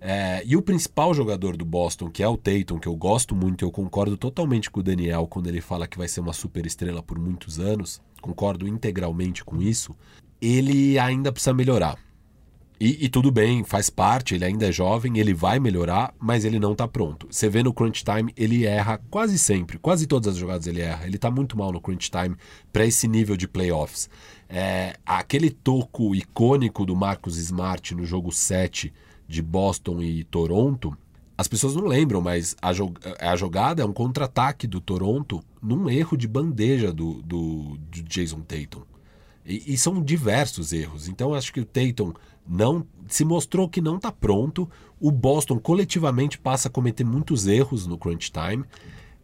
É, e o principal jogador do Boston, que é o Tatum, que eu gosto muito, eu concordo totalmente com o Daniel quando ele fala que vai ser uma super estrela por muitos anos, concordo integralmente com isso, ele ainda precisa melhorar. E, e tudo bem, faz parte, ele ainda é jovem, ele vai melhorar, mas ele não tá pronto. Você vê no crunch time, ele erra quase sempre, quase todas as jogadas ele erra. Ele tá muito mal no crunch time para esse nível de playoffs. É, aquele toco icônico do Marcus Smart no jogo 7 de Boston e Toronto, as pessoas não lembram, mas a, jo- a jogada é um contra-ataque do Toronto num erro de bandeja do, do, do Jason Tatum. E, e são diversos erros. Então acho que o Tatum não se mostrou que não está pronto. O Boston coletivamente passa a cometer muitos erros no crunch time.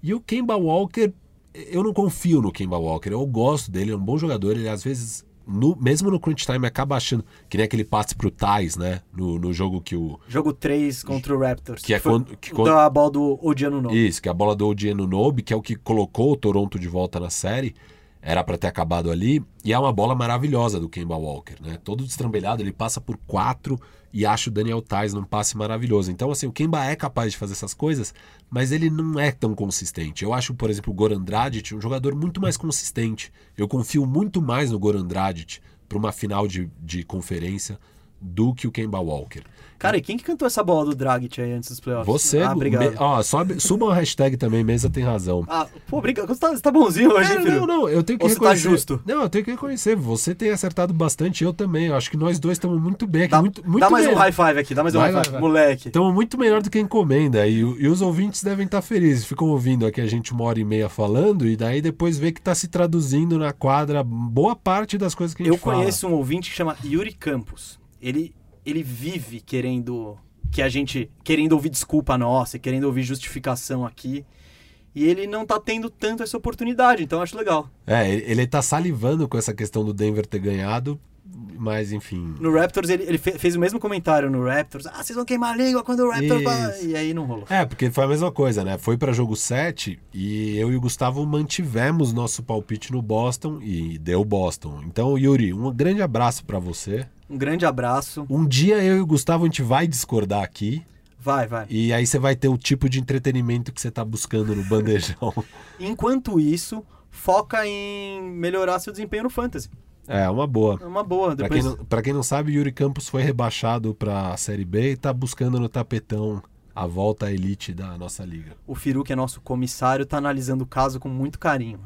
E o Kemba Walker, eu não confio no Kemba Walker. Eu gosto dele, é um bom jogador. Ele às vezes, no- mesmo no crunch time, acaba achando que nem aquele passe pro Thais, né? No, no jogo que o.
Jogo 3 contra o Raptors.
Que é
foi
quando- que
o
quando-
da bola do Odiano Novo.
Isso, que é a bola do OG Nobe, que é o que colocou o Toronto de volta na série. Era para ter acabado ali. E é uma bola maravilhosa do Kemba Walker, né? Todo destrambelhado, ele passa por quatro e acha o Daniel Tais num passe maravilhoso. Então, assim, o Kemba é capaz de fazer essas coisas, mas ele não é tão consistente. Eu acho, por exemplo, o Goran Dragic um jogador muito mais consistente. Eu confio muito mais no Goran Dragic para uma final de, de conferência do que o Kemba Walker.
Cara, e quem que cantou essa bola do Dragic aí antes dos playoffs?
Você,
Ah, obrigado.
me- ó, sobe, suba uma hashtag também, Mesa tem razão.
Ah, pô, obrigado. Você tá, você tá bonzinho hoje, hein,
Cara,
filho?
não, não, eu tenho que
Ou você tá
reconhecer.
justo?
Não, eu tenho que reconhecer. Você tem acertado bastante, eu também. Eu acho que nós dois estamos muito bem aqui.
Dá,
muito, muito
dá mais
bem.
um high five aqui, dá mais um
Vai,
high
vai,
five.
vai.
Moleque.
Estamos muito melhor do que encomenda. E, e os ouvintes devem estar felizes. Ficam ouvindo aqui a gente uma hora e meia falando, e daí depois vê que está se traduzindo na quadra boa parte das coisas que a gente
Eu
fala.
conheço um ouvinte que chama Yuri Campos. Ele, ele vive querendo que a gente. querendo ouvir desculpa nossa, e querendo ouvir justificação aqui. E ele não tá tendo tanto essa oportunidade, então acho legal.
É, ele ele tá salivando com essa questão do Denver ter ganhado, mas enfim.
No Raptors, ele, ele fe- fez o mesmo comentário no Raptors. Ah, vocês vão queimar a língua quando o Raptors. vai-"
Isso.
E aí não rolou.
É, porque foi a mesma coisa, né? Foi para jogo 7 e eu e o Gustavo mantivemos nosso palpite no Boston e deu Boston. Então, Yuri, um grande abraço para você.
Um grande abraço.
Um dia eu e o Gustavo a gente vai discordar aqui
Vai, vai.
e aí você vai ter o tipo de entretenimento que você tá buscando no bandejão.
Enquanto isso, foca em melhorar seu desempenho no Fantasy.
É, uma boa.
É uma boa.
Pra
Depois...
quem, não, pra quem não sabe, Yuri Campos foi rebaixado pra Série B e tá buscando no tapetão a volta à elite da nossa liga.
O Firu, que é nosso comissário, tá analisando o caso com muito carinho.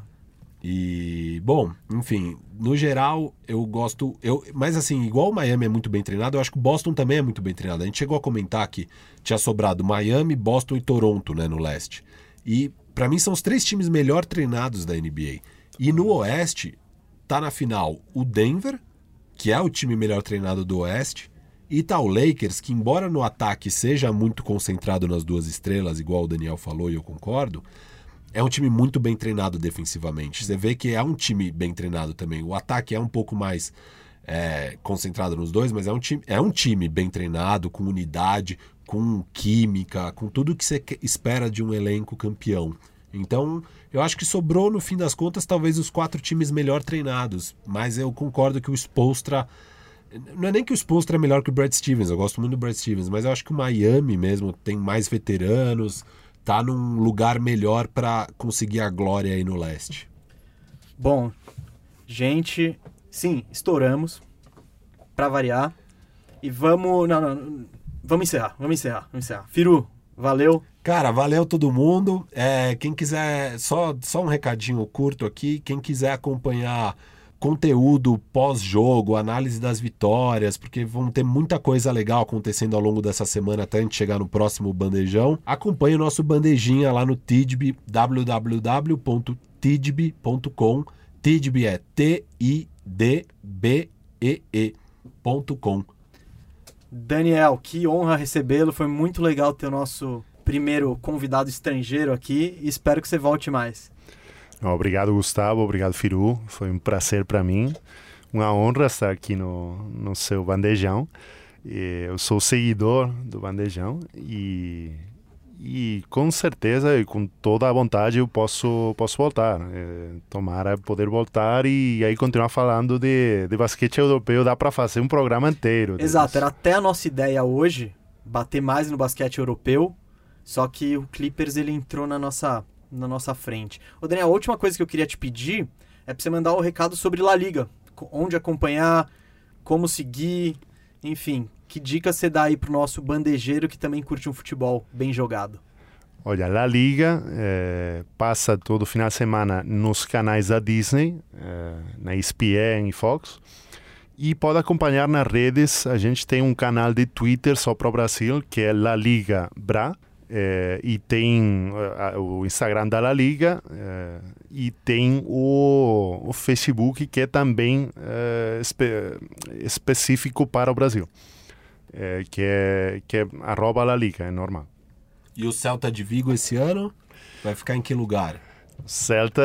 E, bom, enfim, no geral, eu gosto. Eu, mas assim, igual o Miami é muito bem treinado, eu acho que o Boston também é muito bem treinado. A gente chegou a comentar que tinha sobrado Miami, Boston e Toronto, né, no leste. E pra mim são os três times melhor treinados da NBA. E no oeste, tá na final o Denver, que é o time melhor treinado do oeste, e tá o Lakers, que embora no ataque seja muito concentrado nas duas estrelas, igual o Daniel falou e eu concordo, é um time muito bem treinado defensivamente. Você vê que é um time bem treinado também. O ataque é um pouco mais é, concentrado nos dois, mas é um, time, é um time bem treinado, com unidade, com química, com tudo que você espera de um elenco campeão. Então, eu acho que sobrou, no fim das contas, talvez os quatro times melhor treinados. Mas eu concordo que o Spolstra. Não é nem que o Spolstra é melhor que o Brad Stevens, eu gosto muito do Brad Stevens, mas eu acho que o Miami mesmo tem mais veteranos, tá num lugar melhor para conseguir a glória aí no leste.
Bom, gente, sim, estouramos para variar e vamos, não, não, vamos encerrar, vamos encerrar, vamos encerrar. Firu, valeu.
Cara, valeu todo mundo. É, quem quiser, só, só um recadinho curto aqui. Quem quiser acompanhar conteúdo pós-jogo, análise das vitórias, porque vão ter muita coisa legal acontecendo ao longo dessa semana até a gente chegar no próximo bandejão. Acompanhe o nosso bandejinha lá no Tidb, www.tidb.com. Tidb é T-I-D-B-E-E.com.
Daniel, que honra recebê-lo. Foi muito legal ter o nosso primeiro convidado estrangeiro aqui e espero que você volte mais.
Obrigado, Gustavo. Obrigado, Firu. Foi um prazer para mim. Uma honra estar aqui no, no seu bandejão. Eu sou seguidor do bandejão e, e com certeza e com toda a vontade eu posso, posso voltar. É, tomara poder voltar e aí continuar falando de, de basquete europeu. Dá para fazer um programa inteiro.
Exato, era até a nossa ideia hoje bater mais no basquete europeu, só que o Clippers ele entrou na nossa na nossa frente. Ô Daniel, a última coisa que eu queria te pedir é para você mandar o um recado sobre La Liga. Onde acompanhar, como seguir, enfim, que dica você dá aí pro nosso bandejeiro que também curte um futebol bem jogado?
Olha, La Liga é, passa todo final de semana nos canais da Disney, é, na ESPN e Fox. E pode acompanhar nas redes. A gente tem um canal de Twitter só para o Brasil, que é La Liga Bra. É, e tem uh, o Instagram da La Liga uh, e tem o, o, Facebook que é também uh, espe específico para o Brasil. Que é que é arroba La Liga é normal.
E o Celta de Vigo esse ano? Vai ficar em que lugar?
Celta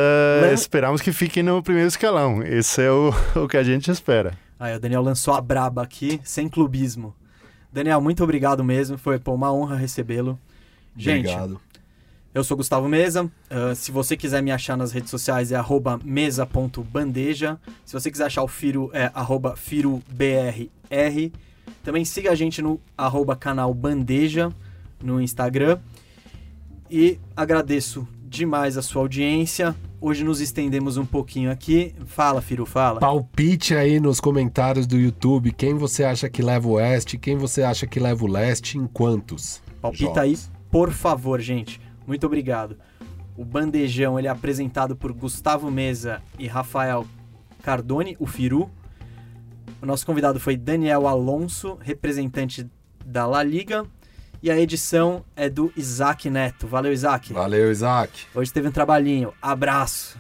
esperamos que fique no primeiro escalão. Esse é o, o que a gente espera.
Aí o Daniel lançou a braba aqui sem clubismo. Daniel muito obrigado mesmo. Foi pô, uma honra recebê-lo Gente, Obrigado. eu sou Gustavo Mesa. Uh, se você quiser me achar nas redes sociais é mesa.bandeja. Se você quiser achar o Firo é FiroBRR. Também siga a gente no arroba canal Bandeja no Instagram. E agradeço demais a sua audiência. Hoje nos estendemos um pouquinho aqui. Fala, Firo, fala.
Palpite aí nos comentários do YouTube. Quem você acha que leva o Oeste? Quem você acha que leva o Leste? Em quantos?
Palpita jogos? aí por favor, gente. Muito obrigado. O Bandejão ele é apresentado por Gustavo Mesa e Rafael Cardone, o Firu. O nosso convidado foi Daniel Alonso, representante da La Liga. E a edição é do Isaac Neto. Valeu, Isaac.
Valeu, Isaac.
Hoje teve um trabalhinho. Abraço.